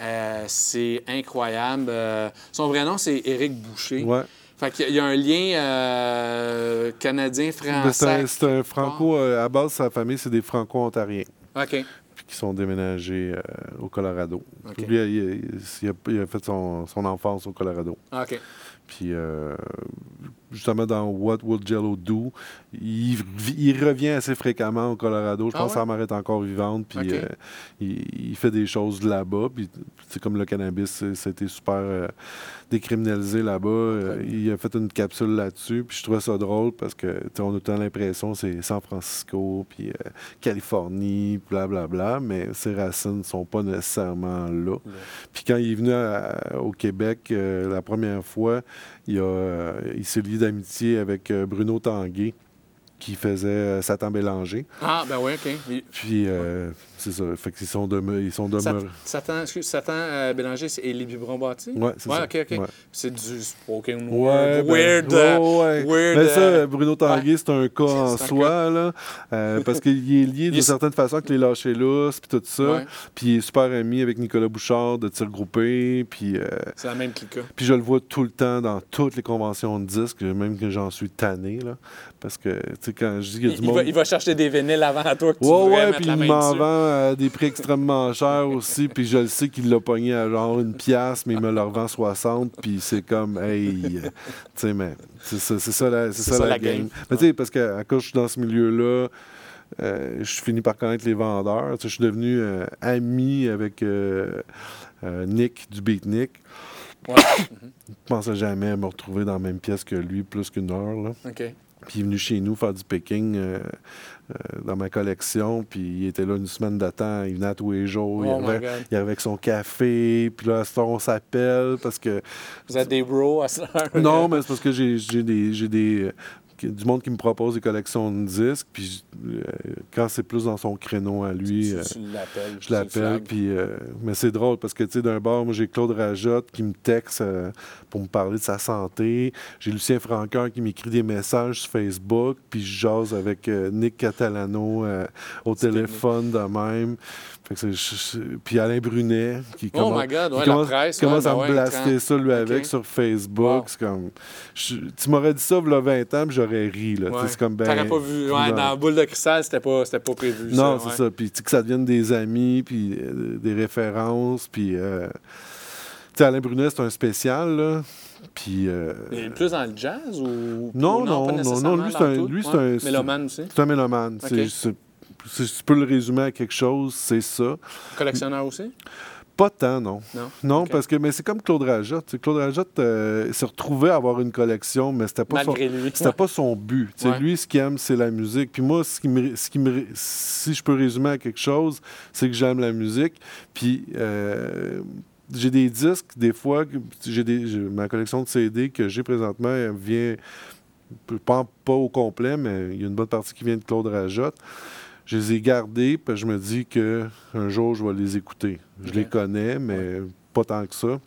Speaker 1: Euh, c'est incroyable. Euh, son vrai nom, c'est Éric Boucher.
Speaker 3: Ouais.
Speaker 1: Fait qu'il y a- il y a un lien euh,
Speaker 3: C'est
Speaker 1: canadien-français.
Speaker 3: un, c'est un franco... euh, à base, sa famille, c'est des franco-ontariens.
Speaker 1: OK.
Speaker 3: puis qui sont déménagés au Colorado. Puis lui, il, il- il a, il a fait son, son enfance au Colorado.
Speaker 1: OK.
Speaker 3: Puis euh, justement, dans What Would Jello Do, il, il revient assez fréquemment au Colorado. Je
Speaker 1: Ah
Speaker 3: pense que
Speaker 1: ouais?
Speaker 3: sa mère est encore vivante. Puis euh, il, il fait des choses là-bas. Puis c'est comme le cannabis, c'était super euh, décriminalisé là-bas. Euh, il a fait une capsule là-dessus. Puis je trouvais ça drôle parce que on a tant l'impression que c'est San Francisco, puis euh, Californie, blablabla. mais ses racines ne sont pas nécessairement là. Puis quand il est venu à- au Québec euh, la première fois, il, a, il s'est lié d'amitié avec Bruno Tanguay, qui faisait Satan Bélanger.
Speaker 1: Ah, ben oui, OK.
Speaker 3: Puis, euh, c'est ça. Fait qu'ils sont, demeurés- ils sont demeurés.
Speaker 1: Sat- Satan, Satan euh, Bélanger c'est Élie Biberon-Bâti?
Speaker 3: Ouais, c'est
Speaker 1: ouais,
Speaker 3: ça.
Speaker 1: OK, OK.
Speaker 3: Ouais.
Speaker 1: C'est du spoken
Speaker 3: Ouais, ben,
Speaker 1: weird.
Speaker 3: ouais,
Speaker 1: euh,
Speaker 3: ouais.
Speaker 1: weird,
Speaker 3: ça,
Speaker 1: euh,
Speaker 3: Bruno Tanguay, c'est un cas en soi, là, euh, parce qu'il est lié d'une certaine façon avec les lâchers lousses, puis tout ça. Puis il est super ami avec Nicolas Bouchard de Tir Groupé, puis... euh,
Speaker 1: C'est la même clique.
Speaker 3: Puis je le vois tout le temps dans toutes les conventions de disques, même que j'en suis tanné, là. Parce que, tu sais, quand je dis qu'il y a du
Speaker 1: il
Speaker 3: monde...
Speaker 1: va, il va chercher des vinyles avant à toi que tu
Speaker 3: Ouais, ouais, puis il m'en vend à des prix extrêmement chers aussi, puis je le sais qu'il l'a pogné à genre une pièce, mais il me le revend 60, puis c'est comme, hey, euh, tu sais, mais c'est ça, la, ça la game. Mais tu sais, parce que à cause je suis dans ce milieu-là, euh, je finis par connaître les vendeurs. Je suis devenu euh, ami avec euh, Nick du Beatnik.
Speaker 1: Ouais.
Speaker 3: Je pensais jamais me retrouver dans la même pièce que lui plus qu'une heure. Là. Puis il est venu chez nous faire du picking dans ma collection. Puis il était là une semaine de temps. Il venait à tous les jours. il,
Speaker 1: Oh
Speaker 3: arrivait, il arrivait avec son café. Puis là, à ce temps, on s'appelle parce que
Speaker 1: Vous êtes des bros à ça?
Speaker 3: non, mais c'est parce que j'ai des, euh, du monde qui me propose des collections de disques, puis euh, quand c'est plus dans son créneau à lui, euh,
Speaker 1: Tu, tu l'appelles.
Speaker 3: je l'appelle. Puis, euh, mais c'est drôle parce que, tu sais, d'un bord, moi, j'ai Claude Rajotte qui me texte euh, pour me parler de sa santé. J'ai Lucien Francoeur qui m'écrit des messages sur Facebook. Puis je jase avec euh, Nick Catalano euh, au téléphone de même. Je- je- puis Alain Brunet qui
Speaker 1: Oh
Speaker 3: commence,
Speaker 1: my God,
Speaker 3: qui
Speaker 1: ouais,
Speaker 3: commence-
Speaker 1: la presse.
Speaker 3: commence
Speaker 1: ouais,
Speaker 3: à
Speaker 1: ben
Speaker 3: me
Speaker 1: ouais,
Speaker 3: blaster ça, lui, avec, sur Facebook.
Speaker 1: Wow.
Speaker 3: C'est comme... je- tu m'aurais dit ça, il y a 20 ans, puis j'aurais ri, là. C'est comme ben...
Speaker 1: T'aurais pas vu. Dans la boule de cristal, c'était pas, c'était pas prévu.
Speaker 3: Non,
Speaker 1: ça,
Speaker 3: c'est ça. Puis que ça devienne des amis, puis euh, des références, puis... euh, Alain Brunet, c'est un spécial, là. Puis... euh,
Speaker 1: Il est plus dans le jazz ou.
Speaker 3: Non,
Speaker 1: ou
Speaker 3: non, non, lui, c'est un- lui, c'est un-
Speaker 1: Mélomane aussi?
Speaker 3: c'est un mélomane. C'est- Si tu peux le résumer à quelque chose, c'est ça.
Speaker 1: Collectionneur aussi?
Speaker 3: Pas tant, non.
Speaker 1: Non?
Speaker 3: Parce que mais c'est comme Claude Rajotte. Tu sais, Claude Rajotte euh, s'est retrouvé à avoir une collection, mais c'était pas
Speaker 1: Malgré
Speaker 3: c'était pas son but. Tu sais,
Speaker 1: Ouais.
Speaker 3: Lui, ce qu'il aime, c'est la musique. Puis moi, ce qui me, ce qui me, si je peux résumer à quelque chose, c'est que j'aime la musique. Puis euh, j'ai des disques, des fois, que- j'ai des, j'ai- ma collection de CD que j'ai présentement elle vient, pas, pas au complet, mais il y a une bonne partie qui vient de Claude Rajotte. Je les ai gardés, puis je me dis que un jour, je vais les écouter. Je les connais, mais pas tant que ça.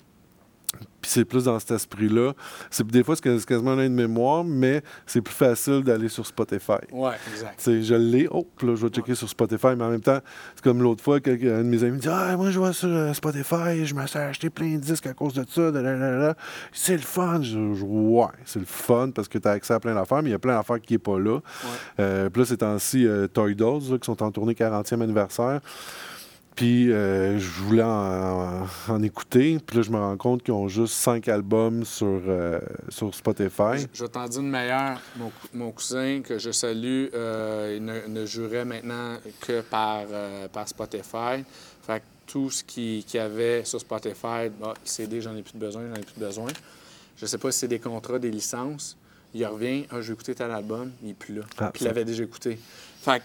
Speaker 3: Puis c'est plus dans cet esprit-là. C'est, des fois, c'est quas- c'est quasiment un de mémoire, mais c'est plus facile d'aller sur Spotify.
Speaker 1: Ouais, exact.
Speaker 3: Je l'ai, oh, là, je vais checker sur Spotify, mais en même temps, c'est comme l'autre fois, un de mes amis me dit Ah, moi, je vais sur euh, Spotify, je me suis acheté plein de disques à cause de ça, de là, là, là. C'est le fun. Je, je- ouais, c'est le fun parce que tu as accès à plein d'affaires, mais il y a plein d'affaires qui n'est pas là. Euh, puis là, ces temps-ci, euh, Toy Dolls, là, qui sont en tournée 40e anniversaire. Puis euh, je voulais en, en- en écouter. Puis là, je me rends compte qu'ils ont juste cinq albums sur, euh, sur Spotify.
Speaker 1: Je, je t'en une meilleure. Mon, mon cousin, que je salue, euh, il ne, ne jurait maintenant que par, par Spotify. Fait que tout ce qu'il y avait sur Spotify, bah, CD, j'en ai plus de besoin, j'en ai plus de besoin. Je sais pas si c'est des contrats, des licences. Il revient, ah, j'ai écouté tel album, il n'est plus là.
Speaker 3: Ah,
Speaker 1: Puis il l'avait déjà écouté. Fait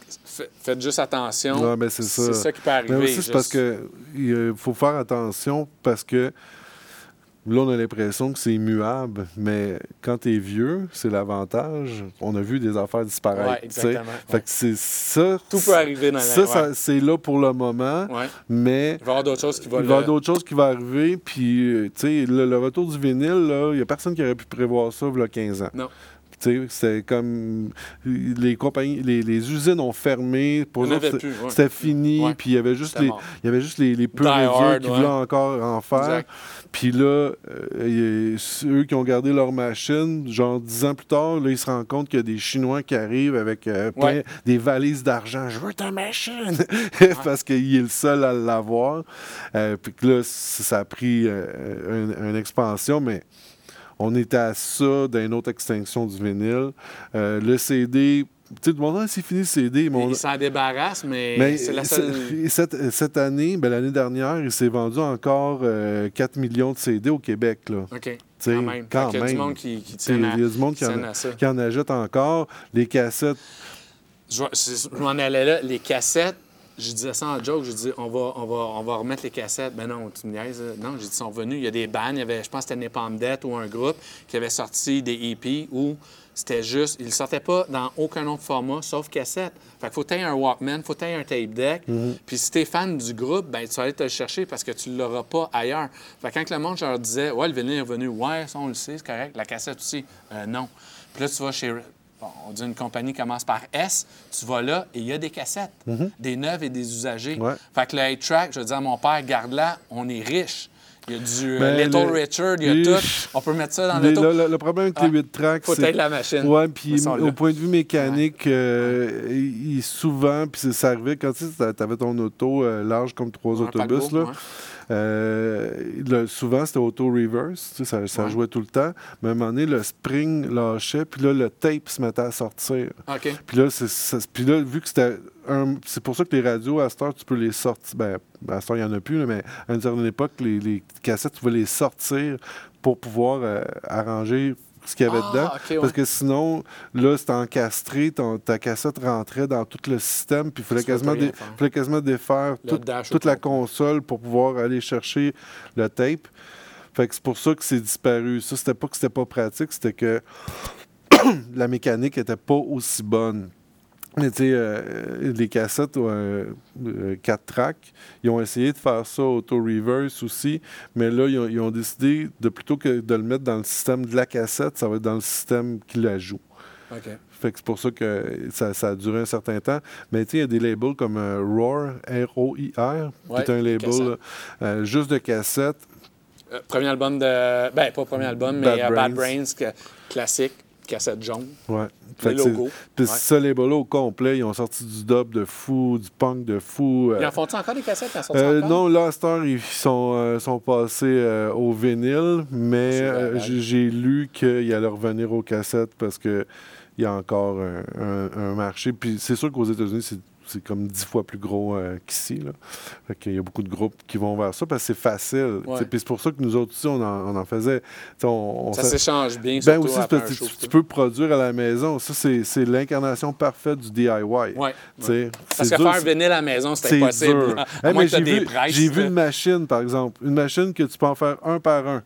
Speaker 1: faites juste attention.
Speaker 3: C'est ça.
Speaker 1: Qui peut arriver.
Speaker 3: Mais aussi,
Speaker 1: juste-
Speaker 3: parce que il faut faire attention parce que là, on a l'impression que c'est immuable, mais quand tu es vieux, c'est l'avantage. On a vu des affaires disparaître.
Speaker 1: Ouais, exactement.
Speaker 3: Fait
Speaker 1: Ouais.
Speaker 3: que c'est ça.
Speaker 1: Tout peut arriver dans la
Speaker 3: Ça, ça- c'est là pour le moment,
Speaker 1: Ouais.
Speaker 3: mais
Speaker 1: Il va y avoir d'autres choses qui vont
Speaker 3: il va y avoir d'autres choses qui vont arriver. Puis, euh, tu sais, le, le retour du vinyle, il n'y a personne qui aurait pu prévoir ça il y a 15 ans.
Speaker 1: Non.
Speaker 3: C'était comme. Les compagnies, les, les usines ont fermé. Pour eux c'était-
Speaker 1: ouais.
Speaker 3: Fini. Puis il y avait juste les, il y avait juste les, les
Speaker 1: hard,
Speaker 3: qui
Speaker 1: ouais.
Speaker 3: voulaient encore en faire. Puis là, euh, ceux qui ont gardé leur machine, genre dix ans plus tard, là, ils se rendent compte qu'il y a des Chinois qui arrivent avec euh, plein-
Speaker 1: Ouais.
Speaker 3: des valises d'argent. Je veux ta machine! Parce qu'il est le seul à l'avoir. Euh, puis là, ça a pris une, une expansion, mais on était à ça d'une autre extinction du vinyle. Euh, le CD, tu sais, monde, c'est fini le CD. mais on-
Speaker 1: Il s'en débarrasse, mais,
Speaker 3: mais
Speaker 1: c'est la seule.
Speaker 3: cette, cette année, ben, l'année dernière, il s'est vendu encore euh, 4 millions de CD au Québec. Là.
Speaker 1: OK.
Speaker 3: sais,
Speaker 1: Quand même.
Speaker 3: quand
Speaker 1: qu'il y a du monde qui, qui
Speaker 3: T'sais,
Speaker 1: tient à,
Speaker 3: Il y a du monde qui en, qui achète encore. Les cassettes,
Speaker 1: je m'en allais là. Les cassettes, je disais ça en joke. Je dis, on va, on va, on va remettre les cassettes. Ben non, tu me niaises. là. Non, j'ai dit, ils sont venus. Il y a des bands. Il y avait, je pense que c'était Napalm Death ou un groupe qui avait sorti des EP où c'était juste, ils ne sortaient pas dans aucun autre format sauf cassette. Fait qu'il faut que tu un Walkman, faut que tu un tape deck. Puis si tu es fan du groupe, ben tu vas aller te le chercher parce que tu ne l'auras pas ailleurs. Fait que quand le monde je leur disait, ouais, le vinyle est revenu, ouais, ça on le sait, c'est correct. La cassette aussi, Euh, non. Puis là, tu vas chez bon, on dit une compagnie commence par S, tu vas là et il y a des cassettes, des neuves et des usagées.
Speaker 3: Ouais.
Speaker 1: Fait que le 8-track, je veux dire à mon père, garde-la, on est riche. Il y a du euh,
Speaker 3: Ben,
Speaker 1: Little
Speaker 3: le-
Speaker 1: Richard, il y a
Speaker 3: les-
Speaker 1: tout. On peut mettre ça dans l'auto.
Speaker 3: le, le- le problème avec les
Speaker 1: Ouais.
Speaker 3: 8 tracks,
Speaker 1: Faut
Speaker 3: c'est...
Speaker 1: être la machine.
Speaker 3: Ouais, puis au point de vue mécanique, euh, il, il- souvent, puis ça arrivait quand tu avais ton auto euh, large comme trois autobus, là. Euh, le- souvent, c'était auto-reverse, tu sais, ça, ça
Speaker 1: Ouais.
Speaker 3: jouait tout le temps. Mais à un moment donné, le spring lâchait, puis là, le tape se mettait à sortir.
Speaker 1: OK.
Speaker 3: Puis là, c'est, puis là, vu que c'était un- c'est pour ça que les radios, à cette heure, tu peux les sortir. Ben, à cette heure, il n'y en a plus, là, mais à une certaine époque, les, les cassettes, tu pouvais les sortir pour pouvoir euh, arranger ce qu'il y avait
Speaker 1: Ah,
Speaker 3: dedans.
Speaker 1: ouais.
Speaker 3: Parce que sinon, là, c'était encastré, ton- ta cassette rentrait dans tout le système, puis il fallait quasiment, dé- fallait quasiment défaire tout- toute la console pour pouvoir aller chercher le tape. Fait que c'est pour ça que c'est disparu. Ça, c'était pas que c'était pas pratique, c'était que la mécanique était pas aussi bonne. Mais tu sais, euh, les cassettes 4 tracks, ils ont essayé de faire ça auto-reverse aussi, mais là, ils ont, ils ont décidé de plutôt que de le mettre dans le système de la cassette, ça va être dans le système qui la joue. Fait que c'est pour ça que ça, ça a duré un certain temps. Mais tu sais, il y a des labels comme euh, Roar, R-O-I-R,
Speaker 1: Ouais,
Speaker 3: qui est un label euh, juste de cassette.
Speaker 1: Euh, premier album de. Ben, pas premier album, mais euh, Bad
Speaker 3: Brains.
Speaker 1: Brains, que- classique, cassette jaune.
Speaker 3: Ouais.
Speaker 1: Le
Speaker 3: Fait que c'est-
Speaker 1: logo.
Speaker 3: Puis
Speaker 1: Ouais.
Speaker 3: ce label-là au complet, ils ont sorti du dub de fou, du punk de fou. euh,
Speaker 1: Ils en font-tu encore des cassettes? Ils en
Speaker 3: Euh,
Speaker 1: encore?
Speaker 3: non, là, à cette heure, ils sont, euh, sont passés euh, au vinyle, mais euh, j'ai lu qu'il allait revenir aux cassettes parce que il y a encore un, un- un marché. Puis c'est sûr qu'aux États-Unis, c'est c'est comme dix fois plus gros euh, qu'ici. Qu'il y a beaucoup de groupes qui vont vers ça parce que c'est facile.
Speaker 1: Ouais.
Speaker 3: Puis c'est pour ça que nous autres aussi, on en, on en faisait. On, on
Speaker 1: Ça s'échange bien,
Speaker 3: ben aussi, parce que tu, tu peux produire à la maison. Ça, c'est l'incarnation parfaite du DIY.
Speaker 1: Ouais. Parce que
Speaker 3: dur,
Speaker 1: faire vinyle à la maison, c'est impossible. À
Speaker 3: Hey, j'ai vu, une machine, par exemple. Une machine que tu peux en faire un par un.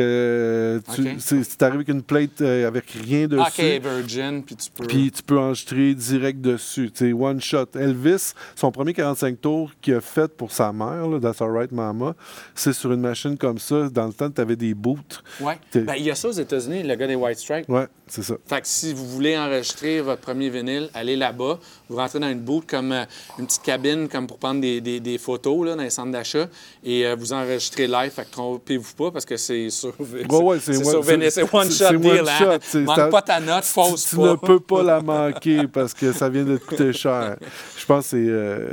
Speaker 3: Que tu
Speaker 1: Ok.
Speaker 3: c'est- c'est arrivé avec une plate euh, avec rien dessus.
Speaker 1: OK, Virgin, puis tu peux.
Speaker 3: Puis tu peux enregistrer direct dessus. Sais, one shot. Elvis, son premier 45 tours qu'il a fait pour sa mère, là, That's Alright Mama, c'est sur une machine comme ça. Dans le temps, tu avais des boots. T'es-
Speaker 1: Ben, il y a ça aux États-Unis, le gars des White Stripes.
Speaker 3: Ouais, c'est ça.
Speaker 1: Fait que si vous voulez enregistrer votre premier vinyle, allez là-bas. Vous rentrez dans une booth comme euh, une petite cabine comme pour prendre des, des- des photos là, dans les centres d'achat et euh, vous enregistrez live. Fait que trompez-vous pas parce que c'est sur,
Speaker 3: Ouais, ouais, c'est
Speaker 1: c'est
Speaker 3: one- c'est-
Speaker 1: C'est
Speaker 3: c'est-
Speaker 1: shot
Speaker 3: c'est
Speaker 1: deal.
Speaker 3: one
Speaker 1: hein?
Speaker 3: shot, c'est-
Speaker 1: Manque
Speaker 3: ça-
Speaker 1: pas ta note,
Speaker 3: Tu,
Speaker 1: fausse
Speaker 3: tu
Speaker 1: pas.
Speaker 3: ne peux pas la manquer parce que ça vient de te coûter cher. Je pense que c'est euh,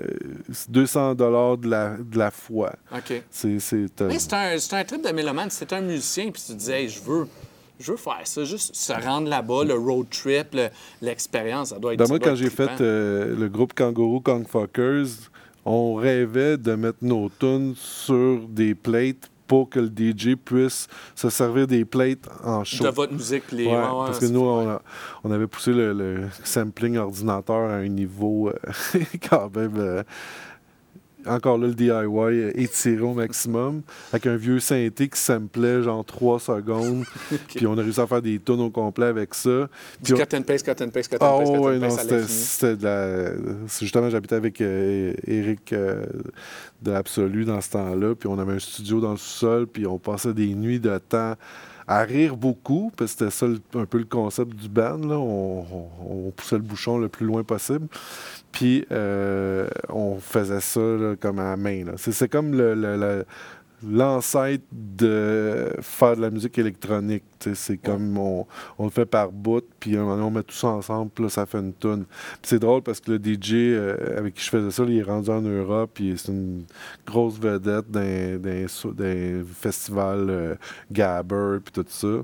Speaker 3: c'est 200 dollars de la, de la fois.
Speaker 1: OK.
Speaker 3: C'est, c'est, euh,
Speaker 1: Mais c'est un, c'est un trip de mélomane. T'es un musicien puis tu disais, hey, je veux. Je veux faire ça, juste se rendre là-bas, le road trip, le- l'expérience, ça doit être
Speaker 3: Ben, moi, quand j'ai fait
Speaker 1: trippant.
Speaker 3: euh, le groupe Kangaroo Kong Fuckers, on rêvait de mettre nos tunes sur des plates pour que le DJ puisse se servir des plates en show.
Speaker 1: de votre musique, les.
Speaker 3: Ouais,
Speaker 1: ouais, ouais,
Speaker 3: parce que nous, on, a- on avait poussé le, le sampling ordinateur à un niveau euh, quand même. Euh, encore là, le DIY étiré au maximum, avec un vieux synthé qui samplait genre 3 secondes. Puis on a réussi à faire des tunes au complet avec ça.
Speaker 1: Du
Speaker 3: Puis on-
Speaker 1: cut and paste, cut and paste, cut and
Speaker 3: ah
Speaker 1: paste,
Speaker 3: ouais, non, c'était de la... Justement, j'habitais avec euh, Eric euh, de l'Absolu dans ce temps-là, puis on avait un studio dans le sous-sol, puis on passait des nuits de temps à rire beaucoup, parce que c'était ça un peu le concept du band, là. On, poussait le bouchon le plus loin possible, puis euh, on faisait ça comme à la main. C'est comme le- l'ancêtre de faire de la musique électronique. C'est comme on, on le fait par bout, puis à un moment donné, on met tout ça ensemble, puis là, ça fait une. Puis c'est drôle parce que le DJ euh, avec qui je faisais ça, il est rendu en Europe, puis c'est une grosse vedette d'un, d'un, so- d'un festival euh, Gabber, puis tout ça.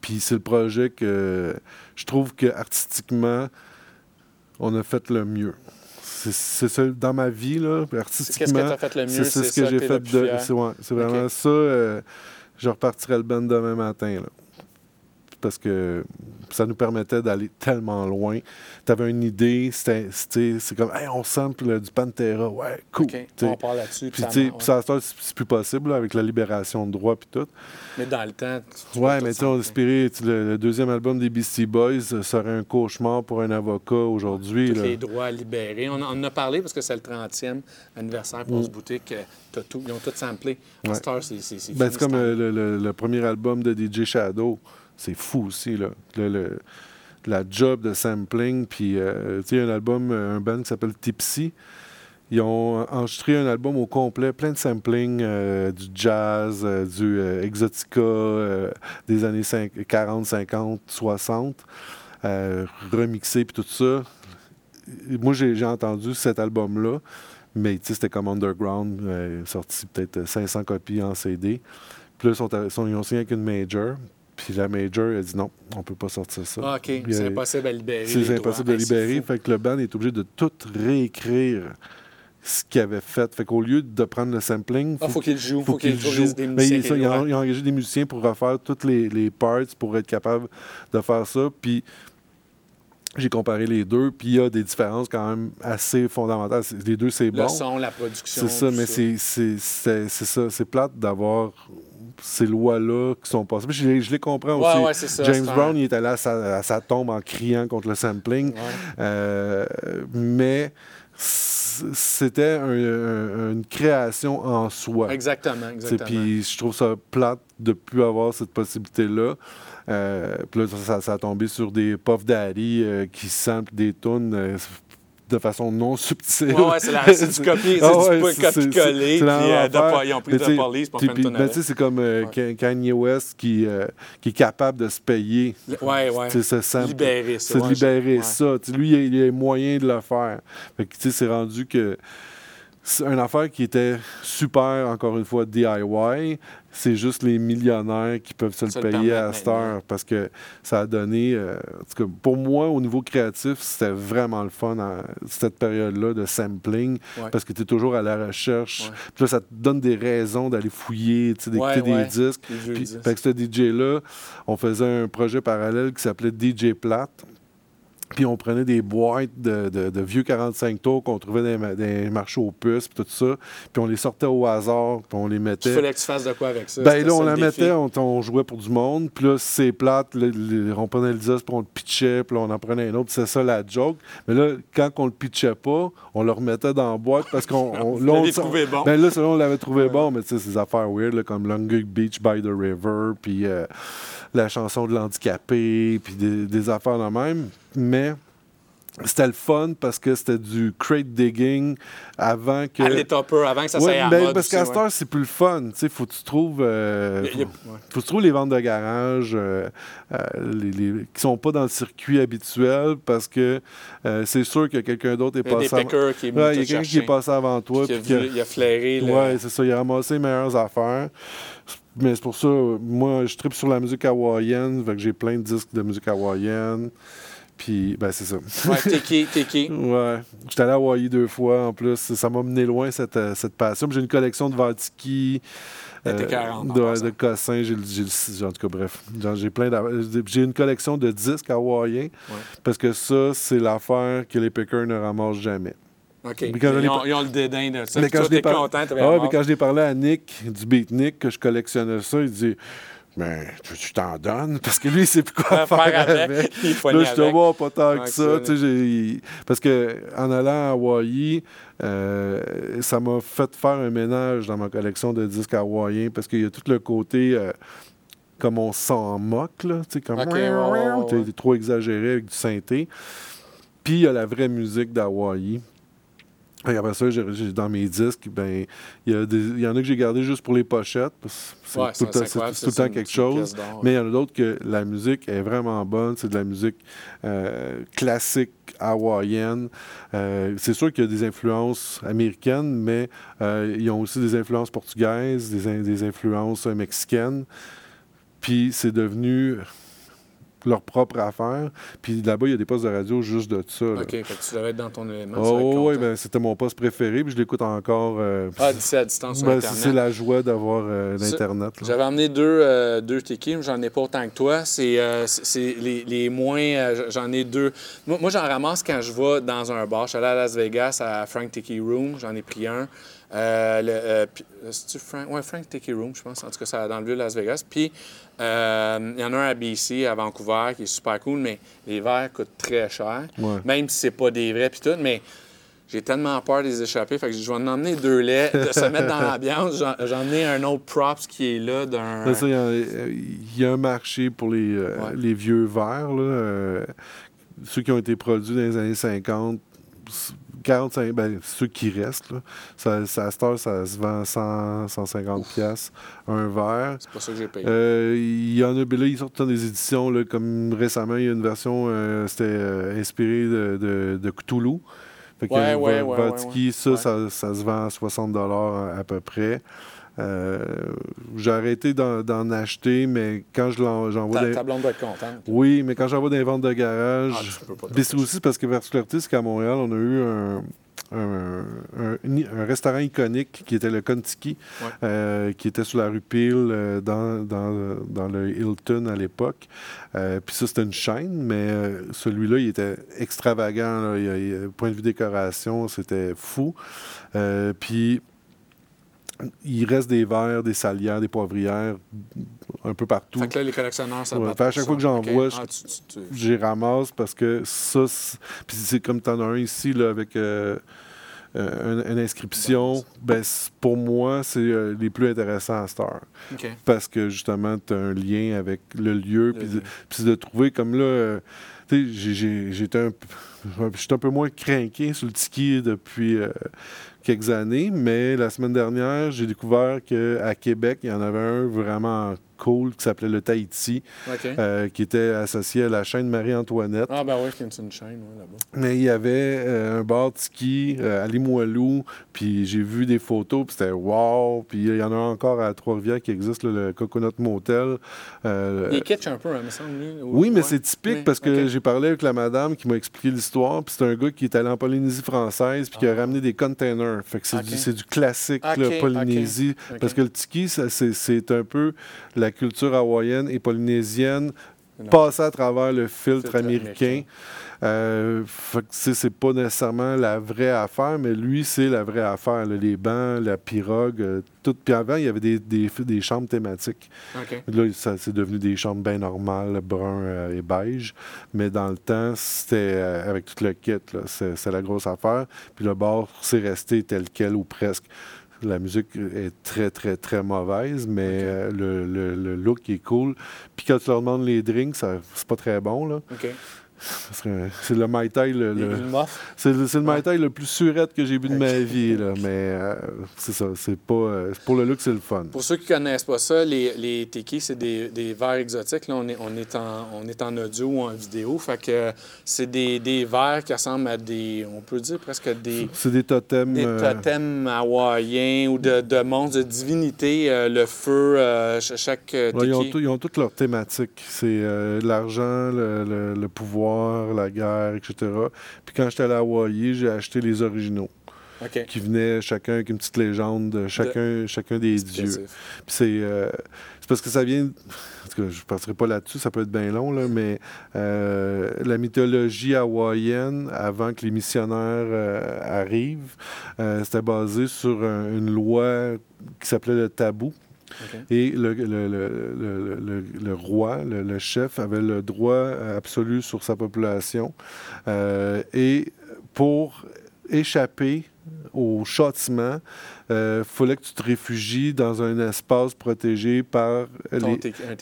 Speaker 3: Puis c'est le projet que je trouve que artistiquement, on a fait le mieux. C'est, ça, dans ma vie, là,
Speaker 1: C'est-
Speaker 3: artistiquement.
Speaker 1: Qu'est-ce que tu as fait le mieux?
Speaker 3: C'est ce que j'ai fait de. C'est ouais, vraiment ça. euh, je repartirai le band demain matin. Là. Parce que ça nous permettait d'aller tellement loin. Tu avais une idée, c'est comme, hey, on sample du Pantera. Ouais, cool.
Speaker 1: On parle là-dessus.
Speaker 3: Puis,
Speaker 1: ça
Speaker 3: puis c'est plus possible là, avec la libération de droits puis tout.
Speaker 1: Mais dans le temps, tu- tu
Speaker 3: Ouais, mais tu on inspiré le, le deuxième album des Beastie Boys serait un cauchemar pour un avocat aujourd'hui.
Speaker 1: Les droits libérés. On, en- a parlé parce que c'est le 30e anniversaire pour ce boutique. euh, tout, ils ont tout samplé.
Speaker 3: Mm. Ouais.
Speaker 1: c'est
Speaker 3: Ben, c'est comme euh, le, le- le premier album de DJ Shadow. C'est fou aussi, là. Le, la job de sampling. Puis, euh, tu sais, un album, euh, un band qui s'appelle Tipsy. Ils ont enregistré un album au complet, plein de sampling, euh, du jazz, euh, du Exotica des années 5 40, 50, 60, euh, remixé, puis tout ça. Moi, j'ai entendu cet album-là, mais c'était comme Underground, sorti peut-être 500 copies en CD. Sont- ils ont signé avec une major. Puis la major a dit non, on peut pas sortir ça.
Speaker 1: Ah, OK. C'est impossible à libérer.
Speaker 3: C'est impossible
Speaker 1: Hey, c'est
Speaker 3: libérer. Fait que le band est obligé de tout réécrire. ce qu'il avait fait. Fait qu'au lieu de prendre le sampling,
Speaker 1: Ah, faut qu'il joue, faut,
Speaker 3: faut
Speaker 1: qu'il
Speaker 3: joue.
Speaker 1: des,
Speaker 3: Ben,
Speaker 1: musiciens.
Speaker 3: ça, il a,
Speaker 1: ouais.
Speaker 3: il a engagé des musiciens pour refaire toutes les, les parts pour être capable de faire ça. Puis j'ai comparé les deux, puis il y a des différences quand même assez fondamentales. Les deux, c'est
Speaker 1: Le
Speaker 3: bon.
Speaker 1: son, la production.
Speaker 3: C'est ça, mais c'est c'est- c'est- c'est ça. C'est plate d'avoir ces lois-là qui sont passées. Je, les- je les comprends
Speaker 1: Ouais,
Speaker 3: aussi.
Speaker 1: ouais, c'est ça,
Speaker 3: James Brown, il est allé à sa, à sa tombe en criant contre le sampling.
Speaker 1: Ouais.
Speaker 3: Euh, mais c'était un- un- une création en soi.
Speaker 1: Exactement, exactement.
Speaker 3: Puis je trouve ça plate de plus avoir cette possibilité-là. Euh, puis là, ça, ça a tombé sur des Puff Daddy euh, qui samplent des tunes euh, de façon non subtile.
Speaker 1: Ouais, ouais, c'est la- c'est du copier- c'est
Speaker 3: Ah
Speaker 1: du
Speaker 3: ouais, c'est- c'est-
Speaker 1: copier-coller,
Speaker 3: c'est
Speaker 1: puis, euh, de ils ont pris
Speaker 3: Mais
Speaker 1: de police pour faire une avec.
Speaker 3: tu sais, C'est comme euh, Ka- Kanye West qui, euh, qui est capable de se payer.
Speaker 1: Ouais, ouais.
Speaker 3: Tu sais, ce sample.
Speaker 1: Libérer ça.
Speaker 3: C'est libérer ça. Lui, il a, il a moyen de le faire. Fait que, tu sais, c'est rendu que c'est une affaire qui était super, encore une fois, DIY. C'est juste les millionnaires qui peuvent se le payer à cette heure parce que ça a donné. euh, en tout cas, pour moi, au niveau créatif, c'était vraiment le fun à cette période-là de sampling
Speaker 1: Ouais.
Speaker 3: parce que tu es toujours à la recherche.
Speaker 1: Ouais.
Speaker 3: Puis là, ça te donne des raisons d'aller fouiller, tu sais, d'écouter
Speaker 1: Ouais,
Speaker 3: des disques. Puis,
Speaker 1: disques.
Speaker 3: fait que ce DJ-là, on faisait un projet parallèle qui s'appelait DJ Plate. Puis on prenait des boîtes de, de- de vieux 45 tours qu'on trouvait dans les, marchés aux puces, puis tout ça. Puis on les sortait au hasard, puis on les
Speaker 1: Il
Speaker 3: mettait.
Speaker 1: fallait que tu fasses de quoi avec ça?
Speaker 3: Ben là, on la
Speaker 1: défi.
Speaker 3: mettait, on, on jouait pour du monde. Puis là, c'est plate, le- le- on prenait le disque, puis on le pitchait, puis là, on en prenait un autre. C'est ça la joke. Mais là, quand on le pitchait pas, on le remettait dans la boîte parce qu'on. on-
Speaker 1: l'avez trouvé bon.
Speaker 3: Ben là, ça, on l'avait trouvé bon, mais tu sais, ces affaires weird, là, comme Longer Beach by the River, puis euh, la chanson de l'handicapé, puis des, des affaires de même. Mais. C'était le fun parce que c'était du crate digging avant que.
Speaker 1: À l'état avant que ça
Speaker 3: Ouais,
Speaker 1: à
Speaker 3: ben, parce qu'à cette heure, c'est plus le fun. Sais, faut que tu trouves. euh,
Speaker 1: Il a- il a- ouais.
Speaker 3: faut que tu trouves les ventes de garage euh, euh, les, les- qui sont pas dans le circuit habituel parce que euh, c'est sûr que quelqu'un d'autre est
Speaker 1: Il y a des
Speaker 3: passé.
Speaker 1: qui
Speaker 3: Ouais, il y a quelqu'un qui
Speaker 1: chercher,
Speaker 3: est passé avant toi.
Speaker 1: qui a
Speaker 3: puis que-
Speaker 1: vu- il a flairé. le-
Speaker 3: Ouais, c'est ça. Il a ramassé les meilleures affaires. Mais c'est pour ça, moi, je tripe sur la musique hawaïenne. Fait que j'ai plein de disques de musique hawaïenne. Puis, ben, c'est ça.
Speaker 1: Ouais, Tiki, Tiki.
Speaker 3: Ouais. J'étais allé à Hawaï deux fois en plus. Ça m'a mené loin cette, euh, cette passion. J'ai une collection de Vatiki.
Speaker 1: Elle était 40 en
Speaker 3: de, de cossins, j'ai en tout cas, bref. J'ai plein J'ai une collection de disques hawaïens parce que ça, c'est l'affaire que les pickers ne ramassent jamais.
Speaker 1: OK. Ils ont,
Speaker 3: pas-
Speaker 1: ils ont le dédain de ça.
Speaker 3: Mais quand
Speaker 1: toi,
Speaker 3: je
Speaker 1: t'es
Speaker 3: par-
Speaker 1: content,
Speaker 3: Ah ouais, mais quand je l'ai parlé à Nick, du Beat Nick, que je collectionnais ça, il dit Mais tu tu t'en donnes? Parce que lui, il sait plus quoi faire,
Speaker 1: faire avec.
Speaker 3: avec.
Speaker 1: Il faut
Speaker 3: Là, je te vois pas tant que ça. tu sais, j'ai- Parce que en allant à Hawaï, euh, ça m'a fait faire un ménage dans ma collection de disques hawaïens parce qu'il y a tout le côté. euh, comme on s'en moque, là, tu sais, comme
Speaker 1: Ok, ouais, ouais, ouais,
Speaker 3: tu sais,
Speaker 1: ouais.
Speaker 3: trop exagéré avec du synthé. Puis il y a la vraie musique d'Hawaï. Et après ça, dans mes disques, ben, il y, y en a que j'ai gardé juste pour les pochettes. parce que C'est
Speaker 1: Ouais,
Speaker 3: tout, le temps- tout le quelque chose. Mais il y en a d'autres que la musique est vraiment bonne. C'est de la musique euh, classique hawaïenne. Euh, c'est sûr qu'il y a des influences américaines, mais euh, ils ont aussi des influences portugaises, des, des influences mexicaines. Puis c'est devenu leur propre affaire. Puis là-bas, il y a des postes de radio juste de ça. là.
Speaker 1: OK, fait que tu devais être dans ton élément.
Speaker 3: Oh, oui, ben, c'était mon poste préféré, puis je l'écoute encore. euh,
Speaker 1: Ah, d'ici à distance sur
Speaker 3: ben,
Speaker 1: Internet.
Speaker 3: c'est la joie d'avoir euh, l'Internet. là.
Speaker 1: J'avais emmené deux, euh, deux tiki, mais j'en ai pas autant que toi. C'est euh, les, les moins. euh, j'en ai deux. Moi, moi, j'en ramasse quand je vais dans un bar. Je suis allé à Las Vegas à Frank Tiki Room. J'en ai pris un. Euh, le, euh, euh, Frank? Ouais, Frank Tiki Room, je pense. En tout cas, c'est dans le vieux Las Vegas. Puis, euh, il y en a un à BC, à Vancouver, qui est super cool, mais les verres coûtent très cher.
Speaker 3: Ouais.
Speaker 1: Même si c'est pas des vrais, puis tout. Mais j'ai tellement peur de les échapper. Fait que je vais en emmener deux laits, de se mettre dans l'ambiance. J'en ai un autre props qui est là d'un.
Speaker 3: Ça, Il y, a- il y a un marché pour les, euh,
Speaker 1: Ouais.
Speaker 3: les vieux verres. là, euh, ceux qui ont été produits dans les années 50, 45, ben, ceux qui restent. Là, ça, ça, à cette heure, ça se vend 100, 150 pièces un verre.
Speaker 1: C'est pas ça que j'ai payé.
Speaker 3: Euh, il y en a, ben là, ils sortent dans des éditions, là, comme récemment, il y a une version, euh, c'était euh, inspiré de, de, de Cthulhu. Fait que,
Speaker 1: Ouais,
Speaker 3: euh,
Speaker 1: ouais, ouais,
Speaker 3: ça, ça, ça se vend à 60 à, à peu près. Euh, J'ai arrêté d'en acheter, mais quand je j'envoie
Speaker 1: ta,
Speaker 3: des...
Speaker 1: ta blonde doit être contente.
Speaker 3: Oui, mais quand j'envoie des ventes de garage...
Speaker 1: Ah,
Speaker 3: Puis c'est aussi parce que Versatility, c'est qu'à Montréal, on a eu un, un, un- un restaurant iconique qui était le Kontiki,
Speaker 1: Ouais.
Speaker 3: euh, qui était sur la rue Peel euh, dans, dans, dans le Hilton à l'époque. Euh, Puis ça, c'était une chaîne, mais euh, celui-là, il était extravagant. là. Il, il- point de vue décoration, c'était fou. Euh, Puis il reste des verres, des salières, des poivrières un peu partout.
Speaker 1: Fait que là, les collectionneurs, ça
Speaker 3: Ouais, fait à chaque
Speaker 1: ça.
Speaker 3: fois que j'en vois,
Speaker 1: Ah, tu-
Speaker 3: J'y ramasse parce que ça, puis c'est comme t'en as un ici là, avec euh, euh, une, une inscription, ben, pour moi, c'est euh, les plus intéressants à Star.
Speaker 1: OK.
Speaker 3: Parce que justement, tu as un lien avec le lieu, puis de, de trouver comme là. tu sais, j'étais un, un peu moins craqué sur le tiki depuis quelques années, mais la semaine dernière, j'ai découvert qu'à Québec, il y en avait un vraiment cool qui s'appelait le Tahiti, euh, qui était associé à la chaîne Marie-Antoinette.
Speaker 1: Ah, ben oui, c'est une chaîne, ouais, là-bas.
Speaker 3: Mais il y avait euh, un bar de ski euh, à Limoilou, puis j'ai vu des photos, puis c'était wow. Puis il y en a encore à Trois-Rivières qui existe, là, le Coconut Motel. Euh,
Speaker 1: Il est kitsch un peu, hein, me semble,
Speaker 3: oui, mais c'est typique
Speaker 1: Oui,
Speaker 3: parce que j'ai parlé avec la madame qui m'a expliqué l'histoire, puis c'est un gars qui est allé en Polynésie française, puis qui a
Speaker 1: Ah.
Speaker 3: ramené des containers. Fait que c'est du, classique, là, Polynésie. Parce que le tiki, ça, c'est, c'est un peu la culture hawaïenne et polynésienne passée à travers le filtre,
Speaker 1: Filtre
Speaker 3: américain. Euh, c'est, pas nécessairement la vraie affaire, mais lui, c'est la vraie affaire. là. Les bancs, la pirogue, euh, tout. Puis avant, il y avait des, des, des chambres thématiques. Là, ça, c'est devenu des chambres bien normales, brun euh, et beige. Mais dans le temps, c'était euh, avec tout le kit. c'est la grosse affaire. Puis le bar, c'est resté tel quel ou presque. La musique est très, très, très mauvaise, mais euh, le, le- le look est cool. Puis quand tu leur demandes les drinks, c'est pas très bon. Là. C'est le Mai Tai, le, c'est le, le
Speaker 1: Ouais.
Speaker 3: Mai Tai le plus surette que j'ai bu de ma vie. Là. Mais euh, c'est ça, c'est pas... euh, pour le look, c'est le fun.
Speaker 1: Pour ceux qui connaissent pas ça, les, les tiki, c'est des, des verres exotiques. Là, on est, on, est en, on est en audio ou en vidéo. Fait que c'est des, des verres qui ressemblent à des, on peut dire presque des,
Speaker 3: C'est des totems...
Speaker 1: des
Speaker 3: euh,
Speaker 1: totems hawaïens ou de, de monstres, de divinités. euh, le feu, ch- chaque
Speaker 3: Ouais, ils, ont ils ont toutes leurs thématiques. C'est l'argent, le, le- le la guerre, etc. Puis quand j'étais allé à Hawaï, j'ai acheté les originaux, qui venaient chacun avec une petite légende de chacun, chacun des dieux.
Speaker 1: Explicatif.
Speaker 3: Puis c'est euh, c'est parce que ça vient. En tout cas, je ne passerai pas là-dessus, ça peut être bien long, là, mais euh, la mythologie hawaïenne, avant que les missionnaires euh, arrivent, c'était basé sur un- une loi qui s'appelait le tabou. Et le, roi, le, chef, avait le droit absolu sur sa population. Euh, et pour échapper au châtiment, il fallait que tu te réfugies dans un espace protégé par les,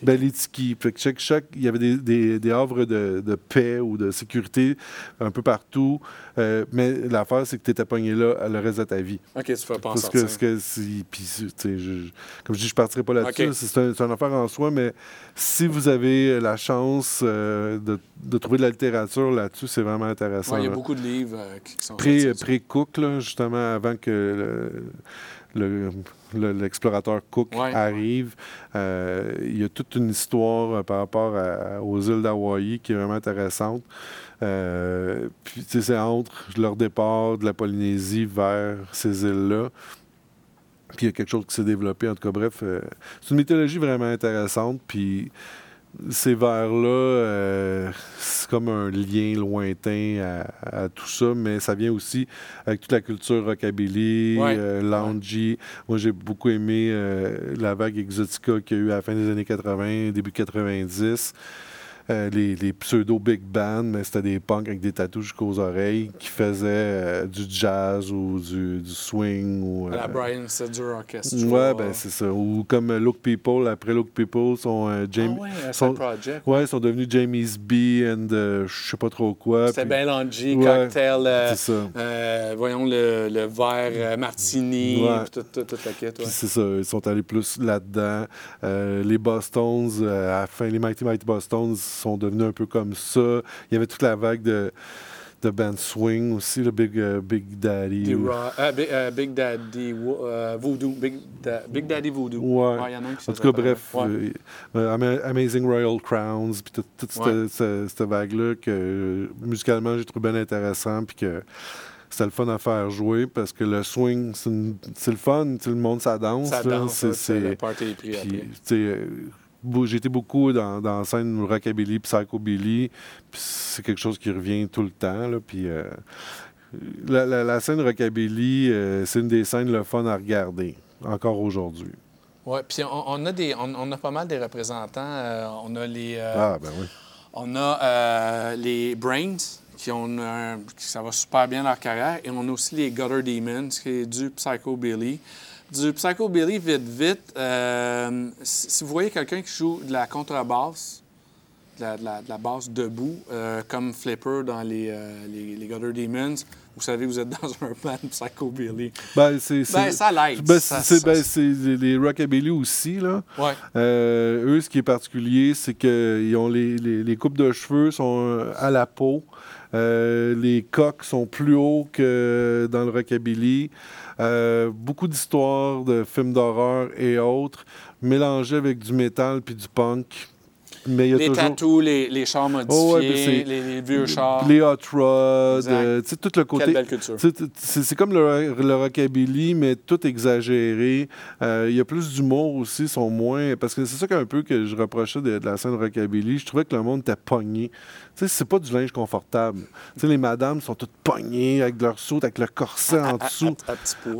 Speaker 3: ben, les tikis. Fait que chaque, chaque- il y avait des, des, des havres de, de paix ou de sécurité un peu partout. Euh, mais l'affaire, c'est que tu étais pogné là le reste de ta vie.
Speaker 1: OK, tu fais pas
Speaker 3: Parce que, que si- je- comme je dis, je ne partirai pas là-dessus. C'est un, une affaire en soi, mais si vous avez la chance euh, de, de trouver de la littérature là-dessus, c'est vraiment intéressant.
Speaker 1: Ouais, il y a
Speaker 3: là.
Speaker 1: beaucoup de livres euh, qui sont.
Speaker 3: Pré-Cook, justement, avant que le- le- le- l'explorateur Cook
Speaker 1: Ouais.
Speaker 3: arrive, euh, il y a toute une histoire euh, par rapport à- aux îles d'Hawaï qui est vraiment intéressante. Euh, puis, c'est entre leur départ de la Polynésie vers ces îles-là. Puis il y a quelque chose qui s'est développé. En tout cas, bref, euh, c'est une mythologie vraiment intéressante. Puis ces vers-là, euh, c'est comme un lien lointain à, à tout ça, mais ça vient aussi avec toute la culture rockabilly,
Speaker 1: Ouais.
Speaker 3: euh, loungy. Moi, j'ai beaucoup aimé euh, la vague Exotica qu'il y a eu à la fin des années 80, début 90. Euh, les, les pseudo-big band, mais c'était des punks avec des tatous jusqu'aux oreilles qui faisaient euh, du jazz ou du, du swing. Ou,
Speaker 1: la
Speaker 3: euh,
Speaker 1: Brian Setzer Orchestra.
Speaker 3: Ouais, ben c'est ça. Ou comme Look People, après Look People, sont euh,
Speaker 1: Ah
Speaker 3: Jamie.
Speaker 1: ouais,
Speaker 3: sont-
Speaker 1: project.
Speaker 3: Ouais, ils sont devenus Jamie's B and je sais pas trop quoi.
Speaker 1: C'était bien Longy,
Speaker 3: Ouais,
Speaker 1: cocktail,
Speaker 3: C'est ça.
Speaker 1: voyons le, le verre martini,
Speaker 3: Ouais.
Speaker 1: puis tout, tout, toute la quête.
Speaker 3: C'est ça, ils sont allés plus là-dedans. Les Bostons, à la fin, les Mighty Mighty Bostons sont devenus un peu comme ça. Il y avait toute la vague de, de band swing aussi, le Big, euh, Big Daddy. Ou-
Speaker 1: euh, Big, euh, Big Daddy Voodoo. Big, Da- Big Daddy Voodoo.
Speaker 3: Ouais.
Speaker 1: y en a un qui
Speaker 3: En tout cas, bref,
Speaker 1: Ouais.
Speaker 3: euh, Amazing Royal Crowns, puis toute, toute cette,
Speaker 1: Ouais.
Speaker 3: cette- cette vague-là que musicalement j'ai trouvé bien intéressant, puis que c'était le fun à faire jouer parce que le swing, c'est le fun, le monde, ça danse.
Speaker 1: Ça danse,
Speaker 3: c'est-
Speaker 1: le party
Speaker 3: puis, été beaucoup dans, dans la scène rockabilly, psychobilly, puis c'est quelque chose qui revient tout le temps. Là, puis, euh, la, la- la scène rockabilly, euh, c'est une des scènes le fun à regarder, encore aujourd'hui.
Speaker 1: Oui, puis on, on a des, on, on a pas mal des représentants. euh, on a les, euh,
Speaker 3: Ah, ben oui.
Speaker 1: on a les Brains qui ont un- qui- ça va super bien leur carrière, et on a aussi les Gutter Demons qui est du Psychobilly. Du Psychobilly, vite, vite. euh, si vous voyez quelqu'un qui joue de la contrebasse, de la, de la- de la basse debout, euh, comme Flipper dans les, euh, les, les Gutter Demons, vous savez, vous êtes dans un band Psychobilly.
Speaker 3: Ben, c'est,
Speaker 1: Ben,
Speaker 3: c'est-
Speaker 1: ça l'aide.
Speaker 3: ben,
Speaker 1: Ça-
Speaker 3: c'est,
Speaker 1: ça-
Speaker 3: ben, c'est les rockabilly aussi, là.
Speaker 1: Ouais.
Speaker 3: Euh, eux, ce qui est particulier, c'est qu'ils ont les, les, les coupes de cheveux sont à la peau. Euh, les coques sont plus hauts que dans le rockabilly. Euh, beaucoup d'histoires de films d'horreur et autres, mélangées avec du métal puis du punk. Mais il y a
Speaker 1: Les
Speaker 3: toujours...
Speaker 1: tatous, les, les chars modifiés,
Speaker 3: Oh, ouais, c'est-
Speaker 1: les, les vieux chars.
Speaker 3: Les hot rods, euh, tout le côté... C'est comme le, le rockabilly, mais tout exagéré. Euh, Il y a plus d'humour aussi, sont moins. Parce que c'est ça qu'un peu que je reprochais de, de la scène rockabilly. Je trouvais que le monde était pogné. Sais, c'est pas du linge confortable. Tu sais, les madames sont toutes pognées avec leur saut, avec le corset en dessous.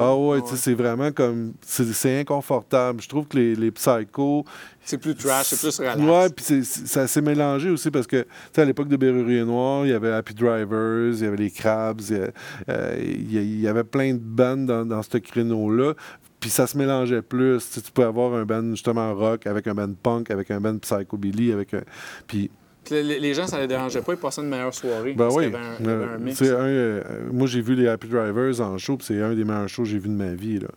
Speaker 3: Ah ouais, tu sais, c'est vraiment comme. C'est inconfortable. Je trouve que les, les psychos.
Speaker 1: C'est plus trash, c'est plus relax.
Speaker 3: Ouais, puis ça s'est mélangé aussi parce que, tu sais, à l'époque de Berrurier Noir, il y avait Happy Drivers, il y avait les Crabs, il y, euh, il y avait plein de bandes dans, dans ce créneau-là. Puis ça se mélangeait plus. Tu, sais, tu peux avoir un band justement rock avec un band punk, avec un band psychobilly, avec un. Puis,
Speaker 1: Puis les, gens, ça les dérangeait pas, ils passaient une meilleure soirée.
Speaker 3: ben
Speaker 1: parce
Speaker 3: oui.
Speaker 1: qu'il y avait un, il y avait un
Speaker 3: euh,
Speaker 1: mix.
Speaker 3: c'est un, euh, moi, j'ai vu les Happy Drivers en show, puis c'est un des meilleurs shows que j'ai vu de ma vie. Là.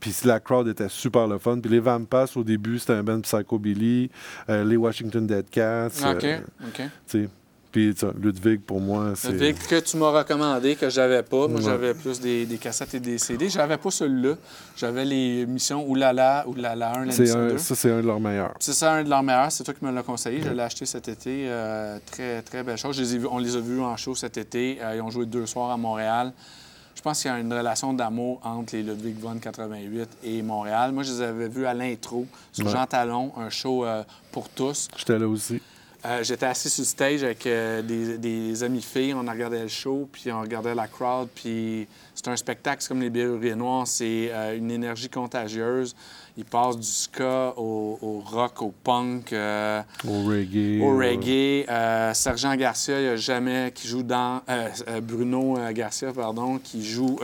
Speaker 3: Puis la crowd était super le fun. Puis les Vampas, au début, c'était un band psychobilly. Euh, les Washington Dead Cats.
Speaker 1: OK,
Speaker 3: euh,
Speaker 1: OK.
Speaker 3: sais. Puis Ludwig, pour moi, c'est.
Speaker 1: Vic que tu m'as recommandé, que j'avais pas. Moi,
Speaker 3: Ouais.
Speaker 1: j'avais plus des, des cassettes et des CD. J'avais pas celui-là. J'avais les missions Oulala, Oulala 1, la mission 2.
Speaker 3: un, ça, c'est un de leurs meilleurs.
Speaker 1: C'est ça, un de leurs meilleurs. C'est toi qui me l'as conseillé. Je l'ai acheté cet été. Euh, très, très belle chose. Je les ai vus- on les a vus en show cet été. Euh, ils ont joué deux soirs à Montréal. Je pense qu'il y a une relation d'amour entre les Ludwig von 88 et Montréal. Moi, je les avais vus à l'intro sur
Speaker 3: Ouais.
Speaker 1: Jean Talon, un show euh, pour tous.
Speaker 3: J'étais là aussi.
Speaker 1: Euh, J'étais assis sur le stage avec euh, des, amis filles. On regardait le show, puis on regardait la crowd. Puis c'est un spectacle, c'est comme les Berruriers Noirs. C'est euh, une énergie contagieuse. Ils passent du ska au, au rock, au punk. euh,
Speaker 3: Au reggae.
Speaker 1: au
Speaker 3: euh,
Speaker 1: reggae. Euh, Sergent Garcia, il n'y a jamais qui joue dans. euh, Bruno Garcia, pardon, qui joue,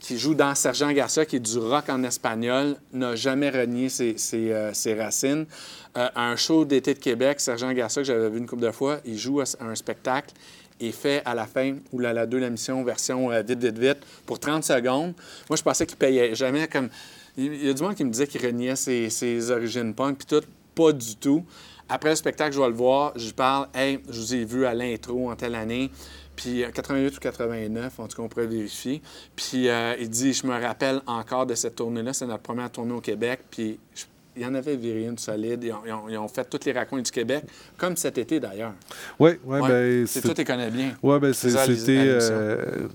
Speaker 1: qui joue dans Sergent Garcia, qui est du rock en espagnol, n'a jamais renié ses, ses, ses racines. À un show d'été de Québec, Sergent Garcia, que j'avais vu une couple de fois, il joue à un spectacle et fait à la fin, ou la, la deux, la mission version euh, vite, vite, vite, pour 30 secondes. Moi, je pensais qu'il payait jamais comme. Il y a du monde qui me disait qu'il reniait ses, ses origines punk, puis tout. Pas du tout. Après le spectacle, je vais le voir, je lui parle, hey, je vous ai vu à l'intro en telle année. Puis euh, 88 ou 89, en tout cas, on pourrait vérifier. Puis euh, il dit, je me rappelle encore de cette tournée-là, c'est notre première tournée au Québec. Puis je- il y en avait viré une solide. Ils ont, ils ont- ils ont fait toutes les racontes du Québec, comme cet été d'ailleurs.
Speaker 3: Ouais, ouais,
Speaker 1: Ouais.
Speaker 3: ben.
Speaker 1: C'est tu les connais bien.
Speaker 3: Ouais, ben c'était. euh,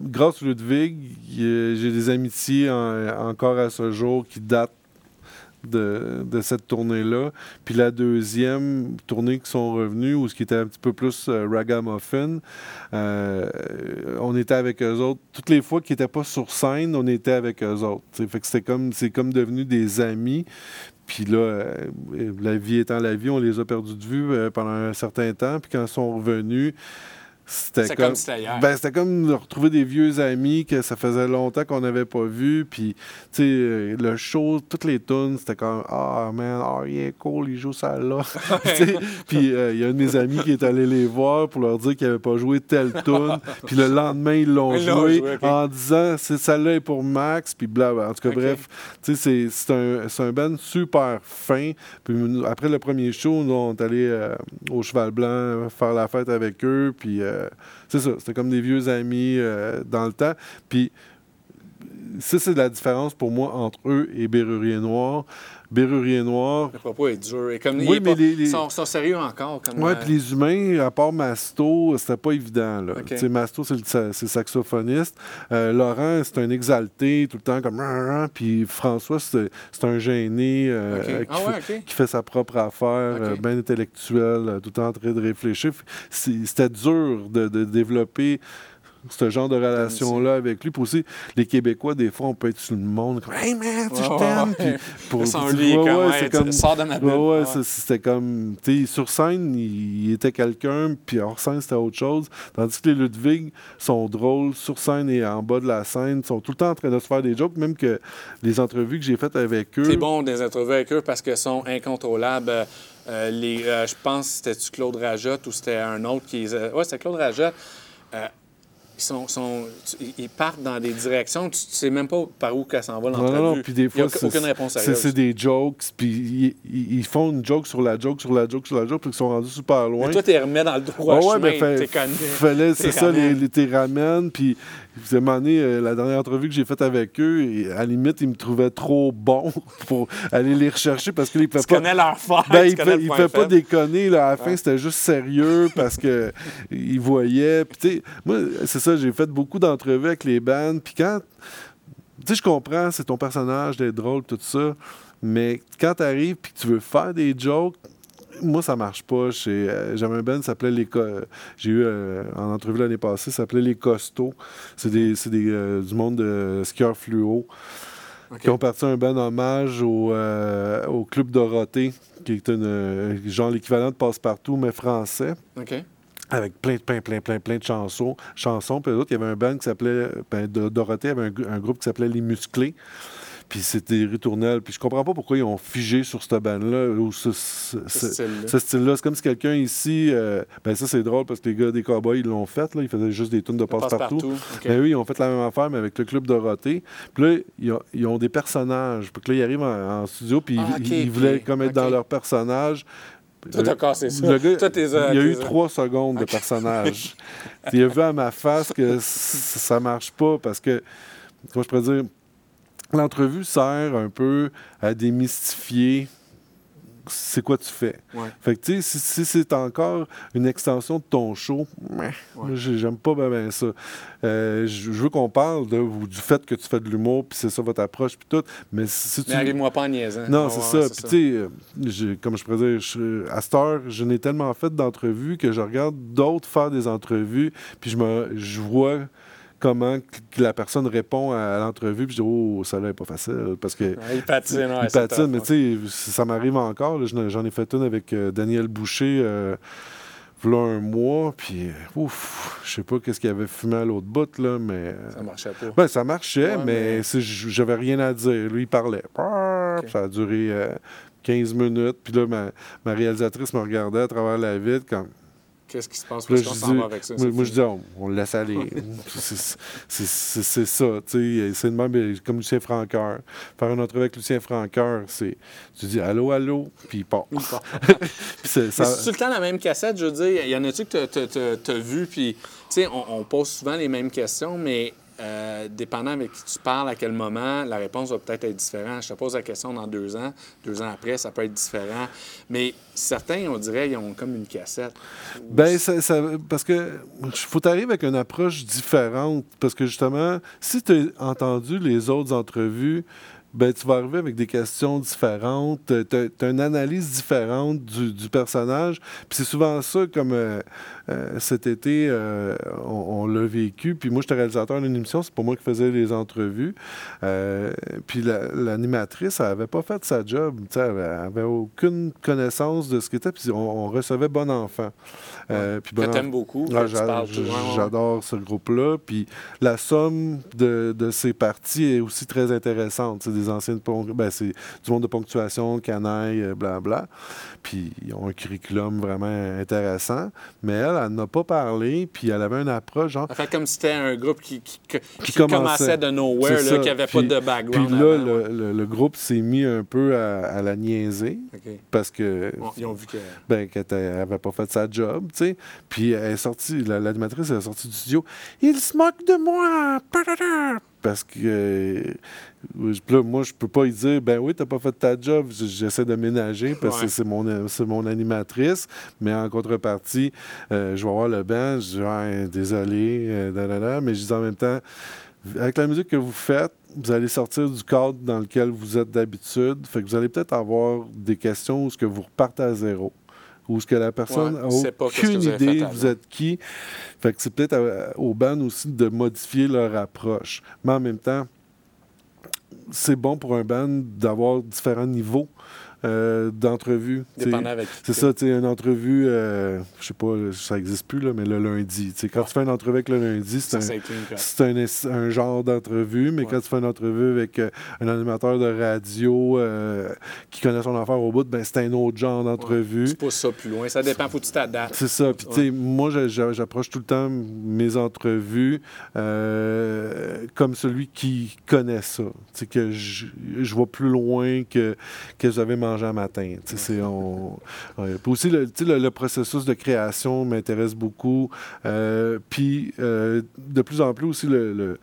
Speaker 3: grâce à Ludwig, j'ai des amitiés en- encore à ce jour qui datent de, cette tournée-là. Puis la deuxième tournée qui sont revenus, où ce qui était un petit peu plus euh, ragamuffin, euh, on était avec eux autres. Toutes les fois qu'ils n'étaient pas sur scène, on était avec eux autres. Fait que comme, c'est comme devenu des amis. Puis là, euh, la vie étant la vie, on les a perdus de vue pendant un certain temps. Puis quand ils sont revenus, c'était comme, ben, c'était comme de retrouver des vieux amis que ça faisait longtemps qu'on n'avait pas vus. Puis, tu sais, le show, toutes les tunes, c'était comme Ah, man, ah, il est cool, il joue ça là. Puis, euh, il y a un de mes amis qui est allé les voir pour leur dire qu'il n'avait pas joué telle tune. puis le lendemain, ils l'ont joué, en disant C'est celle-là est pour Max. Puis, bla. En tout cas, bref, tu sais, c'est- un, c'est un band super fin. Puis, après le premier show, nous, on est allé euh, au Cheval Blanc faire la fête avec eux. Puis, euh, c'est ça, c'était comme des vieux amis euh, dans le temps. Puis, ça, c'est la différence pour moi entre eux et Berrurier Noir. Bérurier Noir.
Speaker 1: Le propos est dur. Et comme
Speaker 3: Oui, mais
Speaker 1: pas-
Speaker 3: les-
Speaker 1: sont, sont sérieux encore.
Speaker 3: Ouais,
Speaker 1: euh,
Speaker 3: puis les humains, à part Masto, c'était pas évident. Là. Masto, c'est le, c'est saxophoniste. Euh, Laurent, c'est un exalté, tout le temps comme. Puis François, c'est un gêné euh, qui,
Speaker 1: Ah ouais,
Speaker 3: qui fait sa propre affaire, bien intellectuel, tout le temps en train de réfléchir. C'était dur de, de développer ce genre de relation-là avec lui. Puis aussi, les Québécois, des fois, on peut être sur le monde comme Hey man, tu sais, je t'aime. pour- ouais, c'est comme-
Speaker 1: sors de ma bulle.
Speaker 3: Ouais, ouais, c'était comme. Tu sais, sur scène, il, était quelqu'un, puis hors scène, c'était autre chose. Tandis que les Ludwig sont drôles sur scène et en bas de la scène, ils sont tout le temps en train de se faire des jokes, même que les entrevues que j'ai faites avec eux.
Speaker 1: C'est bon des entrevues avec eux parce qu'elles sont incontrôlables. Euh, euh, les, euh, je pense que c'était-tu Claude Rajotte ou c'était un autre qui... a- Ouais, c'était Claude Rajotte. Ils, sont, sont- tu- ils partent dans des directions, tu ne sais même pas par où qu'elle s'en va l'entrevue.
Speaker 3: non, non, puis des fois,
Speaker 1: aucune
Speaker 3: c'est-
Speaker 1: réponse
Speaker 3: c'est
Speaker 1: sérieuse.
Speaker 3: c'est des jokes, puis ils, ils- font une joke sur la joke, sur la joke, sur la joke, puis ils sont rendus super loin.
Speaker 1: Mais toi, t'es remis dans le droit
Speaker 3: Ah ouais,
Speaker 1: chemin,
Speaker 3: mais fa- fallait, c'est ça, les, les t'es ramènes, puis vous avez demandé, euh, la dernière entrevue que j'ai faite avec eux, et à la limite, ils me trouvaient trop bon pour aller les rechercher parce qu'ils ne pas...
Speaker 1: connais leur fort,
Speaker 3: Ben, il fait, il fait pas déconner. Là. À la fin, c'était juste sérieux parce. Puis, tu sais, moi, c'est ça, j'ai fait beaucoup d'entrevues avec les bands. Puis quand. Tu sais, je comprends, c'est ton personnage d'être drôle, tout ça. Mais quand tu arrives puis que tu veux faire des jokes, moi, ça marche pas. Euh, J'avais un band qui s'appelait Les Co- J'ai eu euh, en entrevue l'année passée, ça s'appelait Les Costauds. C'est des, des, euh, du monde de skieurs fluo qui ont parti un bon hommage au, euh, au Club Dorothée, qui est une, euh, genre l'équivalent de Passe-Partout, mais français, avec plein, plein, plein, plein, plein de chansons. chansons. Puis l'autre, il y avait un band qui s'appelait, ben, Dorothée avait un groupe qui s'appelait Les Musclés. Puis c'était des ritournelles. Puis je comprends pas pourquoi ils ont figé sur cette bande-là, ou ce, ce-
Speaker 1: Ce
Speaker 3: ce-
Speaker 1: style-là.
Speaker 3: ce style-là. C'est comme si quelqu'un ici... euh, ben ça, c'est drôle, parce que les gars des Cowboys, ils l'ont fait. Là. Ils faisaient juste des tunes de Passe-Partout.
Speaker 1: OK.
Speaker 3: Ben oui, ils ont fait la même affaire, mais avec le club Dorothée. Puis là, ils ont, ils ont des personnages. Puis là, ils arrivent en, en studio, puis
Speaker 1: Ah,
Speaker 3: ils, ils voulaient comme être dans leur personnage.
Speaker 1: Toi, t'as cassé ça.
Speaker 3: Le gars,
Speaker 1: euh,
Speaker 3: il y a eu trois secondes de personnage. Puis il a vu à ma face que ça marche pas parce que, comment je pourrais dire, l'entrevue sert un peu à démystifier c'est quoi tu fais.
Speaker 1: Ouais.
Speaker 3: Fait que, tu sais, si, si c'est encore une extension de ton show, j'ai- j'aime pas bien ben ça. Euh, je veux qu'on parle de, du fait que tu fais de l'humour, puis c'est ça votre approche, puis tout. Mais si tu.
Speaker 1: Arrive-moi pas en niaisant.
Speaker 3: Non,
Speaker 1: Ouais,
Speaker 3: c'est
Speaker 1: ouais,
Speaker 3: ça. Puis, tu sais, euh, comme je pourrais dire, je- à cette heure, je n'ai tellement fait d'entrevues que je regarde d'autres faire des entrevues, puis je, me, je vois comment la personne répond à l'entrevue, puis je dis, oh, ça là est pas facile. Parce que.
Speaker 1: Il patine, ouais,
Speaker 3: il
Speaker 1: c'est
Speaker 3: patine, mais
Speaker 1: ouais.
Speaker 3: tu sais, ça m'arrive encore. J'en ai fait une avec euh, Daniel Boucher. Euh, un mois, puis euh, ouf, je sais pas qu'est-ce qu'il avait fumé à l'autre bout, là, mais... euh,
Speaker 1: Ça marchait pas.
Speaker 3: ben, ça marchait,
Speaker 1: Ouais,
Speaker 3: mais,
Speaker 1: mais-
Speaker 3: j'avais rien à dire. Lui, il parlait. Ça a duré euh, 15 minutes. Puis là, ma, ma réalisatrice me regardait à travers la vitre comme...
Speaker 1: Qu'est-ce qui se passe?
Speaker 3: Là, je dis-
Speaker 1: va avec ça.
Speaker 3: moi, je dis, on, on le laisse aller. C'est- ça, tu sais. C'est de même, mais comme Lucien Francoeur. Faire une entrevue avec Lucien Francoeur, c'est... Tu dis « Allô, allô », puis il part. C'est- ça-
Speaker 1: tout le temps la même cassette, je veux dire. Y en a-tu que tu as vu, puis, tu sais, on, on pose souvent les mêmes questions, mais euh, dépendant avec qui tu parles, à quel moment, la réponse va peut-être être différente. Je te pose la question dans deux ans, deux ans après, ça peut être différent. Mais certains, on dirait, ils ont comme une cassette.
Speaker 3: Ça, ça- parce que faut t'arriver avec une approche différente. Parce que justement, si tu as entendu les autres entrevues, ben, tu vas arriver avec des questions différentes. Tu as, une analyse différente du, du personnage. Puis c'est souvent ça, comme euh, euh, cet été, euh, on, on l'a vécu. Puis moi, j'étais réalisateur d'une émission, c'est pas moi qui faisais les entrevues. Euh, puis la- l'animatrice, elle avait pas fait sa job. Tu sais, Elle avait, elle avait aucune connaissance de ce qu'était. Puis on, on recevait Bon Enfant. Euh, puis Bon
Speaker 1: t'aimes beaucoup,
Speaker 3: ah.
Speaker 1: Ouais, ouais.
Speaker 3: J'adore ce groupe-là. Puis la somme de, de ces parties est aussi très intéressante. C'est des anciennes ben, c'est du monde de ponctuation, canaille, euh, blabla. Puis ils ont un curriculum vraiment intéressant. Mais elle, elle n'a pas parlé. Puis elle avait une approche genre.
Speaker 1: Fait comme si c'était un groupe qui, qui, qui- qui
Speaker 3: commençait.
Speaker 1: de nowhere, là, qui n'avait pas de background.
Speaker 3: Puis là,
Speaker 1: avant,
Speaker 3: le,
Speaker 1: ouais.
Speaker 3: le- le groupe s'est mis un peu à, à la niaiser. Parce que.
Speaker 1: Bon, ils ont vu que.
Speaker 3: ben, qu'elle n'avait pas fait sa job, tu sais. Puis elle est sortie, la- l'animatrice elle est sortie du studio. Il se moque de moi! Parce que euh, là, moi, je peux pas lui dire, ben oui, t'as pas fait ta job. J'essaie de ménager parce que c'est mon, c'est mon animatrice. Mais en contrepartie, euh, je vais voir le band, je dis, Ouais, désolé, euh, da, da, da. mais je dis en même temps, avec la musique que vous faites, vous allez sortir du cadre dans lequel vous êtes d'habitude. Fait que vous allez peut-être avoir des questions où ce que vous repartez à zéro. Ou ce que la personne
Speaker 1: Ouais,
Speaker 3: n'a
Speaker 1: que
Speaker 3: aucune
Speaker 1: vous
Speaker 3: idée,
Speaker 1: avant.
Speaker 3: vous êtes qui. Fait que c'est peut-être à- au band aussi de modifier leur approche. Mais en même temps, c'est bon pour un band d'avoir différents niveaux euh, d'entrevue. Tu sais,
Speaker 1: Dépendant avec qui
Speaker 3: C'est ça, tu sais, une entrevue, euh, je sais pas, ça n'existe plus, là, mais le lundi. Quand tu fais une entrevue avec le lundi, c'est un, genre d'entrevue, mais
Speaker 1: Ouais.
Speaker 3: quand tu fais une entrevue avec euh, un animateur de radio euh, qui connaît son affaire au bout, ben, c'est un autre genre d'entrevue.
Speaker 1: Tu pousses ça plus loin. Ça dépend, faut que tu t'adaptes.
Speaker 3: C'est ça. Puis, tu sais, moi, j'a- j'a- j'approche tout le temps mes entrevues comme celui qui connaît ça. Tu sais, que je, je vois plus loin que, que j'avais mangé un matin. On- ouais. Puis aussi, le, processus de création m'intéresse beaucoup. Euh, puis, euh, de plus en plus aussi, le, le-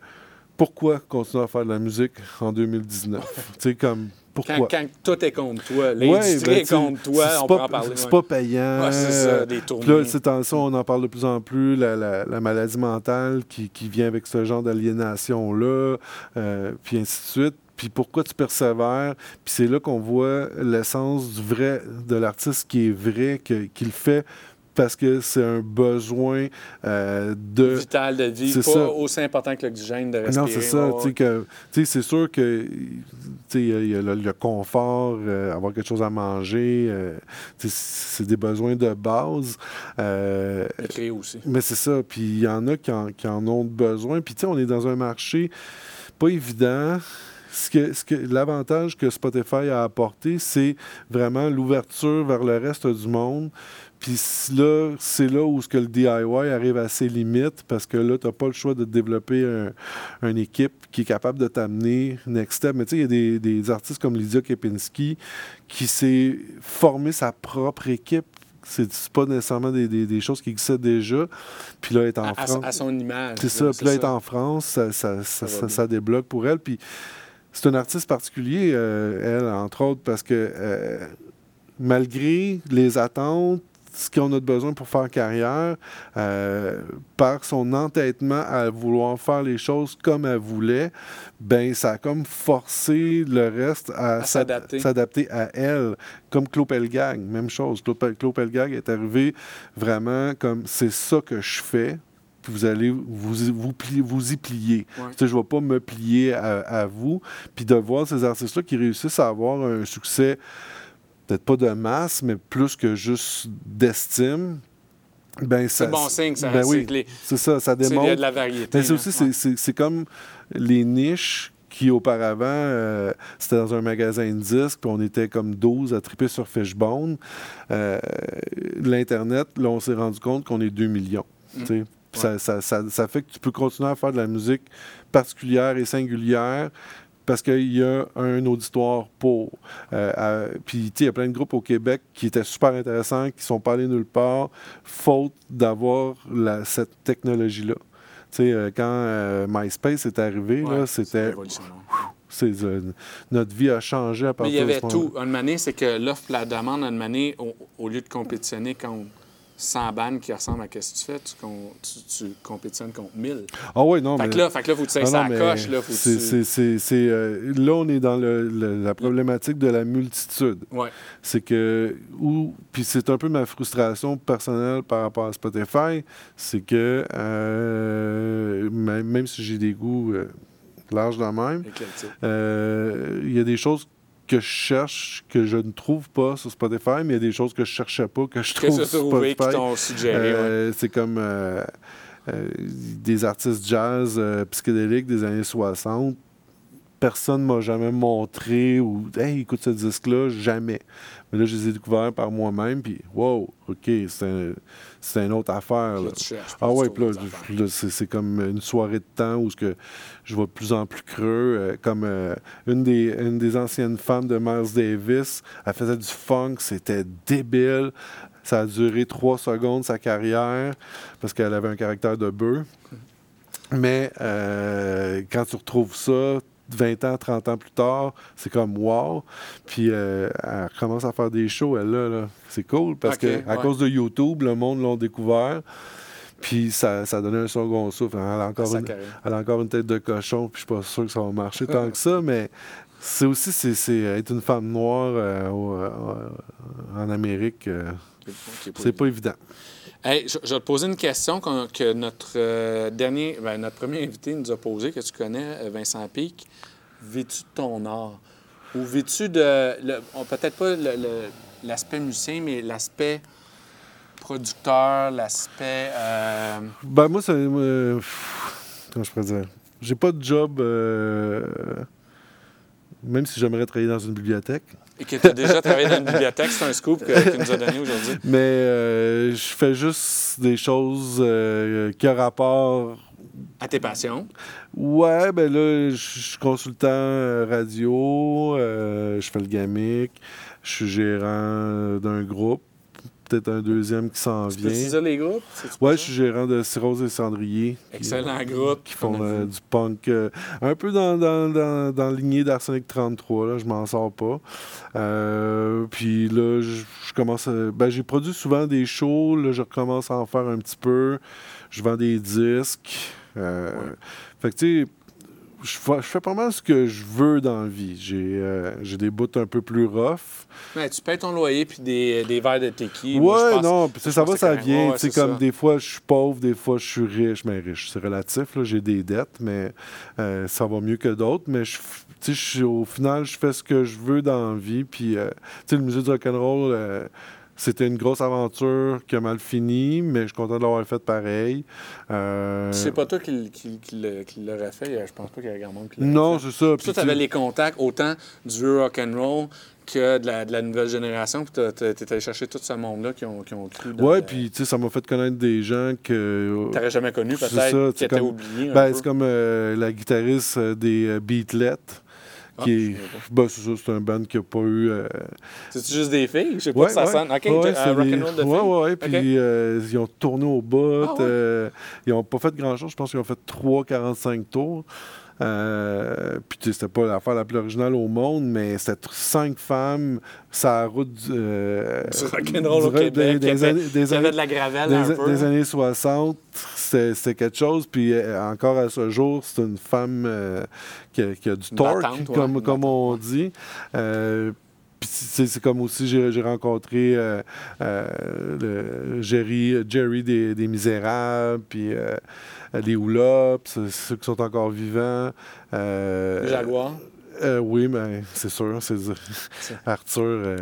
Speaker 3: pourquoi continuer à faire de la musique en 2019? tu sais, comme, pourquoi?
Speaker 1: Quand, quand tout est contre toi,
Speaker 3: Ouais,
Speaker 1: l'industrie
Speaker 3: ben,
Speaker 1: est contre toi,
Speaker 3: c'est
Speaker 1: on
Speaker 3: pas-
Speaker 1: peut en parler.
Speaker 3: C'est
Speaker 1: ouais.
Speaker 3: pas payant.
Speaker 1: Ouais, c'est ça, des
Speaker 3: puis là,
Speaker 1: tournées.
Speaker 3: ces temps-ci, on en parle de plus en plus, la, la- la maladie mentale qui, qui vient avec ce genre d'aliénation-là, euh, puis ainsi de suite. Puis pourquoi tu persévères? Puis c'est là qu'on voit l'essence du vrai, de l'artiste qui est vrai, qu'il fait parce que c'est un besoin euh, de...
Speaker 1: Vital de vie,
Speaker 3: c'est
Speaker 1: pas
Speaker 3: ça.
Speaker 1: aussi important que l'oxygène de respirer.
Speaker 3: Non, c'est ça. c'est sûr que il y a- y a le, le confort, euh, avoir quelque chose à manger, euh, c'est des besoins de base.
Speaker 1: Le créer aussi.
Speaker 3: mais c'est ça. Puis il y en a qui en, qui en ont besoin. Puis tu sais, on est dans un marché pas évident. Ce que, ce que, L'avantage que Spotify a apporté, c'est vraiment l'ouverture vers le reste du monde. Puis là, c'est là où ce que le DIY arrive à ses limites parce que là, tu n'as pas le choix de développer un- une équipe qui est capable de t'amener next step. Mais tu sais, il y a des, des artistes comme Lydia Kepinski qui s'est formé sa propre équipe. C'est pas nécessairement des, des- des choses qui existaient déjà. Puis là, elle est en
Speaker 1: À,
Speaker 3: France.
Speaker 1: à son image.
Speaker 3: C'est ça. Puis là, elle est en France, ça, ça, ça, ça débloque pour elle. Puis c'est un artiste particulier, euh, elle, entre autres, parce que euh, malgré les attentes, ce qu'on a de besoin pour faire carrière, euh, par son entêtement à vouloir faire les choses comme elle voulait, ben ça a comme forcé le reste à,
Speaker 1: À
Speaker 3: s'ad-
Speaker 1: s'adapter.
Speaker 3: à elle. Comme Claude Pelgag, même chose. Claude Pelgag est arrivé vraiment comme c'est ça que je fais, puis vous allez vous, vous, plier- vous y plier.
Speaker 1: Ouais.
Speaker 3: Je ne vais pas me plier à, à vous. Puis de voir ces artistes-là qui réussissent à avoir un succès, peut-être pas de masse, mais plus que juste d'estime, ben
Speaker 1: C'est bon signe, ça
Speaker 3: ben oui, c'est ça, ça
Speaker 1: sais, Il y a
Speaker 3: démontre.
Speaker 1: de la variété.
Speaker 3: Mais c'est aussi, c'est-
Speaker 1: Ouais.
Speaker 3: c'est c'est comme les niches qui auparavant, euh, c'était dans un magasin de disques, puis on était comme 12 à triper sur Fishbone. Euh, L'Internet, là, on s'est rendu compte qu'on est 2 millions.
Speaker 1: Mm.
Speaker 3: Ça, ça- ça- ça fait que tu peux continuer à faire de la musique particulière et singulière parce qu'il y a un auditoire pour. Euh, puis, tu sais, il y a plein de groupes au Québec qui étaient super intéressants, qui sont pas allés nulle part, faute d'avoir cette technologie-là. Tu sais, euh, quand euh, MySpace est arrivé,
Speaker 1: Ouais,
Speaker 3: c'était... euh, notre vie a changé à
Speaker 1: Mais
Speaker 3: partir
Speaker 1: il y
Speaker 3: de
Speaker 1: avait
Speaker 3: ce moment-là.
Speaker 1: tout. Une année, c'est que l'offre et la demande, une année, au, au lieu de compétitionner contre 100 bandes qui ressemblent à ce que tu fais, tu, tu compétitionnes contre 1000.
Speaker 3: Ah oui, non,
Speaker 1: Fait
Speaker 3: mais...
Speaker 1: que là, fait que là, faut que tu
Speaker 3: Ah non,
Speaker 1: coche. Là, faut que
Speaker 3: c'est-
Speaker 1: tu...
Speaker 3: c'est- c'est- c'est, euh, là, on est dans le- le- la problématique de la multitude.
Speaker 1: Ouais.
Speaker 3: C'est que, ou, puis c'est un peu ma frustration personnelle par rapport à Spotify, c'est que euh, même, même si j'ai des goûts euh, larges de même,
Speaker 1: éclectique.
Speaker 3: euh, il y a des choses que je cherche que je ne trouve pas sur Spotify, mais il y a des choses que je cherchais pas que je trouve sur
Speaker 1: qui
Speaker 3: Spotify.
Speaker 1: t'ont suggéré. ouais.
Speaker 3: Euh, C'est comme euh, euh, des artistes jazz psychédéliques des années 60. Personne ne m'a jamais montré ou Hey, écoute ce disque-là, jamais. Mais là, je les ai découverts par moi-même, puis wow, OK, c'est un- c'est une autre affaire.
Speaker 1: Là.
Speaker 3: Ah ouais, puis là, c'est comme une soirée de temps où ce que je vois de plus en plus creux. euh, comme euh, une, des, une des anciennes femmes de Miles Davis, elle faisait du funk, c'était débile. Ça a duré trois secondes, sa carrière, parce qu'elle avait un caractère de bœuf. Mais euh, quand tu retrouves ça 20 ans, 30 ans plus tard, c'est comme wow. Puis euh, elle commence à faire des shows, elle là, là. c'est cool parce
Speaker 1: Ok,
Speaker 3: que à
Speaker 1: ouais.
Speaker 3: cause de YouTube, le monde l'a découvert. Puis ça, ça a donné un second souffle. Elle a, encore une,
Speaker 1: carrière.
Speaker 3: elle a encore une tête de cochon, puis je suis pas sûr que ça va marcher tant que ça, mais c'est aussi c'est, c'est être une femme noire euh, au- euh, en Amérique, euh, c'est pas évident.
Speaker 1: Hey, je, vais te poser une question que notre euh, dernier, ben, notre premier invité nous a posée, que tu connais, euh, Vincent Pic. Vis-tu de ton art? Ou vis-tu de. Peut-être pas l'aspect musicien, mais l'aspect producteur, l'aspect. euh,
Speaker 3: Ben moi, pff, comment je pourrais dire? J'ai pas de job. même si j'aimerais travailler dans une bibliothèque.
Speaker 1: Et que tu as déjà travaillé dans une bibliothèque, c'est un scoop que- qu'il nous a donné aujourd'hui.
Speaker 3: Mais euh, je fais juste des choses euh, qui ont rapport.
Speaker 1: À tes passions.
Speaker 3: Ouais, ben là, je suis consultant euh, radio, euh, je fais le gamic, je suis gérant d'un groupe, peut-être un deuxième qui s'en vient.
Speaker 1: dire les groupes? Ça?
Speaker 3: je suis gérant de Cirrose et Cendrier. qui-
Speaker 1: Excellent groupe.
Speaker 3: qui font euh, du punk. euh, un peu dans, dans, dans, dans la lignée d'Arsenic 33, là, je m'en sors pas. Euh, puis là, je je commence à- Ben, j'ai produit souvent des shows, là, je recommence à en faire un petit peu. Je vends des disques. euh, Fait que, tu sais, je fais, je fais pas mal ce que je veux dans la vie. J'ai euh, des bouts un peu plus rough.
Speaker 1: Ouais, tu payes ton loyer puis des, des verres de tequila. Moi, je
Speaker 3: Ouais,
Speaker 1: pense-
Speaker 3: non,
Speaker 1: je
Speaker 3: ça va, ça
Speaker 1: c'est
Speaker 3: vient.
Speaker 1: Ouais, c'est
Speaker 3: comme
Speaker 1: ça.
Speaker 3: des fois, je suis pauvre, des fois, je suis riche. Mais riche, c'est relatif, j'ai des dettes, mais euh, ça va mieux que d'autres. Mais je, je au final, je fais ce que je veux dans la vie. Puis, euh, tu sais, le musée du rock'n'roll, c'était une grosse aventure qui a mal fini, mais je suis content de l'avoir fait pareil. Euh,
Speaker 1: C'est pas toi qui, l- qui, qui l'a- qui l'aurait fait. Je pense pas qu'il y a grand monde qui l'aurait
Speaker 3: Non, c'est ça.
Speaker 1: Puis toi,
Speaker 3: tu-
Speaker 1: avais les contacts autant du vieux rock'n'roll que de la, de la nouvelle génération. Puis tu es allé chercher tout ce monde-là qui ont, qui ont cru dans
Speaker 3: Ouais,
Speaker 1: le-
Speaker 3: puis tu sais, ça m'a fait connaître des gens que.
Speaker 1: T'aurais jamais connu, peut-être, qui étaient
Speaker 3: comme-
Speaker 1: oubliés.
Speaker 3: Ben, c'est comme euh, la guitariste euh, des euh,
Speaker 1: Ah,
Speaker 3: Qui est, ben, c'est ça, c'est un band qui n'a pas eu. euh,
Speaker 1: C'est-tu juste des filles? Je sais pas
Speaker 3: Ouais,
Speaker 1: ça
Speaker 3: ouais.
Speaker 1: sonne. OK,
Speaker 3: Ouais,
Speaker 1: euh,
Speaker 3: c'est des-
Speaker 1: rock'n'roll de filles.
Speaker 3: Ouais, ouais. Puis euh, ils ont tourné au bout.
Speaker 1: Ah
Speaker 3: euh, ils n'ont pas fait grand-chose. Je pense qu'ils ont fait 3,45 tours. Euh, puis c'était pas l'affaire la plus originale au monde, mais c'était cinq femmes sur la route du, euh,
Speaker 1: Du rock'n'roll au Québec.
Speaker 3: des,
Speaker 1: qui
Speaker 3: des
Speaker 1: avait-
Speaker 3: années, des
Speaker 1: qui avait
Speaker 3: années-
Speaker 1: de la gravelle
Speaker 3: des,
Speaker 1: un peu.
Speaker 3: des années 60, c'était quelque chose. Puis euh, encore à ce jour, c'est une femme euh, qui, a, qui a du torque,
Speaker 1: battante, ouais,
Speaker 3: comme, comme on dit. Euh, c'est c'est comme aussi, j'ai rencontré euh, euh, le Jerry, Jerry des, des Misérables, puis euh, les Houlops, ceux qui sont encore vivants.
Speaker 1: Jaguar.
Speaker 3: Euh, oui, mais c'est sûr. c'est Arthur, euh,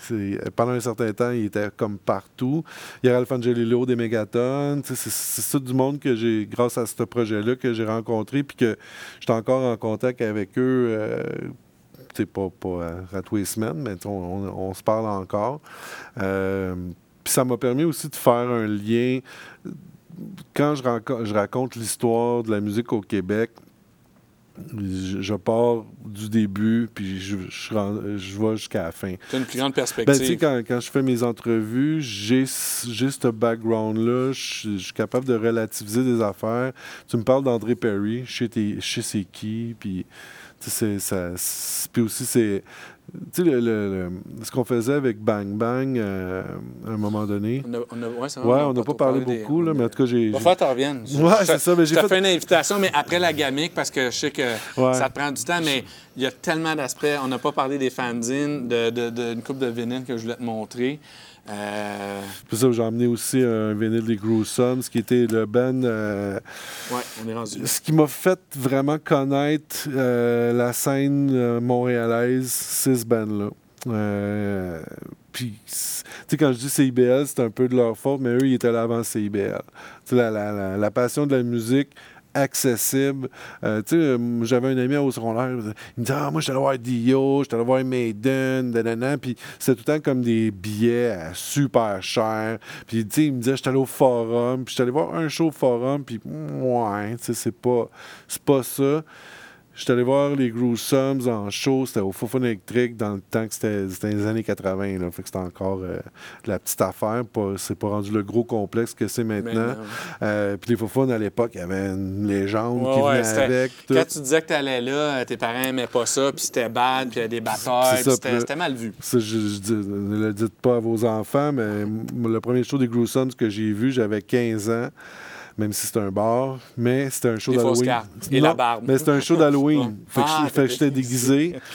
Speaker 3: c'est- pendant un certain temps, il était comme partout. Il y a Ralph Angelillo des Mégatonnes. C'est c'est ça du monde que j'ai, grâce à ce projet-là, que j'ai rencontré, puis que j'étais encore en contact avec eux. euh, sais, pas, pas à, tous les semaines, mais on, on- on se parle encore. Euh, puis ça m'a permis aussi de faire un lien. Quand je, je raconte l'histoire de la musique au Québec, je, pars du début, puis je, je, vais jusqu'à la fin.
Speaker 1: Tu as une plus grande
Speaker 3: Ben, tu sais,
Speaker 1: perspective.
Speaker 3: quand, quand je fais mes entrevues, j'ai ce background-là. Je suis capable de relativiser des affaires. Tu me parles d'André Perry, je sais c'est qui, puis ça- puis aussi, c'est... Tu sais, le- le- le- ce qu'on faisait avec Bang Bang, euh, à un moment donné...
Speaker 1: on a, on a- ouais,
Speaker 3: on n'a pas parlé
Speaker 1: des-
Speaker 3: beaucoup, là, mais en tout cas, j'ai...
Speaker 1: Va falloir que tu reviennes.
Speaker 3: Ouais,
Speaker 1: Je-
Speaker 3: c'est ça, mais j'ai fait-
Speaker 1: fait une invitation, mais après la gamique, parce que je sais que
Speaker 3: Ouais.
Speaker 1: ça te prend du temps, mais il y a tellement d'aspects. On n'a pas parlé des fanzines, d'une de, de, d'une coupe de vinyle que je voulais te montrer. Euh,
Speaker 3: Puis ça, j'ai emmené aussi un vinyle des Gruesome, ce qui était le band... euh,
Speaker 1: ouais, on est rendu.
Speaker 3: Ce qui m'a fait vraiment connaître euh, la scène euh, montréalaise, c'est ce band-là. Euh, puis, tu sais, quand je dis CIBL, c'est un peu de leur faute, mais eux, ils étaient là avant CIBL. Tu sais, la, la- la- la passion de la musique accessible. Euh, euh, j'avais un ami au secondaire, il me disait Ah, moi, allé voir Dio, allé voir Maiden, nanana. Puis c'était tout le temps comme des billets super cher. Puis, il me disait Je suis allé au forum, puis je suis allé voir un show forum, puis, ouais, c'est pas, c'est pas ça. J'étais allé voir les Gruesomes en show, c'était au Fofone électrique dans le temps que c'était c'était les années 80. Là, fait que c'était encore euh, la petite affaire. C'est pas rendu le gros complexe que c'est maintenant. Euh, Puis les Fofone à l'époque, il y avait une légende
Speaker 1: Ouais,
Speaker 3: qui venait avec. tout.
Speaker 1: Quand tu disais que tu allais là, tes parents aimaient pas ça, puis c'était bad, puis il y a des batailles, c'était mal vu.
Speaker 3: Ça, je, je dis- ne le dites pas à vos enfants, mais le premier show des Gruesomes que j'ai vu, j'avais 15 ans, même si c'était un bar, mais c'était un show d'Halloween.
Speaker 1: et la barbe.
Speaker 3: Mais c'était un show d'Halloween. fait que
Speaker 1: Ah,
Speaker 3: fait que j'étais déguisé.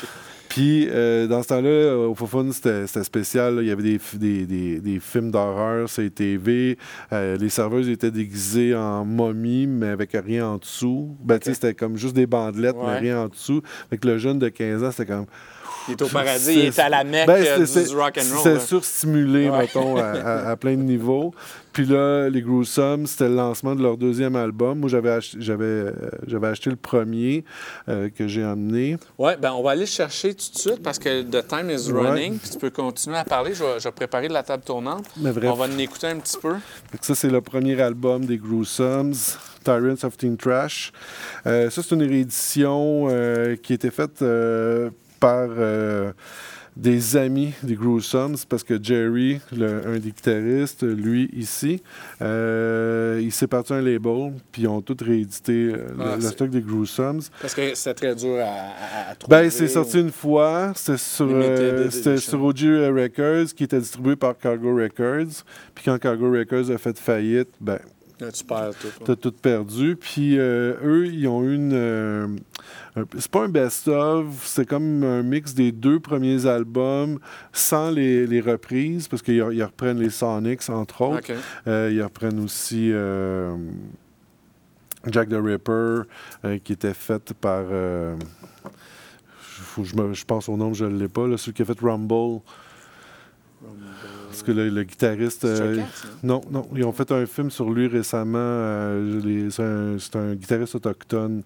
Speaker 3: Puis, euh, dans ce temps-là, euh, au Fofun, c'était c'était spécial. là. Il y avait des, fi- des, des- des films d'horreur sur les TV. Euh, les serveuses étaient déguisées en momie, mais avec rien en dessous. Ben, tu sais, c'était comme juste des bandelettes,
Speaker 1: Ouais.
Speaker 3: mais rien en dessous. Fait que le jeune de 15 ans, c'était comme...
Speaker 1: Il est au paradis,
Speaker 3: C'est-
Speaker 1: il est à la mecque
Speaker 3: Ben,
Speaker 1: euh,
Speaker 3: c'est-
Speaker 1: du, du rock and roll. Là.
Speaker 3: surstimulé,
Speaker 1: Ouais.
Speaker 3: mettons, à, à- à plein de niveaux. Puis là, les Gruesome, c'était le lancement de leur deuxième album. Moi, j'avais euh, j'avais acheté le premier euh, que j'ai emmené.
Speaker 1: Ouais, ben on va aller le chercher tout de suite parce que the time is
Speaker 3: Ouais.
Speaker 1: running. Puis tu peux continuer à parler. Je vais, je vais préparer de la table tournante.
Speaker 3: Mais.
Speaker 1: On va en écouter un petit peu.
Speaker 3: Ça, c'est le premier album des Gruesomes, Tyrants of Teen Trash. Euh, ça, c'est une réédition euh, qui a été faite euh, par euh, des amis des Gruesomes, parce que Jerry, le- un des guitaristes, lui, ici, euh, il s'est parti un label, puis ils ont tout réédité euh, le-
Speaker 1: Ah,
Speaker 3: le, stock des Gruesomes.
Speaker 1: Parce que c'était très dur à, à- à trouver.
Speaker 3: Ben, c'est sorti une fois. C'était sur, euh, OG Records, qui était distribué par Cargo Records. Puis quand Cargo Records a fait faillite, ben,
Speaker 1: Là, tu perds tout. quoi.
Speaker 3: T'as tout perdu. Puis euh, eux, ils ont eu une. euh, un- c'est pas un best-of, c'est comme un mix des deux premiers albums sans les, les reprises, parce qu'ils ils reprennent les Sonics, entre autres. Euh, ils reprennent aussi euh, Jack the Ripper, euh, qui était fait par. faut je, me- je pense au nom, je ne l'ai pas. Là, celui qui a fait Rumble. Parce que le, le guitariste. Euh,
Speaker 1: Katz, non?
Speaker 3: non, non, ils ont fait un film sur lui récemment. euh, les- c'est un, c'est un guitariste autochtone.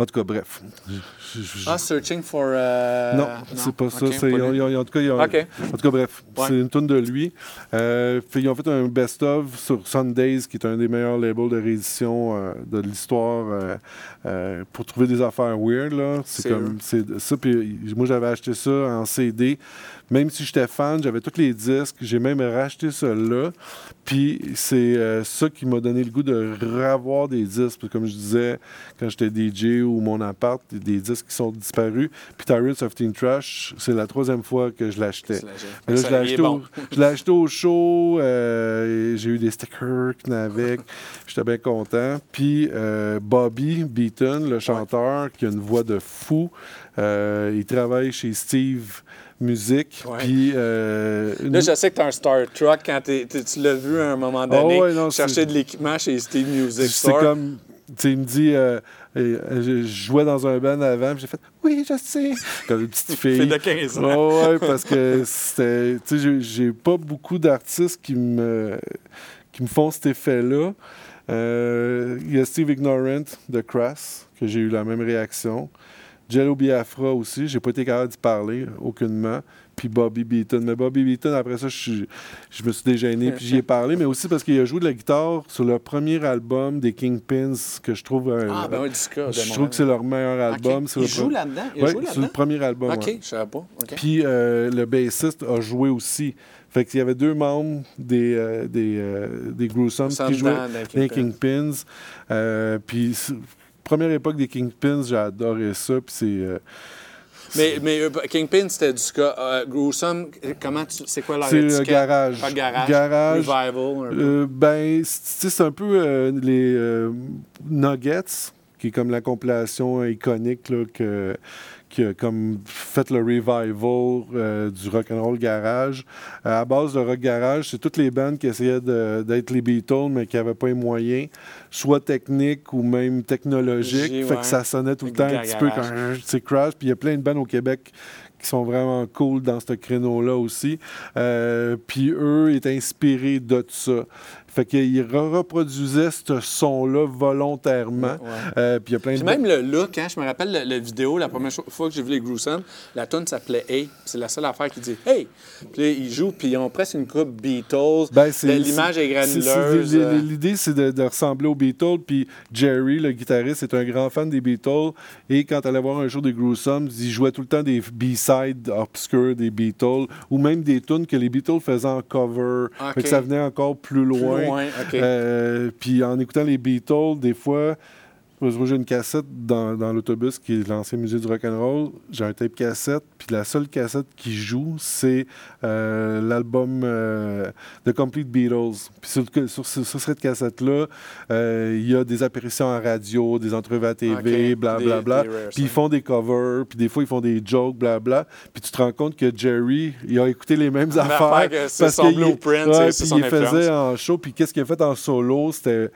Speaker 3: En tout cas, bref. Je- je- je-
Speaker 1: Ah, Searching for. euh,
Speaker 3: non, c'est pas ça.
Speaker 1: OK,
Speaker 3: c'est-
Speaker 1: pas
Speaker 3: ils ont-
Speaker 1: lui.
Speaker 3: ils ont- ils ont- en tout cas, ils ont-
Speaker 1: OK.
Speaker 3: en tout cas, bref,
Speaker 1: Ouais.
Speaker 3: c'est une tune de lui. Euh, puis ils ont fait un best-of sur Sundays, qui est un des meilleurs labels de réédition euh, de l'histoire euh, euh, pour trouver des affaires weird. là. C'est
Speaker 1: C'est
Speaker 3: comme c'est ça. Puis moi, j'avais acheté ça en CD. Même si j'étais fan, j'avais tous les disques. J'ai même racheté celui-là. Puis c'est euh, ça qui m'a donné le goût de revoir des disques. Comme je disais, quand j'étais DJ ou mon appart, des disques qui sont disparus. Puis Tyrants of Teen Trash, c'est la troisième fois que je l'achetais. Mais là, je l'ai acheté,
Speaker 1: bon.
Speaker 3: au- acheté show. euh, j'ai eu des stickers qui avec. J'étais bien content. Puis euh, Bobby Beaton, le chanteur, qui a une voix de fou, euh, il travaille chez Steve Music.
Speaker 1: Ouais.
Speaker 3: Puis. euh, une-
Speaker 1: Là, je sais que tu un Star Truck quand tu l'as vu à un moment donné.
Speaker 3: Ah ouais, non,
Speaker 1: chercher de l'équipement chez Steve Music
Speaker 3: c'est comme. Tu sais, il me dit. euh, euh, je, jouais dans un band avant, j'ai fait Oui, je sais. Comme une petite fille.
Speaker 1: Fille de 15 ans.
Speaker 3: Ouais, ouais, parce que c'était. Tu sais, j'ai- j'ai pas beaucoup d'artistes qui me, qui me font cet effet-là. Euh, Il y a Steve Ignorant de Crass, que j'ai eu la même réaction. Jello Biafra aussi, j'ai pas été capable d'y parler, aucunement. Puis Bobby Beaton. Mais Bobby Beaton, après ça, je, suis- je me suis dégêné, puis j'y ai parlé, mais aussi parce qu'il a joué de la guitare sur le premier album des Kingpins, que je trouve.
Speaker 1: Ah, ben oui, de
Speaker 3: je trouve
Speaker 1: Montréal.
Speaker 3: que c'est leur meilleur album.
Speaker 1: Il
Speaker 3: le
Speaker 1: joue là-dedans? Joué
Speaker 3: c'est le premier album.
Speaker 1: OK,
Speaker 3: ouais.
Speaker 1: je savais pas. OK.
Speaker 3: Puis euh, le bassiste a joué aussi. Fait qu'il y avait deux membres des, euh, des, euh, des Gruesomes
Speaker 1: Sam
Speaker 3: qui jouaient
Speaker 1: dans
Speaker 3: les
Speaker 1: Kingpin.
Speaker 3: Kingpins. Euh, puis, première époque des Kingpins, j'ai adoré ça. Puis c'est. euh,
Speaker 1: Mais, mais euh, Kingpin, c'était du ska. Euh, Gruesome, comment tu. C'est quoi leur
Speaker 3: c'est le
Speaker 1: étiquette?
Speaker 3: garage.
Speaker 1: Pas garage.
Speaker 3: Garage.
Speaker 1: Revival. un peu.
Speaker 3: Euh, ben, c'est tu sais, c'est un peu euh, les euh, Nuggets, qui est comme la compilation iconique là, que, qui a comme fait le revival euh, du rock and roll garage. Euh, à base de rock garage, c'est toutes les bandes qui essayaient d'être les Beatles, mais qui n'avaient pas les moyens, soit techniques ou même technologiques. Fait
Speaker 1: ouais.
Speaker 3: que ça sonnait tout le temps un petit peu comme c'est crash. Puis il y a plein de bandes au Québec qui sont vraiment cool dans ce créneau-là aussi. Euh, puis eux étaient inspirés de ça. Fait qu'il re- reproduisait ce son-là volontairement. Euh, puis il y a plein de...
Speaker 1: même le look, hein, je me rappelle la, la vidéo, la première fois que j'ai vu les Gruesome, la tune s'appelait Hey. C'est la seule affaire qui dit Hey. Puis ils jouent, puis ils ont presque une coupe Beatles.
Speaker 3: Ben,
Speaker 1: L'image est granuleuse.
Speaker 3: l'idée-
Speaker 1: euh,
Speaker 3: L'idée, c'est de, de ressembler aux Beatles. Puis Jerry, le guitariste, est un grand fan des Beatles. Et quand elle allait voir un jour des Gruesome, il jouait tout le temps des B-sides obscurs des Beatles ou même des tunes que les Beatles faisaient en cover. Fait que ça venait encore plus loin.
Speaker 1: loin,
Speaker 3: Euh, puis en écoutant les Beatles, des fois, j'ai une cassette dans, dans l'autobus qui est l'ancien musée du rock'n'roll. J'ai un tape cassette, puis la seule cassette qui joue, c'est euh, l'album euh, The Complete Beatles. Puis sur, cette cassette-là, euh, il y a des apparitions en radio, des entrevues à TV, blablabla. Bla,
Speaker 1: rares
Speaker 3: puis ils font des covers, puis des fois ils font des jokes, blabla. Puis tu te rends compte que Jerry, il a écouté les mêmes
Speaker 1: Même
Speaker 3: affaires.
Speaker 1: affaire que c'est
Speaker 3: parce
Speaker 1: son blueprint,
Speaker 3: ouais,
Speaker 1: c'est- c'est
Speaker 3: puis
Speaker 1: son
Speaker 3: il faisait en show, puis qu'est-ce qu'il a fait en solo, c'était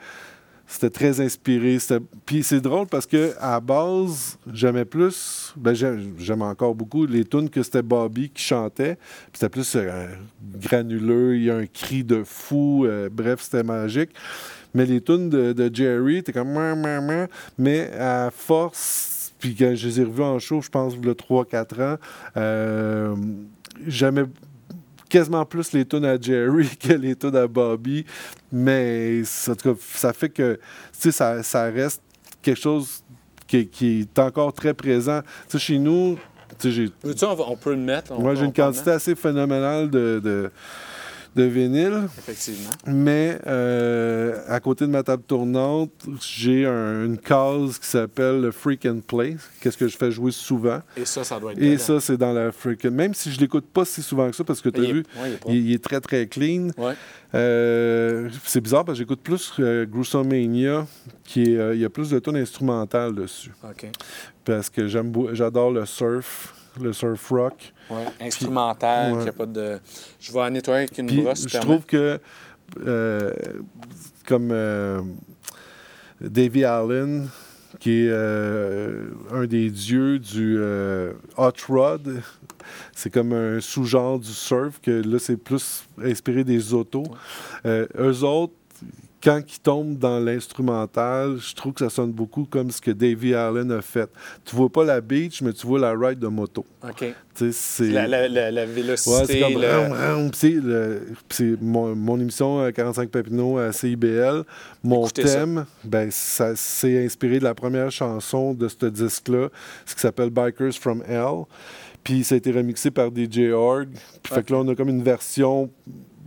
Speaker 3: c'était très inspiré. Puis c'est drôle parce que à la base, j'aimais plus, ben j'aime encore beaucoup les tunes que c'était Bobby qui chantait. Puis c'était plus euh, granuleux, il y a un cri de fou, euh, bref, c'était magique. Mais les tunes de, Jerry, t'es comme mais à force, puis quand je les ai revus en show, je pense, le 3-4 ans, euh, j'aimais quasiment plus les tunes à Jerry que les tunes à Bobby. Mais ça, en tout cas, ça fait que ça, ça reste quelque chose qui, qui est encore très présent. Chez nous,
Speaker 1: on, on peut le mettre.
Speaker 3: moi, j'ai une quantité assez phénoménale de, de, de vinyle.
Speaker 1: Effectivement.
Speaker 3: Mais euh, à côté de ma table tournante, j'ai un- une case qui s'appelle le Freak and Play. Qu'est-ce que je fais jouer souvent.
Speaker 1: Et ça, ça doit être
Speaker 3: Et
Speaker 1: dedans.
Speaker 3: ça, c'est dans la Freak and... Même si je l'écoute pas si souvent que ça, parce que tu as
Speaker 1: Il est-
Speaker 3: vu,
Speaker 1: ouais, il est propre.
Speaker 3: il, il est très, très clean.
Speaker 1: Ouais.
Speaker 3: Euh, c'est bizarre parce que j'écoute plus euh, Gruesomania, qui est, euh, il y a plus de tonnes instrumentales dessus.
Speaker 1: OK.
Speaker 3: Parce que j'aime j'adore le surf, le surf rock.
Speaker 1: Ouais. Instrumental,
Speaker 3: ouais.
Speaker 1: y a pas de. Je vais en nettoyer avec une
Speaker 3: Puis
Speaker 1: brosse.
Speaker 3: je trouve que euh, comme euh, Davy Allen, qui est euh, un des dieux du euh, hot rod, c'est comme un sous-genre du surf que là c'est plus inspiré des autos. Eux autres quand ils tombent dans l'instrumental, je trouve que ça sonne beaucoup comme ce que Davy Allen a fait. Tu vois pas la beach, mais tu vois la ride de moto.
Speaker 1: OK.
Speaker 3: C'est...
Speaker 1: La, la, la, la
Speaker 3: Ouais,
Speaker 1: vélocité.
Speaker 3: c'est comme
Speaker 1: le-
Speaker 3: ram, ram. C'est le- puis c'est mon, mon émission euh, 45 Papineau à CIBL. Mon
Speaker 1: Écoutez ça.
Speaker 3: thème, ben, ça s'est inspiré de la première chanson de ce disque-là, ce qui s'appelle Bikers from Hell. Puis ça a été remixé par DJ Org. Puis fait que là, on a comme une version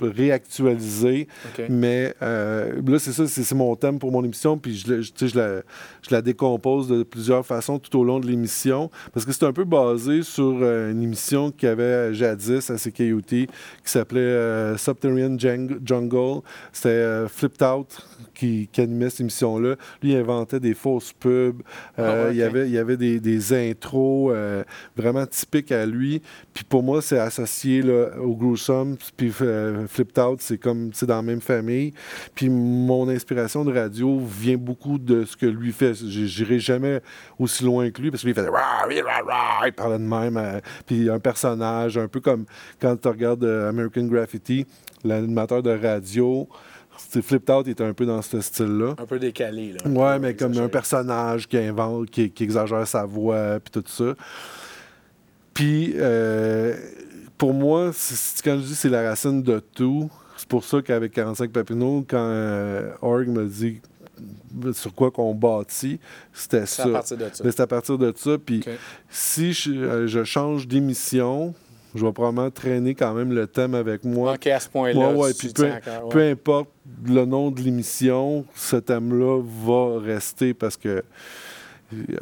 Speaker 3: réactualisée.
Speaker 1: OK.
Speaker 3: Mais euh, là, c'est ça, c'est mon thème pour mon émission, puis je, je- je la, je la décompose de plusieurs façons tout au long de l'émission, parce que c'est un peu basé sur euh, une émission qu'il y avait jadis à CKUT qui s'appelait euh, Subterranean Jungle. C'était euh, Flipped Out qui, qui animait cette émission-là. Lui, il inventait des fausses pubs. Euh,
Speaker 1: Ah
Speaker 3: Il y avait, il y avait des, des intros euh, vraiment typiques à lui. Puis pour moi, c'est associé là, au Gruesome. Puis euh, Flipped Out, c'est comme c'est dans la même famille. Puis mon inspiration de radio vient beaucoup de ce que lui fait. J'irai jamais aussi loin que lui parce que lui, il faisait il parlait de même. euh, puis un personnage, un peu comme quand tu regardes euh, American Graffiti, l'animateur de radio. Flipped Out était un peu dans ce style-là.
Speaker 1: Un peu décalé, là.
Speaker 3: Ouais, mais comme un personnage qui invente, qui, qui exagère sa voix, puis tout ça. Puis, euh, pour moi, c'est- quand je dis c'est la racine de tout, c'est pour ça qu'avec 45 Papineau, quand euh, Org me dit sur quoi qu'on bâtit, c'était
Speaker 1: C'est
Speaker 3: ça.
Speaker 1: à partir de ça.
Speaker 3: Mais c'est à partir de ça. Puis, si je, euh, je change d'émission, je vais probablement traîner quand même le thème avec moi.
Speaker 1: OK, à ce point-là.
Speaker 3: Ouais, puis peu,
Speaker 1: cœur, ouais.
Speaker 3: peu importe le nom de l'émission, ce thème-là va rester parce que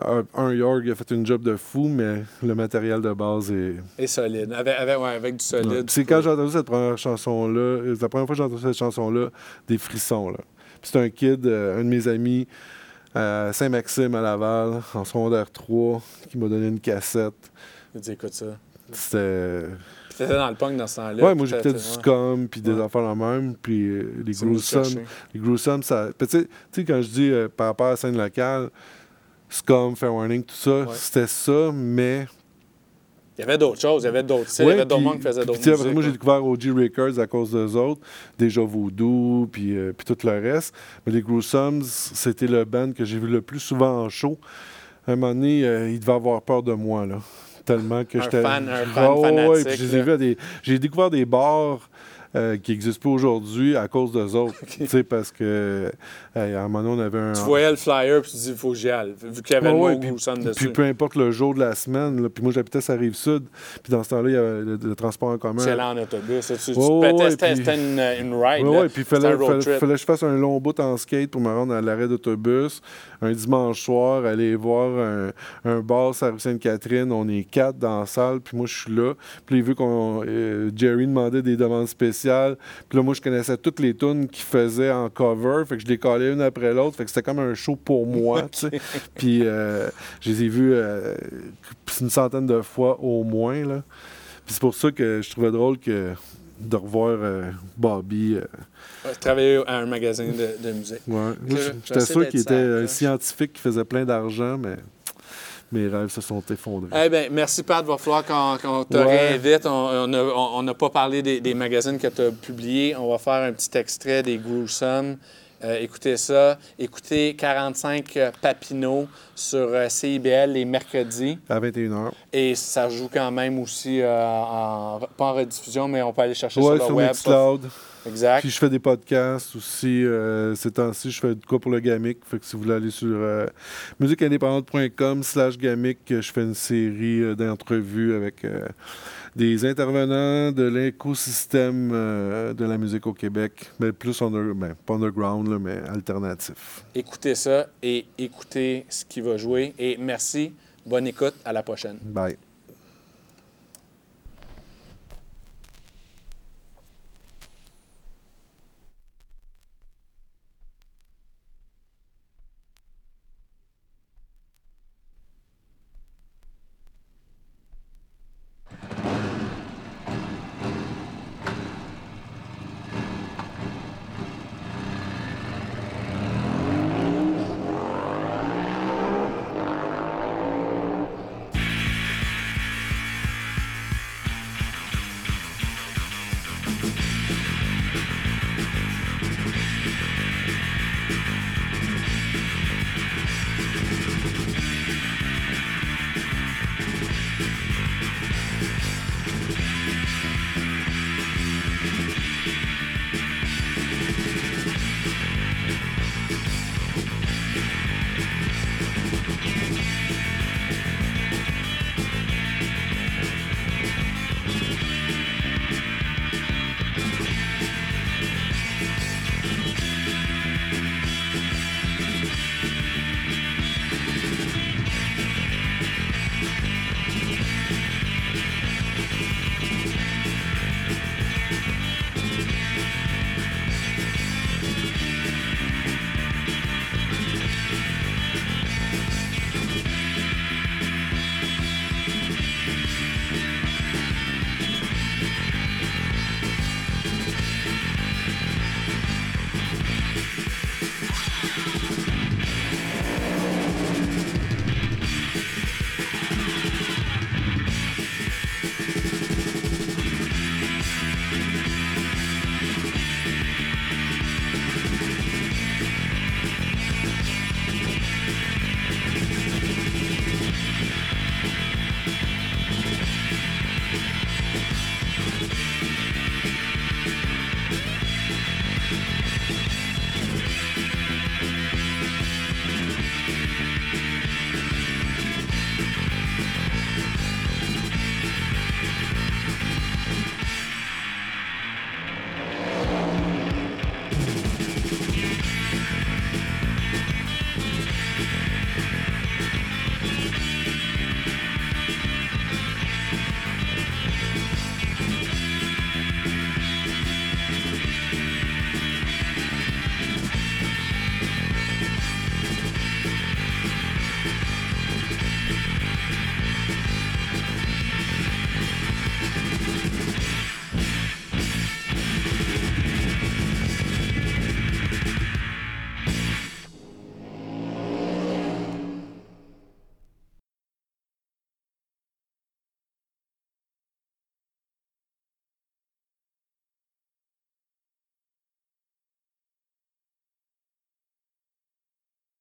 Speaker 3: un, un York a fait une job de fou, mais le matériel de base est.
Speaker 1: Et solide. Avec, avec, ouais, avec du
Speaker 3: Ouais.
Speaker 1: solide.
Speaker 3: C'est quand j'ai entendu cette première chanson-là, euh, c'est la première fois que j'ai entendu cette chanson-là, des frissons. Là. Puis c'est un kid, euh, un de mes amis à Saint-Maxime à Laval, en secondaire 3, qui m'a donné une cassette.
Speaker 1: Tu dis, écoute ça.
Speaker 3: C'était.
Speaker 1: Puis t'étais dans le punk dans ce temps-là.
Speaker 3: Ouais, moi
Speaker 1: t'étais-
Speaker 3: du scum, puis des
Speaker 1: Ouais.
Speaker 3: affaires la même, puis euh, les gruesome. Les gruesome, ça. puis Tu sais- tu sais, quand je dis euh, par rapport à la scène locale, scum, fair warning, tout ça,
Speaker 1: Ouais.
Speaker 3: c'était ça, mais
Speaker 1: Il y avait d'autres choses, il y avait d'autres styles, il y
Speaker 3: Ouais,
Speaker 1: avait d'autres qui faisaient d'autres musiques.
Speaker 3: Moi, j'ai
Speaker 1: ouais.
Speaker 3: découvert OG Records à cause d'eux autres, déjà Voodoo, puis, euh, puis tout le reste. Mais les Gruesomes, c'était le band que j'ai vu le plus souvent en show. À un moment donné, euh, ils devaient avoir peur de moi, là. Tellement que
Speaker 1: Un
Speaker 3: j'étais.
Speaker 1: fan- un fan
Speaker 3: ouais, ouais,
Speaker 1: fanatique,
Speaker 3: des- J'ai découvert des bars. Euh, qui n'existent pas aujourd'hui à cause d'eux autres. Tu sais, parce que euh, à un moment donné, on avait un.
Speaker 1: Tu voyais le flyer, puis tu dis, il faut que j'y aille, vu qu'il y avait
Speaker 3: Ouais,
Speaker 1: le mot
Speaker 3: ouais,
Speaker 1: dessus.
Speaker 3: Puis peu importe le jour de la semaine, là, puis moi j'habitais sur la rive sud, puis dans ce temps-là, il y avait le, le transport en commun.
Speaker 1: Tu allais en autobus, tu, tu
Speaker 3: Ouais, ouais,
Speaker 1: pétais,
Speaker 3: puis-
Speaker 1: c'était une, une ride. Là.
Speaker 3: ouais, puis il fallait, fallait, fallait que je fasse un long bout en skate pour me rendre à l'arrêt d'autobus. Un dimanche soir, aller voir un, un bar sur rue Sainte-Catherine. On est quatre dans la salle, puis moi je suis là. Puis vu qu'on euh, Jerry demandait des demandes spéciales, puis là moi je connaissais toutes les tunes qu'il faisait en cover, fait que je les collais une après l'autre. Fait que c'était comme un show pour moi, tu sais. Puis euh, je les ai vus euh, une centaine de fois au moins, là. Puis c'est pour ça que je trouvais drôle que de revoir euh, Bobby. euh,
Speaker 1: Ouais, travaillais à un magazine de, de musique.
Speaker 3: Ouais. J'étais sûr qu'il était un scientifique qui faisait plein d'argent, mais mes rêves se sont effondrés.
Speaker 1: Eh bien, merci Pat, il va falloir qu'on te
Speaker 3: Ouais.
Speaker 1: réinvite. On n'a on, on n'a pas parlé des, des magazines que tu as publiés. On va faire un petit extrait des Gruesome. Euh, écoutez ça. Écoutez 45 euh, Papineau sur euh, CIBL les mercredis.
Speaker 3: À 21h.
Speaker 1: Et ça joue quand même aussi, en, pas en rediffusion, mais on peut aller chercher
Speaker 3: Ouais,
Speaker 1: sur
Speaker 3: sur
Speaker 1: le web.
Speaker 3: Mixcloud.
Speaker 1: Exact.
Speaker 3: Puis je fais des podcasts aussi. euh, ces temps-ci, je fais du quoi pour le Gamic. Fait que si vous voulez aller sur euh, musiqueindépendante.com slash Gamic, euh, je fais une série euh, d'entrevues avec euh, des intervenants de l'écosystème de la musique au Québec. Mais plus under, ben, pas underground, là, mais alternatif.
Speaker 1: Écoutez ça et écoutez ce qui va jouer. Et merci. Bonne écoute. À la prochaine.
Speaker 3: Bye.